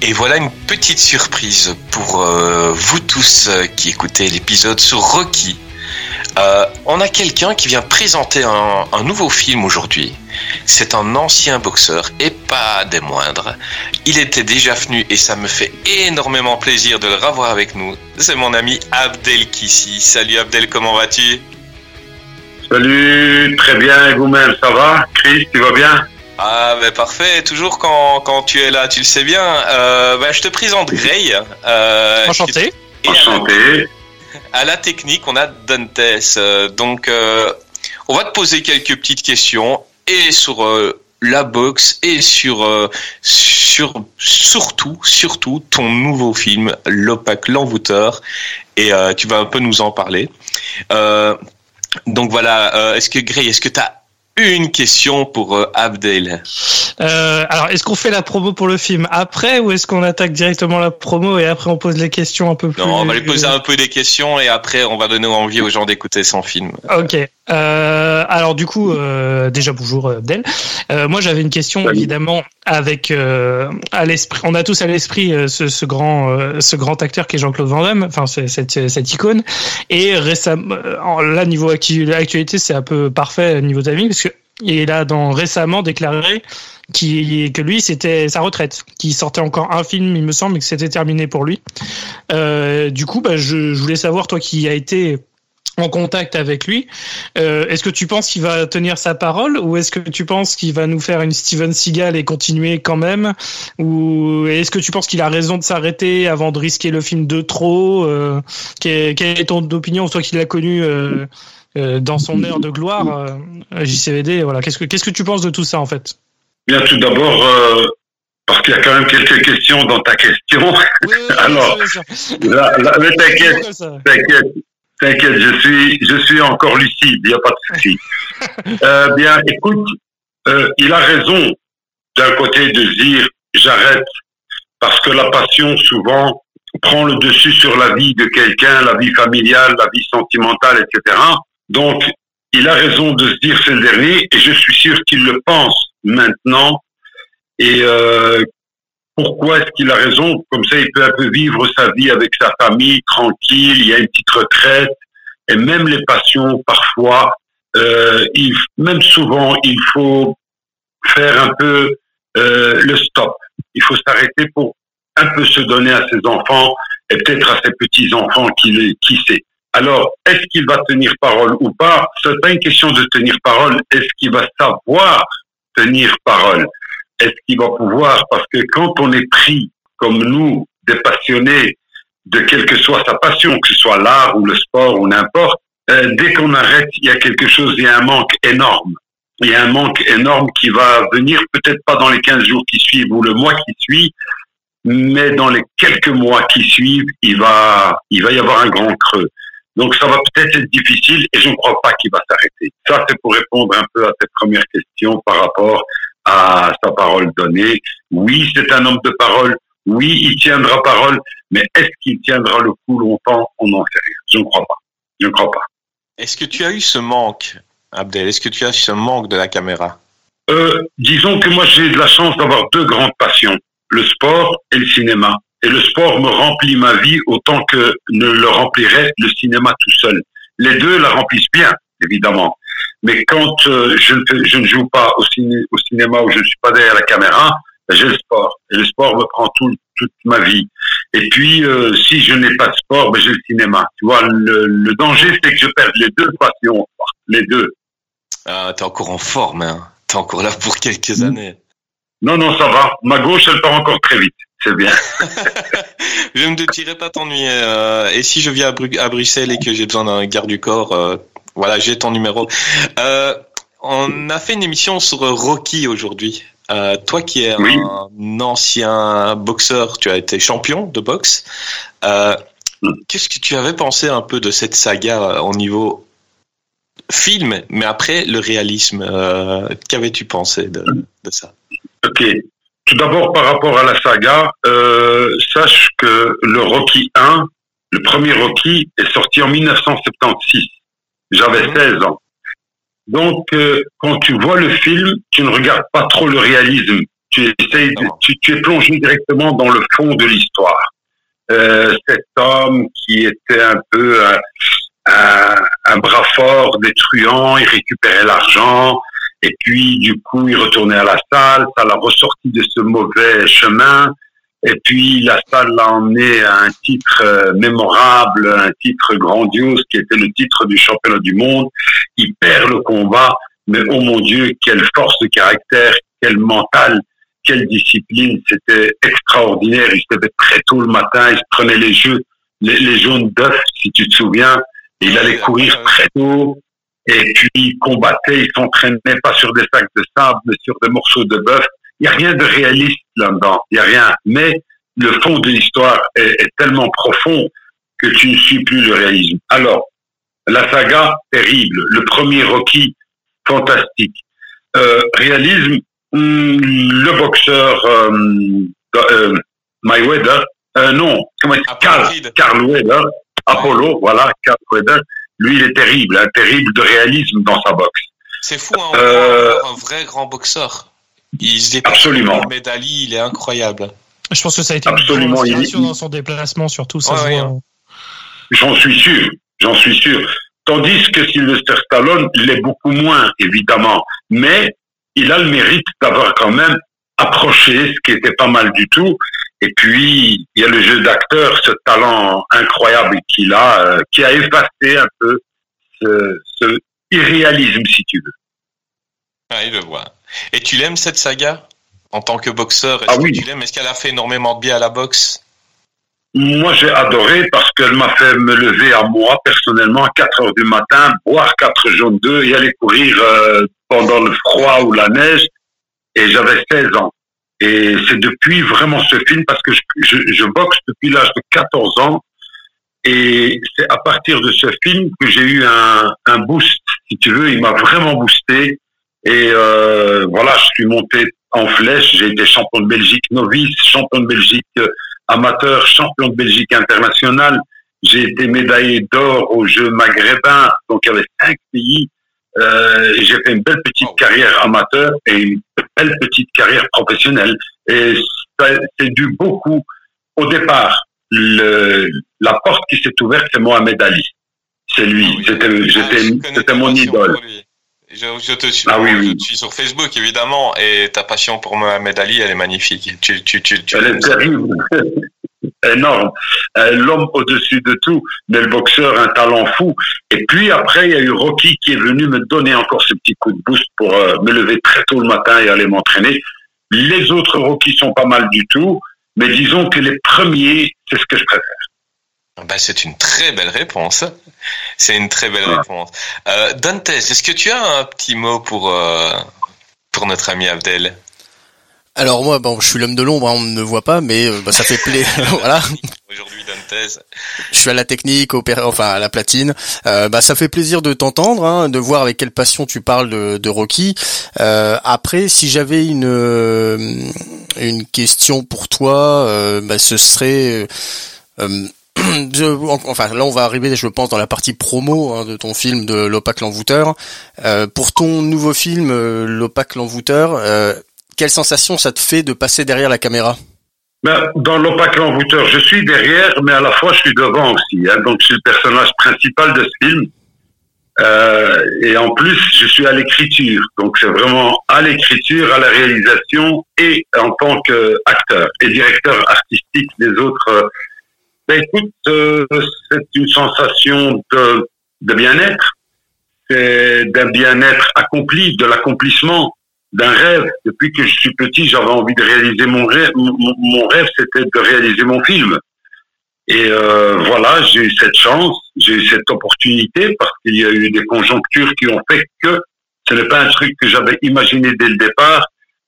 Et voilà une petite surprise pour euh, vous tous euh, qui écoutez l'épisode sur Rocky. Euh, on a quelqu'un qui vient présenter un, nouveau film aujourd'hui. C'est un ancien boxeur et pas des moindres. Il était déjà venu et ça me fait énormément plaisir de le revoir avec nous. C'est mon ami Abdel Kissi. Salut Abdel, comment vas-tu? Salut, très bien, et vous-même, ça va? Chris, tu vas bien? Ah ben parfait, toujours quand, quand tu es là, tu le sais bien. Euh, ben, je te présente Gray. Euh, Enchanté. Et à la- Enchanté. à la technique, on a Dantes. Euh, donc, euh, on va te poser quelques petites questions et sur euh, la boxe et sur euh, sur surtout surtout ton nouveau film l'opaque l'envoûteur et euh, tu vas un peu nous en parler. Euh, donc voilà, euh, est-ce que Gray, est-ce que tu as une question pour euh, Abdel Euh, alors, est-ce qu'on fait la promo pour le film après ou est-ce qu'on attaque directement la promo et après on pose les questions un peu plus Non, on va lui poser un peu des questions et après on va donner envie aux gens d'écouter son film. Ok. Euh, alors du coup, euh, déjà bonjour euh, Abdel. Euh, moi j'avais une question Salut. évidemment avec euh, à l'esprit. On a tous à l'esprit euh, ce, ce grand euh, ce grand acteur qui est Jean-Claude Van Damme. Enfin c'est- cette cette icône. Et récemment, en- là niveau actu- actualité c'est un peu parfait niveau timing parce que il a dans récemment déclaré que lui c'était sa retraite, qui sortait encore un film il me semble et que c'était terminé pour lui. Euh, du coup bah je, je voulais savoir toi qui a été en contact avec lui. Euh, est-ce que tu penses qu'il va tenir sa parole ou est-ce que tu penses qu'il va nous faire une Steven Seagal et continuer quand même ou est-ce que tu penses qu'il a raison de s'arrêter avant de risquer le film de trop euh, quelle, est ton opinion toi qui l'as connu euh, dans son heure de gloire euh, JCVD voilà qu'est-ce que qu'est-ce que tu penses de tout ça en fait? Bien, tout d'abord, euh, parce qu'il y a quand même quelques questions dans ta question. Alors, là, mais t'inquiète, t'inquiète, t'inquiète, je suis, je suis encore lucide, il n'y a pas de souci. Euh, bien, écoute, euh, il a raison d'un côté de dire j'arrête parce que la passion souvent prend le dessus sur la vie de quelqu'un, la vie familiale, la vie sentimentale, etc. Donc, il a raison de se dire c'est le dernier, et je suis sûr qu'il le pense maintenant. Et euh, pourquoi est-ce qu'il a raison? Comme ça, il peut un peu vivre sa vie avec sa famille, tranquille, il y a une petite retraite, et même les passions, parfois, euh, il, même souvent, il faut faire un peu euh, le stop. Il faut s'arrêter pour un peu se donner à ses enfants et peut-être à ses petits-enfants qui, qui sait. Alors, est-ce qu'il va tenir parole ou pas? C'est pas une question de tenir parole. Est-ce qu'il va savoir tenir parole? Est-ce qu'il va pouvoir? Parce que quand on est pris, comme nous, des passionnés de quelle que soit sa passion, que ce soit l'art ou le sport ou n'importe, euh, dès qu'on arrête, il y a quelque chose, il y a un manque énorme. Il y a un manque énorme qui va venir peut-être pas dans les 15 jours qui suivent ou le mois qui suit, mais dans les quelques mois qui suivent, il va, il va y avoir un grand creux. Donc ça va peut-être être difficile et je ne crois pas qu'il va s'arrêter. Ça, c'est pour répondre un peu à cette première question par rapport à sa parole donnée. Oui, c'est un homme de parole. Oui, il tiendra parole, mais est-ce qu'il tiendra le coup longtemps? On n'en sait rien. Je ne crois pas. Je ne crois pas. Est-ce que tu as eu ce manque, Abdel? Est-ce que tu as eu ce manque de la caméra? Euh, Disons que moi j'ai de la chance d'avoir deux grandes passions le sport et le cinéma. Et le sport me remplit ma vie autant que ne le remplirait le cinéma tout seul. Les deux la remplissent bien, évidemment. Mais quand euh, je, ne, je, ne joue pas au, au, cinéma ou je ne suis pas derrière la caméra, ben, j'ai le sport. Et le sport me prend tout, toute ma vie. Et puis, euh, si je n'ai pas de sport, ben, j'ai le cinéma. Tu vois, le, le danger, c'est que je perde les deux passions. Les deux. Ah, t'es encore en forme, hein. T'es encore là pour quelques mmh. années. Non, non, ça va. Ma gauche, elle part encore très vite. C'est bien. je ne te dirai pas t'ennuyer. Euh, et si je viens à, Bruxelles et que j'ai besoin d'un garde du corps, euh, voilà, j'ai ton numéro. Euh, on a fait une émission sur Rocky aujourd'hui. toi qui es un ancien boxeur, tu as été champion de boxe. Mm. Qu'est-ce que tu avais pensé un peu de cette saga au niveau film, mais après le réalisme Qu'avais-tu pensé de ça? Ok. Tout d'abord, par rapport à la saga, euh, sache que le Rocky 1, le premier Rocky, est sorti en 1976. J'avais 16 mhm. ans. Donc, euh, quand tu vois le film, tu ne regardes pas trop le réalisme. Tu, essayes tu, tu, es plongé directement dans le fond de l'histoire. Euh, cet homme qui était un peu un, un, un bras fort des truands, il récupérait l'argent, et puis, du coup, il retournait à la salle, ça l'a ressorti de ce mauvais chemin. Et puis, la salle l'a emmené à un titre euh, mémorable, un titre grandiose qui était le titre du championnat du monde. Il perd le combat, mais oh mon Dieu, quelle force de caractère, quel mental, quelle discipline. C'était extraordinaire. Il se levait très tôt le matin, il se prenait les jeux, les, les jaunes d'œufs, si tu te souviens. il allait courir très tôt et puis ils combattaient, ils s'entraînaient pas sur des sacs de sable, mais sur des morceaux de bœuf. Il n'y a rien de réaliste là-dedans, il n'y a rien. Mais le fond de l'histoire est, tellement profond que tu ne suis plus le réalisme. Alors, la saga, terrible. Le premier Rocky, fantastique. Euh, réalisme, hmm, le boxeur euh, euh, Mayweather, euh, non, comment Carl, Carl Weather, Apollo, voilà, Carl Weather, lui, il est terrible, un terrible de réalisme dans sa boxe. C'est fou, hein, euh, un vrai grand boxeur. Il se déplace Absolument. Medali, il est incroyable. Je pense que ça a été Absolument. une inspiration dans son déplacement, surtout. Ça hein. J'en suis sûr, j'en suis sûr. Tandis que Sylvester Stallone l'est beaucoup moins, évidemment. Mais il a le mérite d'avoir quand même approché, ce qui était pas mal du tout, et puis, il y a le jeu d'acteur, ce talent incroyable qu'il a, euh, qui a effacé un peu ce, irréalisme, si tu veux. Ah, il le voit. Et tu l'aimes cette saga? En tant que boxeur Ah oui. tu l'aimes? Est-ce qu'elle a fait énormément de bien à la boxe? Moi, j'ai adoré parce qu'elle m'a fait me lever à moi, personnellement, à 4 heures du matin, boire 4 jaunes d'œufs et aller courir euh, pendant le froid ou la neige. Et j'avais 16 ans. Et c'est depuis vraiment ce film, parce que je, boxe depuis l'âge de 14 ans, et c'est à partir de ce film que j'ai eu un, boost, si tu veux, il m'a vraiment boosté. Et euh, voilà, je suis monté en flèche, j'ai été champion de Belgique novice, champion de Belgique amateur, champion de Belgique international. J'ai été médaillé d'or aux Jeux maghrébins, donc il y avait cinq pays. Euh, j'ai fait une belle petite carrière amateur et une belle petite carrière professionnelle. Et c'est dû beaucoup au départ. Le, la porte qui s'est ouverte, c'est Mohamed Ali. C'est lui. Ah c'était, j'étais, ah, mon idole. Je, te suis, ah je suis sur Facebook évidemment et ta passion pour Mohamed Ali elle est magnifique. Tu, tu, tu, elle est terrible, énorme. Euh, l'homme au-dessus de tout, mais le boxeur un talent fou. Et puis après il y a eu Rocky qui est venu me donner encore ce petit coup de boost pour euh, me lever très tôt le matin et aller m'entraîner. Les autres Rocky sont pas mal du tout, mais disons que les premiers c'est ce que je préfère. Bah, c'est une très belle réponse. C'est une très belle réponse. Euh, Dantes, est-ce que tu as un petit mot pour, euh, pour notre ami Abdel? Alors moi, bon, je suis l'homme de l'ombre, hein, on ne me voit pas, mais euh, bah, ça fait plaisir. voilà. Aujourd'hui, Dantes. Je suis à la technique, au enfin à la platine. Euh, bah, ça fait plaisir de t'entendre, hein, de voir avec quelle passion tu parles de, de Rocky. Euh, après, si j'avais une une question pour toi, bah, ce serait enfin là on va arriver je pense dans la partie promo hein, de ton film de l'opaque l'envoûteur. Euh, pour ton nouveau film euh, l'opaque l'envoûteur, euh, quelle sensation ça te fait de passer derrière la caméra ben, Dans l'opaque l'envoûteur, je suis derrière mais à la fois je suis devant aussi. Hein, donc je suis le personnage principal de ce film. Euh, et en plus, je suis à l'écriture. Donc c'est vraiment à l'écriture, à la réalisation et en tant qu'acteur et directeur artistique des autres ben, écoute, euh, c'est une sensation de, de bien-être, c'est d'un bien-être accompli, de l'accomplissement d'un rêve. Depuis que je suis petit, j'avais envie de réaliser mon rêve. Mon, rêve, c'était de réaliser mon film. Et euh, voilà, j'ai eu cette chance, j'ai eu cette opportunité parce qu'il y a eu des conjonctures qui ont fait que ce n'est pas un truc que j'avais imaginé dès le départ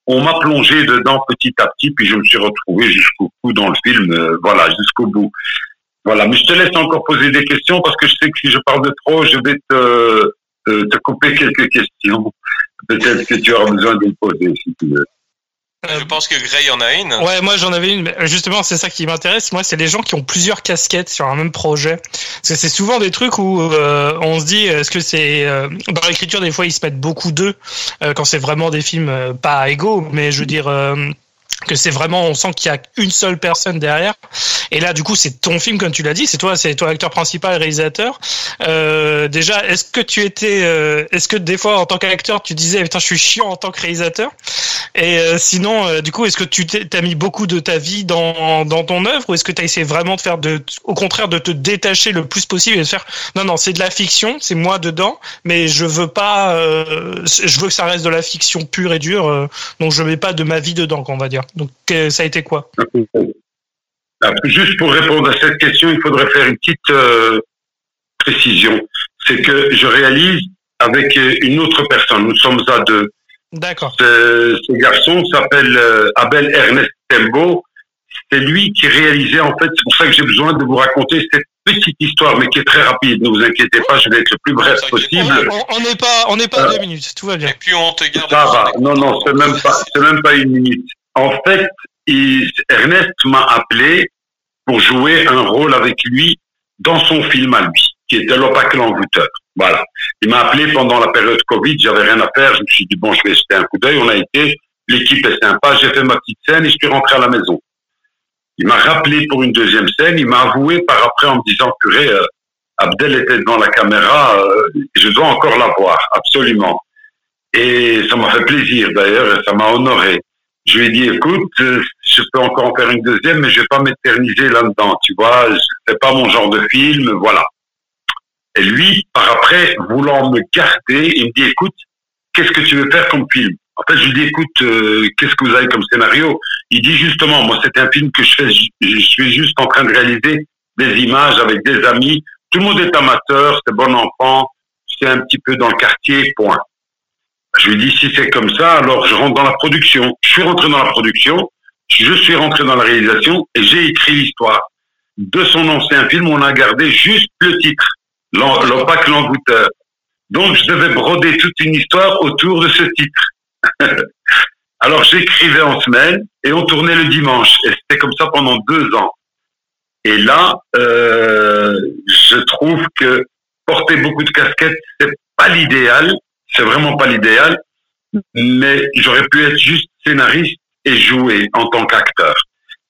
on m'a plongé dedans petit à petit, puis je me suis retrouvé jusqu'au bout dans le film, euh, voilà, jusqu'au bout. Voilà, mais je te laisse encore poser des questions parce que je sais que si je parle de trop, je vais te, te, couper quelques questions. Peut-être que tu auras besoin de me poser si tu veux. Je pense que Gray en a une. Ouais, moi j'en avais une. Justement, c'est ça qui m'intéresse. Moi, c'est les gens qui ont plusieurs casquettes sur un même projet. Parce que c'est souvent des trucs où euh, on se dit, est-ce que c'est euh, dans l'écriture des fois ils se mettent beaucoup d'eux euh, quand c'est vraiment des films pas égaux, mais je veux dire que c'est vraiment on sent qu'il y a une seule personne derrière. Et là du coup c'est ton film comme tu l'as dit c'est toi c'est toi l'acteur principal réalisateur. Euh, déjà est-ce que tu étais euh, est-ce que des fois en tant qu'acteur tu disais putain je suis chiant en tant que réalisateur? Et euh, sinon euh, du coup est-ce que tu t'as mis beaucoup de ta vie dans, dans ton œuvre ou est-ce que tu as essayé vraiment de faire de au contraire de te détacher le plus possible et de faire non non c'est de la fiction c'est moi dedans mais je veux pas je veux que ça reste de la fiction pure et dure donc je mets pas de ma vie dedans on va dire donc, ça a été quoi Juste pour répondre à cette question, il faudrait faire une petite euh, précision. C'est que je réalise avec une autre personne. Nous sommes à deux. D'accord. Ce, garçon s'appelle euh, Abel Ernest Tembo. C'est lui qui réalisait, en fait, c'est pour ça que j'ai besoin de vous raconter cette petite histoire, mais qui est très rapide. Ne vous inquiétez pas, je vais être le plus bref possible. On n'est pas, on n'est pas à deux minutes, tout va bien. Et puis on te garde. Ça va. Non, non, c'est même pas, c'est même pas une minute. En fait, Ernest m'a appelé pour jouer un rôle avec lui dans son film à lui, qui était l'opaque l'envoûteur. Voilà. Il m'a appelé pendant la période Covid, j'avais rien à faire, je me suis dit bon, je vais jeter un coup d'œil, on a été, l'équipe est sympa, j'ai fait ma petite scène et je suis rentré à la maison. Il m'a rappelé pour une deuxième scène, il m'a avoué par après en me disant purée, euh, Abdel était devant la caméra, euh, je dois encore la voir, absolument. Et ça m'a fait plaisir d'ailleurs, ça m'a honoré. Je lui ai dit, écoute, euh, je peux encore en faire une deuxième, mais je vais pas m'éterniser là-dedans, tu vois, c'est pas mon genre de film, voilà. Et lui, par après, voulant me garder, il me dit, écoute, qu'est-ce que tu veux faire comme film? En fait, je lui dis, écoute, euh, qu'est-ce que vous avez comme scénario? Il dit justement, moi, c'est un film que je fais, je suis juste en train de réaliser des images avec des amis. Tout le monde est amateur, c'est bon enfant, c'est un petit peu dans le quartier, point. Je lui dis, si c'est comme ça, alors je rentre dans la production. Je suis rentré dans la production, je suis rentré dans la réalisation et j'ai écrit l'histoire. De son ancien film, on a gardé juste le titre, l'opaque l'envoûteur. Donc, je devais broder toute une histoire autour de ce titre. alors, j'écrivais en semaine et on tournait le dimanche. Et c'était comme ça pendant deux ans. Et là, euh, je trouve que porter beaucoup de casquettes, c'est pas l'idéal, c'est vraiment pas l'idéal, mais j'aurais pu être juste scénariste et jouer en tant qu'acteur.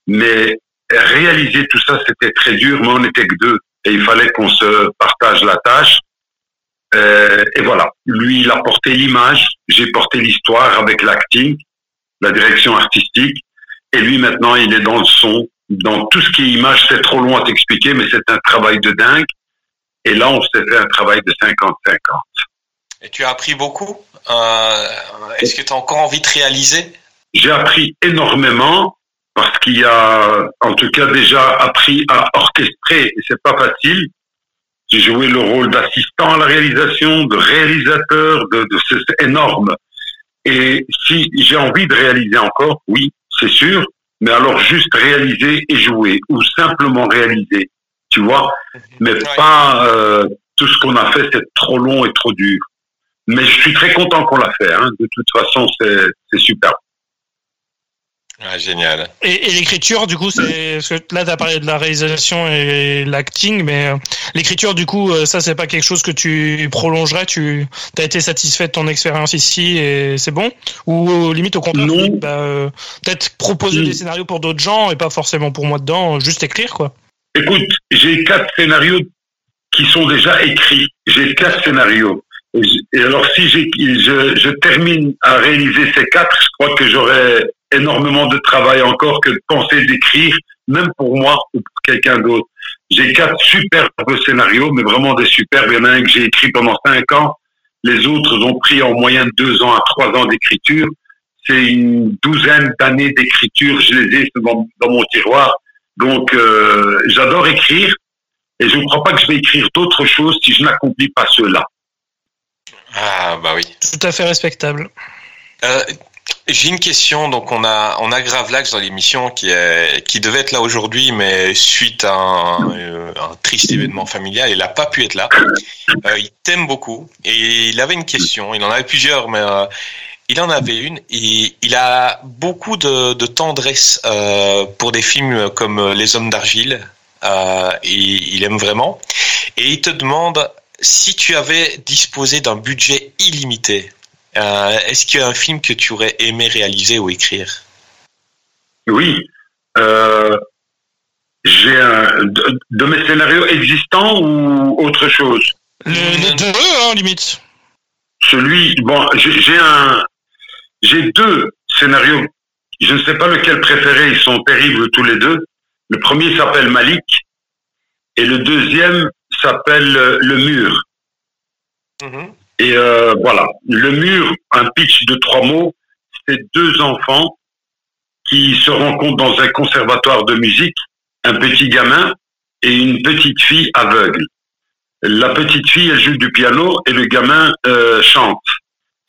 Mais réaliser tout ça, c'était très dur, mais on n'était que deux et il fallait qu'on se partage la tâche. Euh, et voilà, lui, il a porté l'image, j'ai porté l'histoire avec l'acting, la direction artistique, et lui maintenant, il est dans le son, dans tout ce qui est image. C'est trop long à t'expliquer, mais c'est un travail de dingue. Et là, on s'est fait un travail de 50-50. Et tu as appris beaucoup. Euh, Est-ce que tu as encore envie de réaliser? J'ai appris énormément parce qu'il y a, en tout cas, déjà appris à orchestrer. Et c'est pas facile. J'ai joué le rôle d'assistant à la réalisation, de réalisateur, de, de c'est énorme. Et si j'ai envie de réaliser encore, oui, c'est sûr, mais alors juste réaliser et jouer, ou simplement réaliser, tu vois, mais pas euh, tout ce qu'on a fait, c'est trop long et trop dur. Mais je suis très content qu'on l'a fait, hein. de toute façon, c'est super. Ah, génial. Et, et l'écriture, du coup, c'est parce que là, tu as parlé de la réalisation et l'acting, mais euh, l'écriture, du coup, euh, ça, c'est pas quelque chose que tu prolongerais. Tu as été satisfait de ton expérience ici et c'est bon? Ou euh, limite au contraire, bah, peut-être proposer des scénarios pour d'autres gens et pas forcément pour moi dedans, juste écrire, quoi. Écoute, j'ai quatre scénarios qui sont déjà écrits. J'ai quatre scénarios. Et alors, si je, je termine à réaliser ces quatre, je crois que j'aurai énormément de travail encore que de penser d'écrire, même pour moi ou pour quelqu'un d'autre. J'ai quatre superbes scénarios, mais vraiment des superbes. Il y en a un que j'ai écrit pendant cinq ans. Les autres ont pris en moyenne deux ans à trois ans d'écriture. C'est une douzaine d'années d'écriture. Je les ai dans, dans mon tiroir. Donc, euh, j'adore écrire. Et je ne crois pas que je vais écrire d'autres choses si je n'accomplis pas cela. Ah, bah oui. Tout à fait respectable. Euh, j'ai une question. Donc, on a, on a Gravelax dans l'émission qui est, qui devait être là aujourd'hui, mais suite à un, euh, un, triste événement familial, il n'a pas pu être là. Euh, il t'aime beaucoup et il avait une question. Il en avait plusieurs, mais euh, il en avait une. Et il a beaucoup de, de tendresse euh, pour des films comme Les Hommes d'argile. Euh, et il aime vraiment. Et il te demande si tu avais disposé d'un budget illimité euh, Est-ce qu'il y a un film que tu aurais aimé réaliser ou écrire? Oui. Euh, j'ai un de, de, mes scénarios existants ou autre chose? Les deux, hein, limite. Celui, bon, j'ai un, j'ai deux scénarios. Je ne sais pas lequel préférer. Ils sont terribles tous les deux. Le premier s'appelle Malik et le deuxième s'appelle Le Mur. -hmm. Et euh, voilà, le mur, un pitch de trois mots, c'est deux enfants qui se rencontrent dans un conservatoire de musique, un petit gamin et une petite fille aveugle. La petite fille, elle joue du piano et le gamin euh, chante.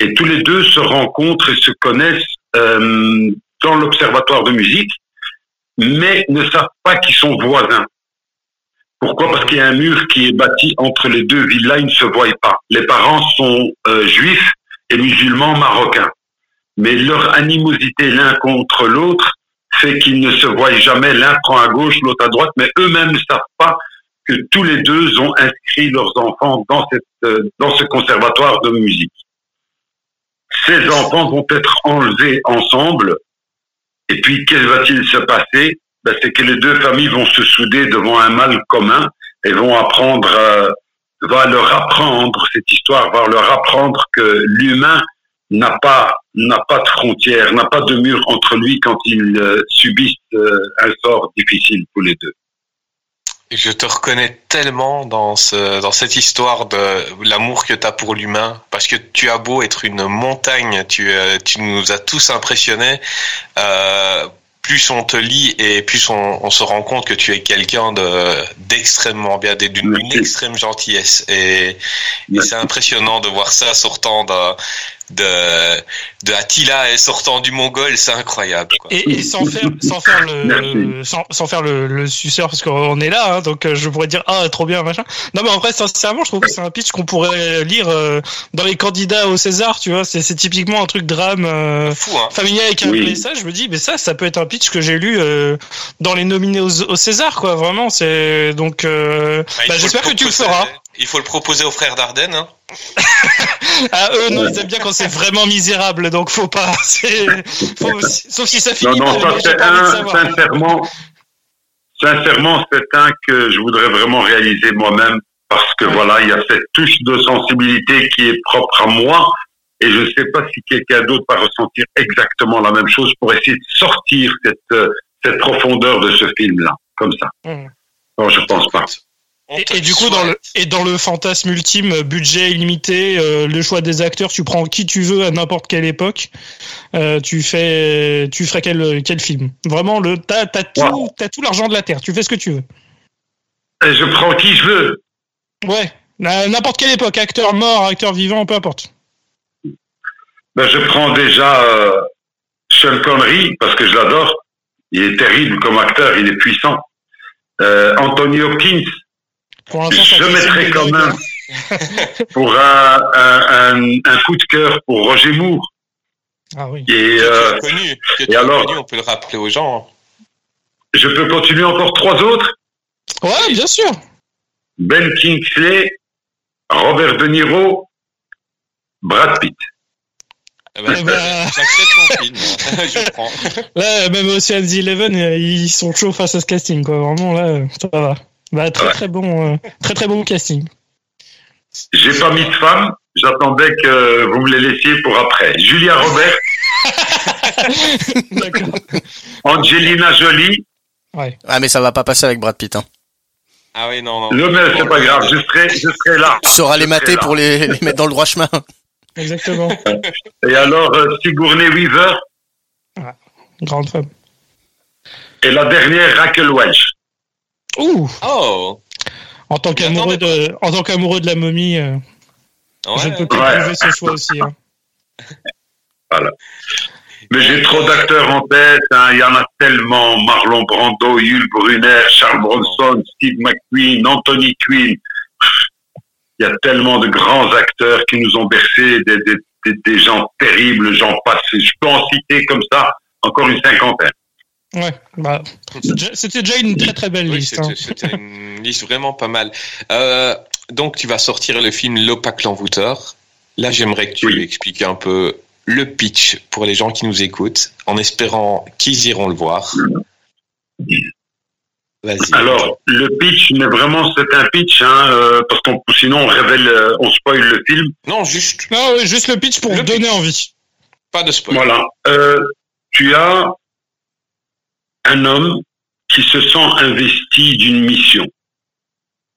Et tous les deux se rencontrent et se connaissent euh, dans l'observatoire de musique, mais ne savent pas qu'ils sont voisins. Pourquoi? Parce qu'il y a un mur qui est bâti entre les deux villas, ils ne se voient pas. Les parents sont euh, juifs et musulmans marocains. Mais leur animosité l'un contre l'autre fait qu'ils ne se voient jamais, l'un prend à gauche, l'autre à droite, mais eux-mêmes ne savent pas que tous les deux ont inscrit leurs enfants dans, euh, dans ce conservatoire de musique. Ces enfants vont être enlevés ensemble, et puis qu'est-ce va-t-il se passer? Ben, c'est que les deux familles vont se souder devant un mal commun et vont apprendre, euh, va leur apprendre cette histoire, va leur apprendre que l'humain n'a pas n'a pas de frontières, n'a pas de mur entre lui quand ils euh, subissent euh, un sort difficile tous les deux. Je te reconnais tellement dans ce dans cette histoire de l'amour que tu as pour l'humain parce que tu as beau être une montagne, tu nous as tous impressionnés. Plus on te lit et plus on, on se rend compte que tu es quelqu'un de d'extrêmement bien, d'une extrême gentillesse. Et, et c'est impressionnant de voir ça sortant de, de Attila sortant du Mongol, c'est incroyable. Quoi. Et, et, sans faire, sans faire le, sans, sans, faire le, le suceur, parce qu'on est là, hein, donc euh, je pourrais dire ah trop bien machin. Non mais en vrai, sincèrement, je trouve que c'est un pitch qu'on pourrait lire euh, dans les candidats au César, tu vois. C'est, c'est typiquement un truc drame euh, Fou, hein. familial avec un oui. message. Je me dis, mais ça, ça peut être un pitch que j'ai lu euh, dans les nominés au, au, César, quoi. Vraiment, c'est donc. bah, bah, j'espère que tu le feras. Il faut le proposer aux frères Dardenne. Hein. ah, eux, non, ils aiment bien quand c'est vraiment misérable, donc faut pas. Faut, sauf si ça finit. Non, non, ça c'est un, sincèrement, sincèrement, c'est un que je voudrais vraiment réaliser moi-même parce que voilà, il y a cette touche de sensibilité qui est propre à moi et je ne sais pas si quelqu'un d'autre va ressentir exactement la même chose pour essayer de sortir cette, cette profondeur de ce film-là, comme ça. Mmh. Non, je pense pas. Et, et, du coup, dans le, et dans le fantasme ultime, budget illimité, euh, le choix des acteurs, tu prends qui tu veux à n'importe quelle époque. Euh, tu fais, tu ferais quel, quel film Vraiment, le, t'as, t'as tout, wow. t'as tout l'argent de la terre. Tu fais ce que tu veux. Et je prends qui je veux. Ouais, à n'importe quelle époque, acteur mort, acteur vivant, peu importe. Ben, je prends déjà euh, Sean Connery parce que je l'adore. Il est terrible comme acteur, il est puissant. Euh, Anthony Hopkins je mettrais quand même pour un, un, un, coup de cœur pour Roger Moore. Ah oui. Et, euh, connu, et alors, connu, on peut le rappeler aux gens. Je peux continuer encore trois autres? Ouais, bien sûr. Ben Kingsley, Robert De Niro, Brad Pitt. Eh ben, bah... J'accepte ton film, je prends. Là, même Ocean's Eleven, ils sont chauds face à ce casting, quoi. Vraiment, là, ça va. Bah, très, ouais. très, bon, euh, très très bon casting. J'ai pas mis de femme, j'attendais que vous me les laissiez pour après. Julia Robert. Angelina Jolie. Ouais. Ah, mais ça va pas passer avec Brad Pitt. Hein. Ah oui, non, non. Non, mais c'est pas grave, je serai, je serai là. Tu sauras les mater pour les, les, mettre dans le droit chemin. Exactement. Et alors, euh, Sigourney Weaver. Ouais, grande femme. Et la dernière, Raquel Welch. Ouh. Oh. En tant qu'amoureux de, en tant qu'amoureux de la momie, euh, ouais, je ne peux pas ouais. ce choix aussi. Hein. Voilà. Mais j'ai trop d'acteurs en tête, hein. il y en a tellement. Marlon Brando, Yul Brunner, Charles Bronson, Steve McQueen, Anthony Quinn. Il y a tellement de grands acteurs qui nous ont bercé, des, des, des, des gens terribles, j'en passe. Je peux en citer comme ça encore une cinquantaine. Ouais, bah, c'était déjà une très très belle oui, liste. C'était hein. une liste vraiment pas mal. Euh, donc tu vas sortir le film L'opaque l'envoûteur. Là, j'aimerais que tu oui. expliques un peu le pitch pour les gens qui nous écoutent, en espérant qu'ils iront le voir. Alors, le pitch, mais vraiment, c'est un pitch, hein, euh, parce qu'on sinon on révèle, euh, on spoil le film. Non, juste. Non, juste le pitch pour le donner pitch. envie. Pas de spoil. Voilà. Euh, tu as un homme qui se sent investi d'une mission.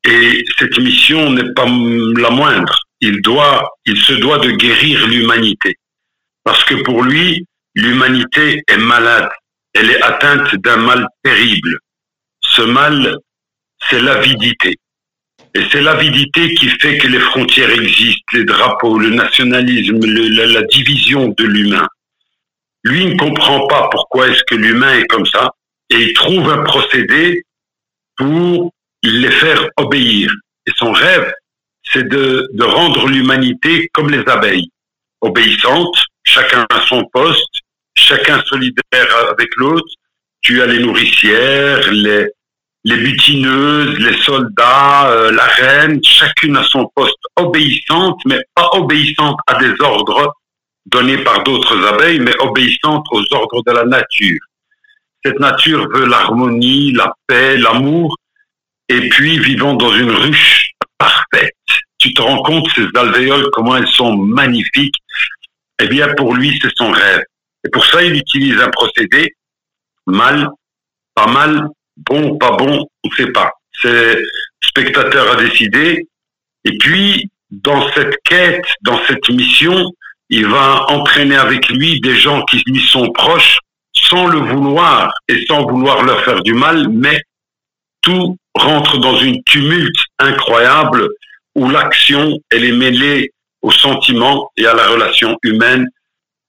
Et cette mission n'est pas la moindre. Il doit, il se doit de guérir l'humanité. Parce que pour lui, l'humanité est malade. Elle est atteinte d'un mal terrible. Ce mal, c'est l'avidité. Et c'est l'avidité qui fait que les frontières existent, les drapeaux, le nationalisme, la, la division de l'humain. Lui ne comprend pas pourquoi est-ce que l'humain est comme ça et il trouve un procédé pour les faire obéir. Et son rêve, c'est de, de rendre l'humanité comme les abeilles, obéissante, chacun à son poste, chacun solidaire avec l'autre. Tu as les nourricières, les, les butineuses, les soldats, euh, la reine, chacune à son poste, obéissante, mais pas obéissante à des ordres donnés par d'autres abeilles, mais obéissante aux ordres de la nature. Cette nature veut l'harmonie, la paix, l'amour, et puis vivant dans une ruche parfaite. Tu te rends compte, ces alvéoles, comment elles sont magnifiques. Eh bien, pour lui, c'est son rêve. Et pour ça, il utilise un procédé mal, pas mal, bon, pas bon, on ne sait pas. C'est spectateur à décider. Et puis, dans cette quête, dans cette mission, il va entraîner avec lui des gens qui lui sont proches sans le vouloir et sans vouloir leur faire du mal, mais tout rentre dans une tumulte incroyable où l'action, elle est mêlée au sentiment et à la relation humaine.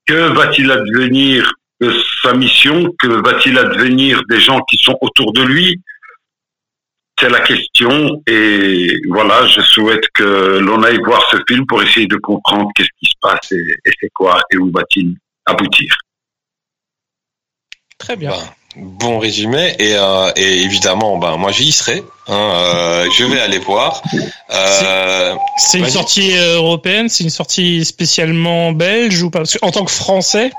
Que va-t-il advenir de sa mission? Que va-t-il advenir des gens qui sont autour de lui? C'est la question et voilà, je souhaite que l'on aille voir ce film pour essayer de comprendre qu'est-ce qui se passe et, c'est quoi et où va-t-il aboutir. Très bien. bon résumé et, euh, évidemment, ben moi j'y serai. Hein, euh, je vais aller voir. Euh, c'est une sortie européenne, c'est une sortie spécialement belge ou pas? En tant que Français,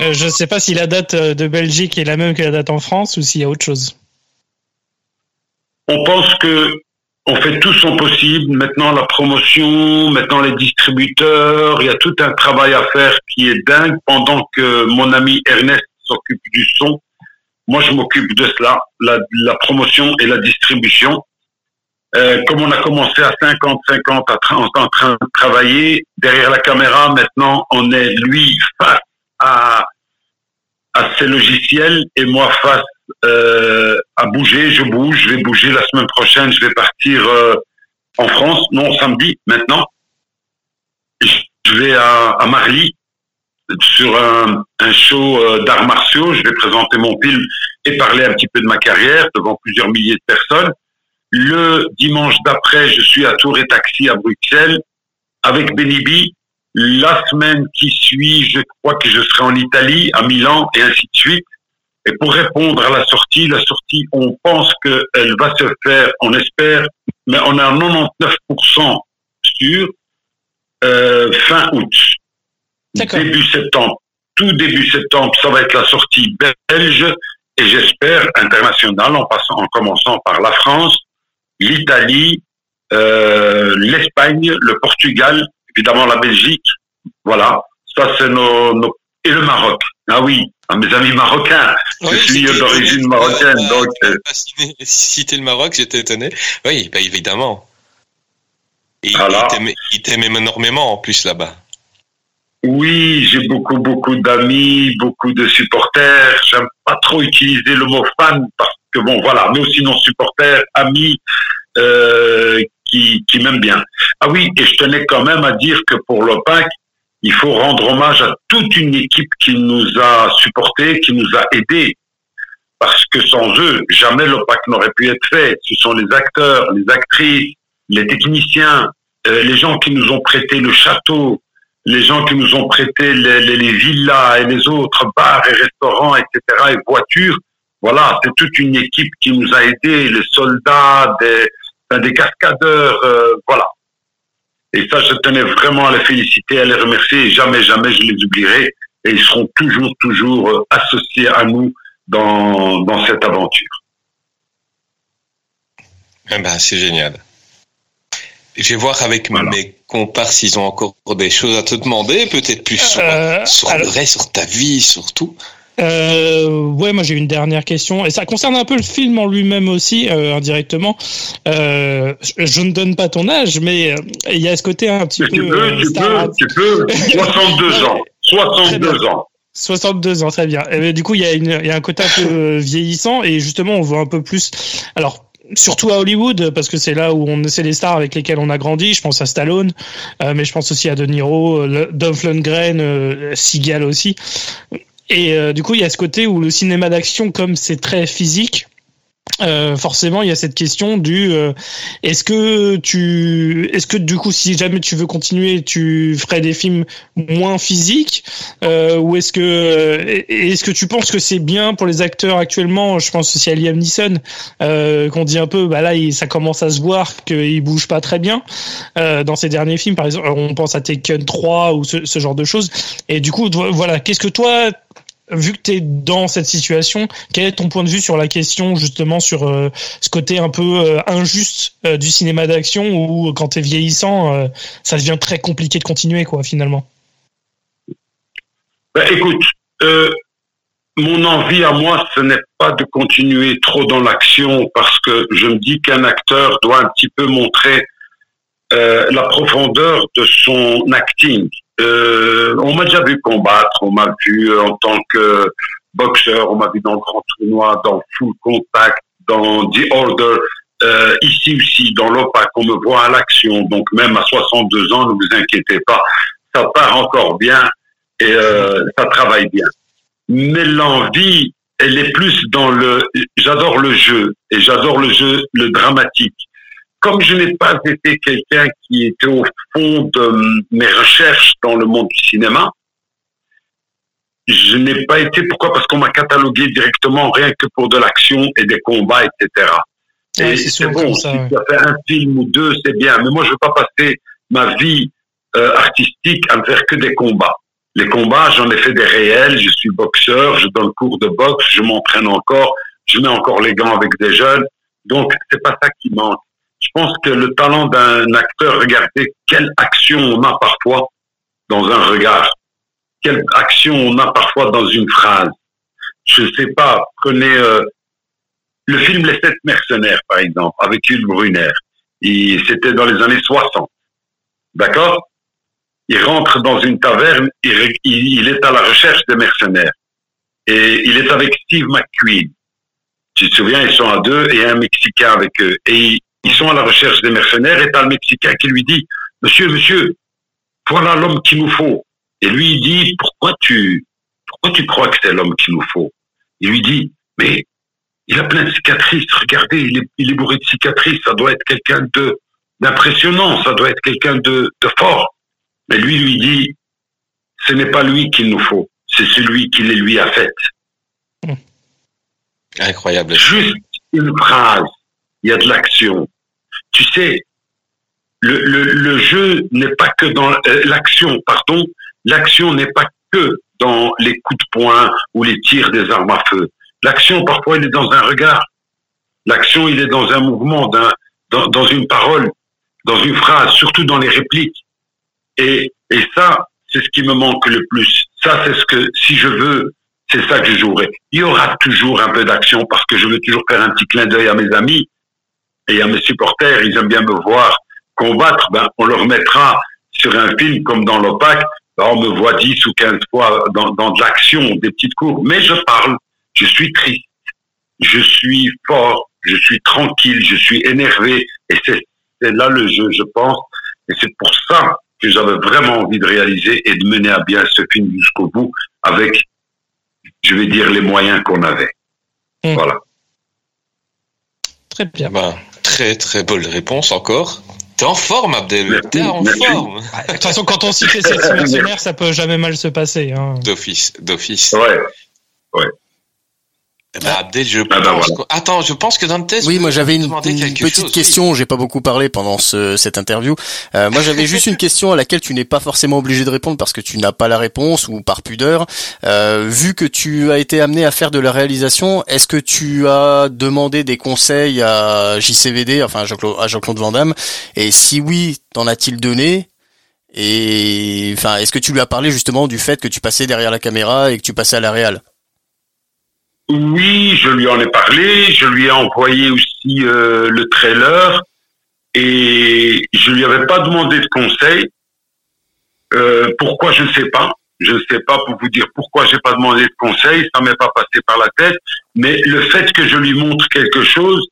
je ne sais pas si la date de Belgique est la même que la date en France ou s'il y a autre chose on pense que on fait tout son possible. Maintenant, la promotion, maintenant les distributeurs, il y a tout un travail à faire qui est dingue pendant que mon ami Ernest s'occupe du son. Moi, je m'occupe de cela, la, promotion et la distribution. Euh, comme on a commencé à 50-50 en train de travailler, derrière la caméra, maintenant, on est lui face à, à ses logiciels et moi face euh, à bouger. Je bouge, je vais bouger la semaine prochaine. Je vais partir euh, en France, non samedi maintenant. Je vais à, à Marly sur un, un show euh, d'arts martiaux. Je vais présenter mon film et parler un petit peu de ma carrière devant plusieurs milliers de personnes. Le dimanche d'après, je suis à Tour et Taxi à Bruxelles avec Benibi. La semaine qui suit, je crois que je serai en Italie, à Milan et ainsi de suite. Et pour répondre à la sortie, la sortie, on pense qu'elle va se faire, on espère, mais on est à 99% sûr, euh, fin août. Début septembre. Tout début septembre, ça va être la sortie belge et j'espère internationale en passant, en commençant par la France, l'Italie, euh, l'Espagne, le Portugal, évidemment la Belgique. Voilà. Ça, c'est nos, nos, et le Maroc. Ah oui, à mes amis marocains. je suis d'origine marocaine, euh, donc. Euh, citer le Maroc, j'étais étonné. Oui, bah, évidemment. Et il t'aime énormément en plus là-bas. Oui, j'ai beaucoup, beaucoup d'amis, beaucoup de supporters. J'aime pas trop utiliser le mot fan parce que bon, voilà, mais aussi non supporters, amis euh, qui, qui m'aiment bien. Ah oui, et je tenais quand même à dire que pour l'OPAC, il faut rendre hommage à toute une équipe qui nous a supportés, qui nous a aidés. Parce que sans eux, jamais l'OPAC n'aurait pu être fait. Ce sont les acteurs, les actrices, les techniciens, euh, les gens qui nous ont prêté le château, les gens qui nous ont prêté les, villas et les autres bars et restaurants, etc., et voitures. Voilà, c'est toute une équipe qui nous a aidés, les soldats, des, des cascadeurs, euh, voilà. Et ça, je tenais vraiment à les féliciter, à les remercier jamais, jamais je les oublierai. Et ils seront toujours, toujours euh, associés à nous dans, dans cette aventure. Eh ben, c'est génial. Je vais voir avec mes compars s'ils ont encore des choses à te demander, peut-être plus sur, euh, sur le reste, sur ta vie, surtout. Euh, ouais, moi j'ai une dernière question et ça concerne un peu le film en lui-même aussi euh, indirectement. Euh, je ne donne pas ton âge, mais euh, il y a ce côté un petit peu. Tu peux, tu peux, tu peux. 62 ans. 62 ans. 62 ans, très bien. Et du coup, il y, a une, il y a un côté un peu vieillissant et justement, on voit un peu plus. Alors, surtout à Hollywood parce que c'est là où on c'est les stars avec lesquelles on a grandi. Je pense à Stallone euh, mais je pense aussi à De Niro Dolph Lundgren euh, Seagal aussi. Et euh, du coup, il y a ce côté où le cinéma d'action, comme c'est très physique, euh, forcément, il y a cette question du euh, est-ce que tu est-ce que du coup, si jamais tu veux continuer, tu ferais des films moins physiques euh, ou est-ce que est-ce que tu penses que c'est bien pour les acteurs actuellement? Je pense aussi à Liam Neeson qu'on dit un peu, bah là, il, ça commence à se voir qu'il bouge pas très bien dans ses derniers films. Par exemple, on pense à Taken 3 ou ce, ce genre de choses. Et du coup, voilà, qu'est-ce que toi vu que tu dans cette situation, quel est ton point de vue sur la question justement sur euh, ce côté un peu euh, injuste euh, du cinéma d'action où quand tu es vieillissant, ça devient très compliqué de continuer quoi finalement? Bah, Écoute, mon envie à moi, ce n'est pas de continuer trop dans l'action parce que je me dis qu'un acteur doit un petit peu montrer la profondeur de son acting. Euh, on m'a déjà vu combattre, on m'a vu euh, en tant que boxeur, on m'a vu dans le grand tournoi, dans Full Contact, dans The Order. euh, ici aussi, dans l'OPAC, on me voit à l'action, donc même à 62 ans, ne vous inquiétez pas, ça part encore bien et euh, ça travaille bien. Mais l'envie, elle est plus dans le... J'adore le jeu et j'adore le jeu, le dramatique. Comme je n'ai pas été quelqu'un qui était au fond de mes recherches dans le monde du cinéma, je n'ai pas été. Pourquoi? Parce qu'on m'a catalogué directement rien que pour de l'action et des combats, etc. Ouais, et c'est bon, ça, si ouais. tu as fait un film ou deux, c'est bien. Mais moi, je veux pas passer ma vie euh, artistique à ne faire que des combats. Les combats, j'en ai fait des réels. Je suis boxeur, je donne cours de boxe, je m'entraîne encore, je mets encore les gants avec des jeunes. Donc, c'est pas ça qui manque. Je pense que le talent d'un acteur, regardez quelle action on a parfois dans un regard, quelle action on a parfois dans une phrase. Je sais pas, prenez euh, le film Les Sept Mercenaires, par exemple, avec Hugh Brunner. C'était dans les années 60. D'accord? Il rentre dans une taverne, il, est à la recherche des mercenaires. Et il est avec Steve McQueen. Tu te souviens, ils sont à deux et un Mexicain avec eux. Ils- sont à la recherche des mercenaires et t'as le Mexicain qui lui dit, Monsieur, monsieur, voilà l'homme qu'il nous faut. Et lui, il dit, pourquoi tu, pourquoi tu crois que c'est l'homme qu'il nous faut? Il lui dit, mais il a plein de cicatrices. Regardez, il est, il est bourré de cicatrices. Ça doit être quelqu'un de d'impressionnant. Ça doit être quelqu'un de, de fort. Mais lui lui dit, ce n'est pas lui qu'il nous faut. C'est celui qui les lui a faites. Incroyable. Juste une phrase. Il y a de l'action. Tu sais, le, le, jeu n'est pas que dans euh, l'action, pardon. L'action n'est pas que dans les coups de poing ou les tirs des armes à feu. L'action, parfois, il est dans un regard. L'action, il est dans un mouvement, dans, dans une parole, dans une phrase, surtout dans les répliques. Et, et ça, c'est ce qui me manque le plus. Ça, c'est ce que, si je veux, c'est ça que je jouerai. Il y aura toujours un peu d'action parce que je veux toujours faire un petit clin d'œil à mes amis et à mes supporters. Ils aiment bien me voir combattre. Ben, on leur mettra sur un film comme dans l'OPAC. Ben, on me voit 10 ou 15 fois dans, dans de l'action, des petites cours. Mais je parle. Je suis triste. Je suis fort. Je suis tranquille. Je suis énervé. Et c'est c'est là le jeu, je pense. Et c'est pour ça que j'avais vraiment envie de réaliser et de mener à bien ce film jusqu'au bout avec, je vais dire, les moyens qu'on avait. Mm. Voilà. Très bien. Ben, très très bonne réponse encore. T'es en forme, Abdel. T'es en merci. forme. De toute façon, quand on cite les sept mercenaires, ça peut jamais mal se passer. Hein. D'office, d'office. Ouais. Eh ben, Abdel, je Ah ben pense voilà. que... Attends, je pense que Dante... Oui, moi j'avais une, petite chose, question. J'ai pas beaucoup parlé pendant ce, cette interview. Euh, moi, j'avais juste une question à laquelle tu n'es pas forcément obligé de répondre parce que tu n'as pas la réponse ou par pudeur. Euh, vu que tu as été amené à faire de la réalisation, est-ce que tu as demandé des conseils à JCVD, enfin à Jean-Claude à Jean-Claude Van Damme? Et si oui, t'en a-t-il donné? Et enfin, est-ce que tu lui as parlé justement du fait que tu passais derrière la caméra et que tu passais à la réal? Oui, je lui en ai parlé. Je lui ai envoyé aussi euh, le trailer et je lui avais pas demandé de conseil. Euh, pourquoi je ne sais pas. Je ne sais pas pour vous dire pourquoi j'ai pas demandé de conseil. Ça m'est pas passé par la tête. Mais le fait que je lui montre quelque chose,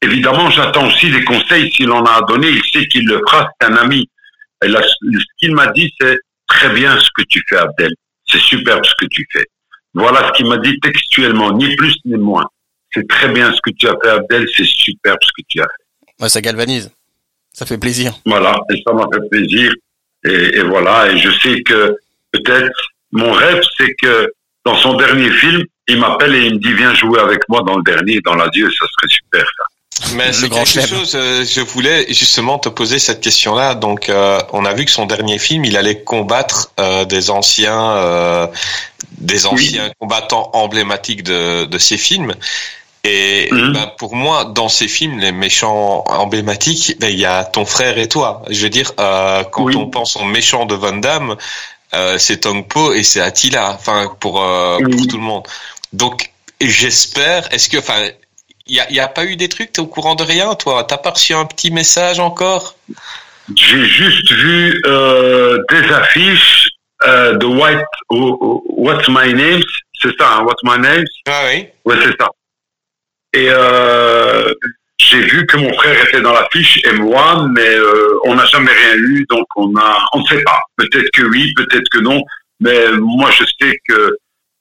évidemment, j'attends aussi des conseils. S'il en a à donner, il sait qu'il le fera. C'est un ami. Et là, ce qu'il m'a dit, c'est très bien ce que tu fais, Abdel. C'est superbe ce que tu fais. Voilà ce qu'il m'a dit textuellement, ni plus ni moins. C'est très bien ce que tu as fait, Abdel, c'est superbe ce que tu as fait. Ouais, ça galvanise. Ça fait plaisir. Voilà, et ça m'a fait plaisir. Et, et voilà, et je sais que peut-être mon rêve, c'est que dans son dernier film, il m'appelle et il me dit viens jouer avec moi dans le dernier, dans l'adieu, ça serait super ça. Mais c'est quelque chelem. chose, euh, je voulais justement te poser cette question-là. Donc, euh, on a vu que son dernier film, il allait combattre euh, des anciens, euh, des anciens combattants emblématiques de, de ces films. Et ben, pour moi, dans ces films, les méchants emblématiques, ben, il y a ton frère et toi. Je veux dire, euh, quand Oui. on pense au méchant de Van Damme, euh, c'est Tong Po et c'est Attila. Enfin, pour euh, pour tout le monde. Donc, j'espère. Est-ce que, enfin, il y a, pas eu des trucs? T'es au courant de rien, toi? T'as pas reçu un petit message encore? J'ai juste vu euh, des affiches euh, de White, oh, oh, What's My Name, c'est ça, hein, What's My Name, Ah oui. ouais c'est ça. Et euh, j'ai vu que mon frère était dans l'affiche et moi, mais euh, on n'a jamais rien eu, donc on a, on ne sait pas. Peut-être que oui, peut-être que non, mais moi je sais que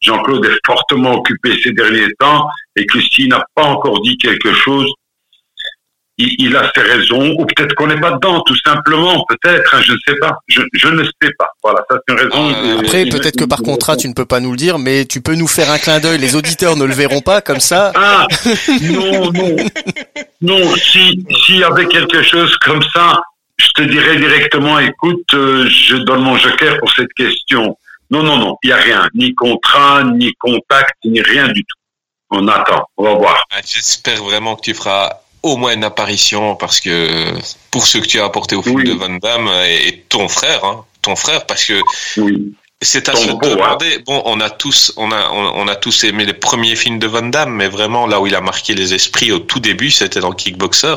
Jean-Claude est fortement occupé ces derniers temps et que s'il n'a pas encore dit quelque chose, il, a ses raisons, ou peut-être qu'on n'est pas dedans, tout simplement, peut-être, hein, je ne sais pas, je, ne sais pas. Voilà, ça c'est une raison. Euh, après, peut-être que par contrat, tu ne peux pas nous le dire, mais tu peux nous faire un clin d'œil, les auditeurs ne le verront pas, comme ça. Ah, non, non, non, si, s'il y avait quelque chose comme ça, je te dirais directement, écoute, euh, je donne mon joker pour cette question. Non, non, non, il n'y a rien, ni contrat, ni contact, ni rien du tout. On attend, on va voir. Ah, j'espère vraiment que tu feras au moins une apparition parce que pour ce que tu as apporté au film de Van Damme et, ton frère, hein, ton frère, parce que c'est à se demander. Bon, on a tous, on a, on, a tous aimé les premiers films de Van Damme, mais vraiment là où il a marqué les esprits au tout début, c'était dans Kickboxer,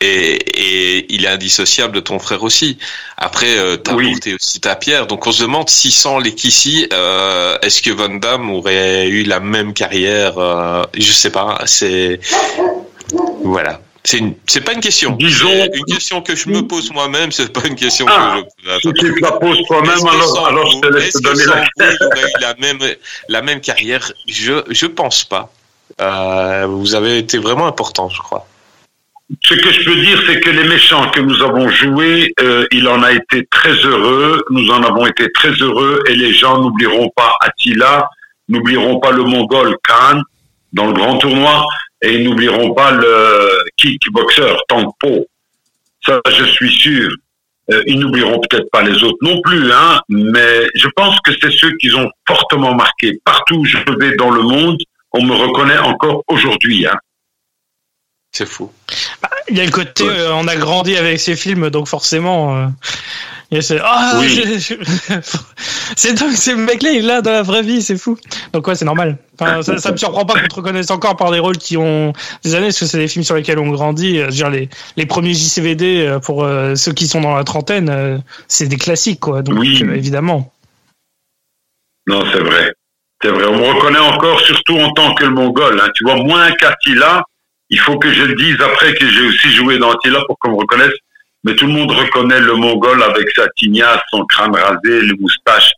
et, et il est indissociable de ton frère aussi. Après, euh, t'as apporté aussi ta pierre, donc on se demande si sans les Kissy, euh, est-ce que Van Damme aurait eu la même carrière euh, Je sais pas. C'est voilà. C'est une, pas une question. Disons. une question que je me pose moi-même, c'est pas une question ah, que je Si tu la poses toi-même, alors, alors je te laisse te donner la eu la même, la même carrière? Je, je pense pas. Euh, vous avez été vraiment important, je crois. Ce que je peux dire, c'est que les méchants que nous avons joués, euh, il en a été très heureux. Nous en avons été très heureux et les gens n'oublieront pas Attila, n'oublieront pas le Mongol Khan dans le grand tournoi et ils n'oublieront pas le kickboxer Tangpo. Ça, je suis sûr. Euh, ils n'oublieront peut-être pas les autres non plus, hein, mais je pense que c'est ceux qui ont fortement marqué. Partout où je vais dans le monde, on me reconnaît encore aujourd'hui. Hein. C'est fou. Bah, il y a le côté, euh, on a grandi avec ces films, donc forcément, euh, c'est ah, c'est donc ce mec-là, il est là dans la vraie vie, c'est fou. Donc ouais, c'est normal. Enfin, ça, ça me surprend pas qu'on te reconnaisse encore par des rôles qui ont des années, parce que c'est des films sur lesquels on grandit. Je dire, les, les premiers JCVD euh, pour euh, ceux qui sont dans la trentaine, euh, c'est des classiques, quoi. Donc évidemment. Non, c'est vrai. C'est vrai. On me reconnaît encore, surtout en tant que le Mongol. Hein. Tu vois, moins qu'Attila, il faut que je le dise après que j'ai aussi joué dans Attila pour qu'on me reconnaisse mais tout le monde reconnaît le Mongol avec sa tignasse, son crâne rasé, le moustache.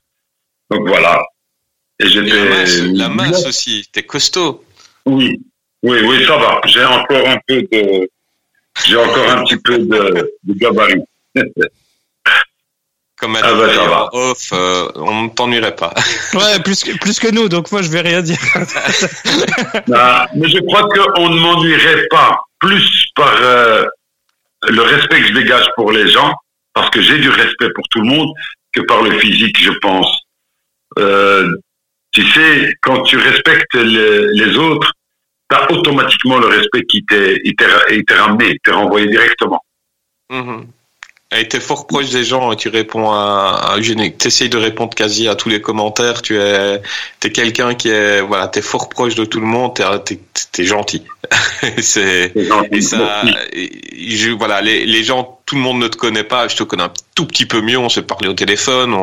Donc voilà. Et j'étais. La masse, aussi, t'es costaud. Oui, oui, oui, ça va. J'ai encore un peu de, j'ai encore un petit peu de, de gabarit. Comme elle ah bah, off, euh, on ne t'ennuierait pas. Ouais, plus que, plus que nous, donc moi je vais rien dire. mais je crois qu'on ne m'ennuierait pas plus par euh, le respect que je dégage pour les gens, parce que j'ai du respect pour tout le monde, que par le physique, je pense. Euh, tu sais, quand tu respectes les, autres, tu as automatiquement le respect qui t'est ramené, t'est renvoyé directement. Mm-hmm. Et t'es fort proche des gens, tu réponds à, à t'essayes de répondre quasi à tous les commentaires, tu es, t'es quelqu'un qui est, voilà, t'es fort proche de tout le monde, t'es, t'es, gentil. c'est, et ça, je, voilà, les, les gens, tout le monde ne te connaît pas, je te connais un tout petit peu mieux, on se parlait au téléphone,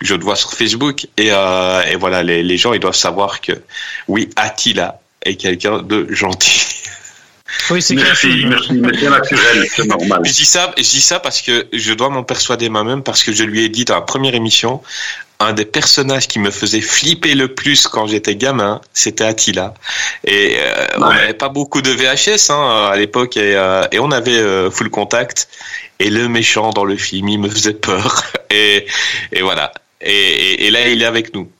je te vois sur Facebook, et, euh, et voilà, les, les gens, ils doivent savoir que, oui, Attila est quelqu'un de gentil. Oui, c'est merci, merci, mais c'est naturel, c'est normal. Je dis ça, je dis ça parce que je dois m'en persuader moi-même parce que je lui ai dit dans la première émission, un des personnages qui me faisait flipper le plus quand j'étais gamin, c'était Attila. Et euh, on n'avait pas beaucoup de VHS hein, à l'époque et, euh, et, on avait euh, full contact. Et le méchant dans le film, il me faisait peur. Et, et voilà. Et, et, là, il est avec nous.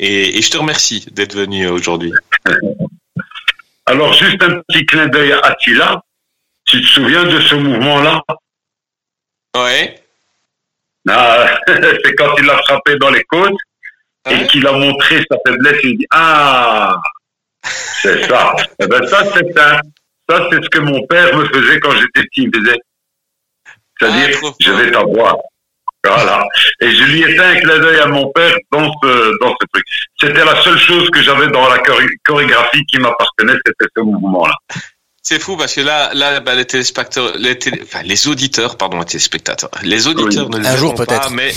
Et, et je te remercie d'être venu aujourd'hui. Alors, juste un petit clin d'œil à Attila. Tu te souviens de ce mouvement-là? Ouais. Ah, c'est quand il l'a frappé dans les côtes et qu'il a montré sa faiblesse. Il dit Ah, c'est ça. eh ben, ça, c'est ça, c'est ce que mon père me faisait quand j'étais petit. Il me faisait, c'est-à-dire, ah, je vais t'avoir. Voilà. Et je lui ai fait un clin d'œil à mon père dans ce, dans ce truc. C'était la seule chose que j'avais dans la chorégraphie qui m'appartenait, c'était ce mouvement-là. C'est fou parce que là, là, bah, les téléspectateurs, les, enfin, les auditeurs, pardon, les téléspectateurs, les auditeurs ne le un jour, pas, mais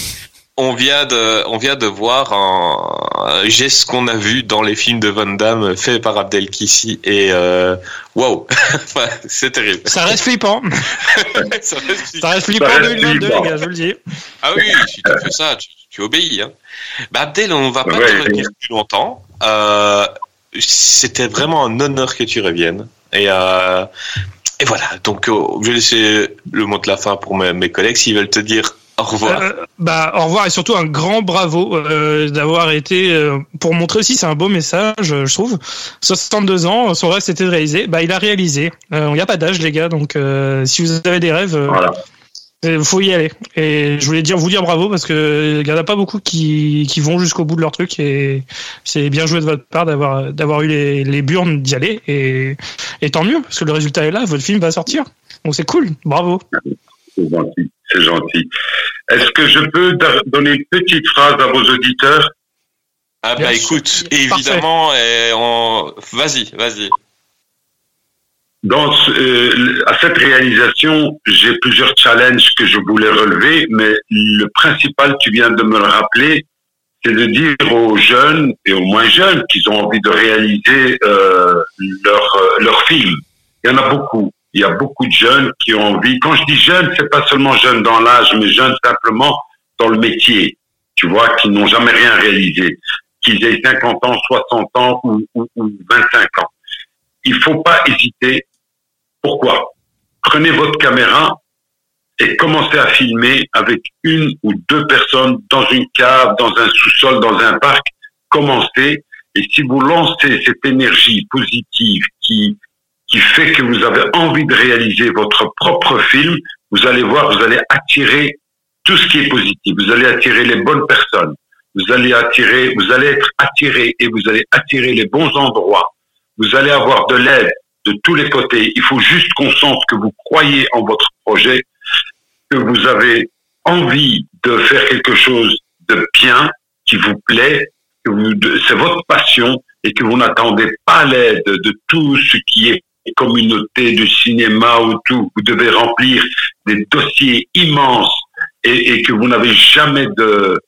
on vient de, on vient de voir un geste qu'on a vu dans les films de Van Damme fait par Abdel Kissi et euh, waouh, wow. c'est terrible. Ça reste flippant. ça reste, ça reste flippant en 2022, les gars, je vous le dis. Ah oui, si tu fais ça, tu, tu obéis. Hein. Bah Abdel, on va pas ouais, te retenir plus longtemps. Euh, C'était vraiment un honneur que tu reviennes. Et, euh, et voilà, donc oh, je vais laisser le mot de la fin pour mes, mes collègues s'ils veulent te dire au revoir. Euh, bah, au revoir et surtout un grand bravo euh, d'avoir été euh, pour montrer aussi c'est un beau message je trouve. 62 ans, son rêve c'était de réaliser. Bah il a réalisé. Il n'y a pas d'âge les gars donc si vous avez des rêves voilà. faut y aller. Et je voulais dire vous dire bravo parce que il y en a pas beaucoup qui, qui vont jusqu'au bout de leur truc et c'est bien joué de votre part d'avoir d'avoir eu les, les burnes d'y aller et, et tant mieux parce que le résultat est là, votre film va sortir. Donc c'est cool, bravo. C'est gentil, c'est gentil. Est-ce que je peux donner une petite phrase à vos auditeurs? Ah bah écoute, évidemment, et on... vas-y, vas-y. Dans ce, euh, à cette réalisation, j'ai plusieurs challenges que je voulais relever, mais le principal, tu viens de me le rappeler, c'est de dire aux jeunes et aux moins jeunes qu'ils ont envie de réaliser euh, leur, leur film. Il y en a beaucoup il y a beaucoup de jeunes qui ont envie. Quand je dis jeunes, c'est pas seulement jeunes dans l'âge, mais jeunes simplement dans le métier. Tu vois, qui n'ont jamais rien réalisé, qu'ils aient 50 ans, 60 ans ou, ou, ou 25 ans. Il faut pas hésiter. Pourquoi? Prenez votre caméra et commencez à filmer avec une ou deux personnes dans une cave, dans un sous-sol, dans un parc. Commencez. Et si vous lancez cette énergie positive qui qui fait que vous avez envie de réaliser votre propre film, vous allez voir, vous allez attirer tout ce qui est positif. Vous allez attirer les bonnes personnes. Vous allez attirer, vous allez être attiré et vous allez attirer les bons endroits. Vous allez avoir de l'aide de tous les côtés. Il faut juste qu'on sente que vous croyez en votre projet, que vous avez envie de faire quelque chose de bien, qui vous plaît, que c'est votre passion et que vous n'attendez pas l'aide de tout ce qui est communauté du cinéma ou tout, vous devez remplir des dossiers immenses et, et que vous n'avez jamais de,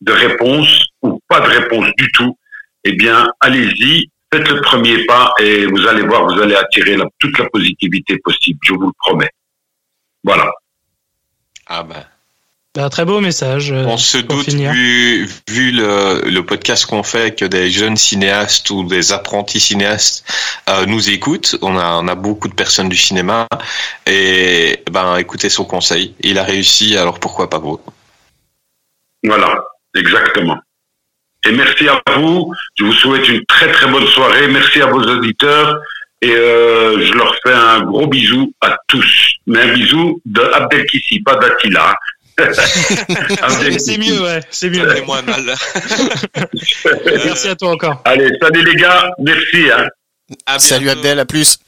de réponse ou pas de réponse du tout, eh bien, allez-y, faites le premier pas et vous allez voir, vous allez attirer la, toute la positivité possible, je vous le promets. Voilà. Ah ben, un très beau message. On se doute, vu, vu le, le podcast qu'on fait, que des jeunes cinéastes ou des apprentis cinéastes euh, nous écoutent. On a, on a beaucoup de personnes du cinéma. Et ben, écoutez son conseil. Il a réussi, alors pourquoi pas vous? Voilà, exactement. Et merci à vous. Je vous souhaite une très très bonne soirée. Merci à vos auditeurs. Et euh, je leur fais un gros bisou à tous. Mais un bisou de Abdel Kissi, pas d'Attila. c'est mieux, ouais, c'est mieux. C'est moins mal. Merci à toi encore. Allez, salut les gars, merci. Hein. Salut Abdel, à plus.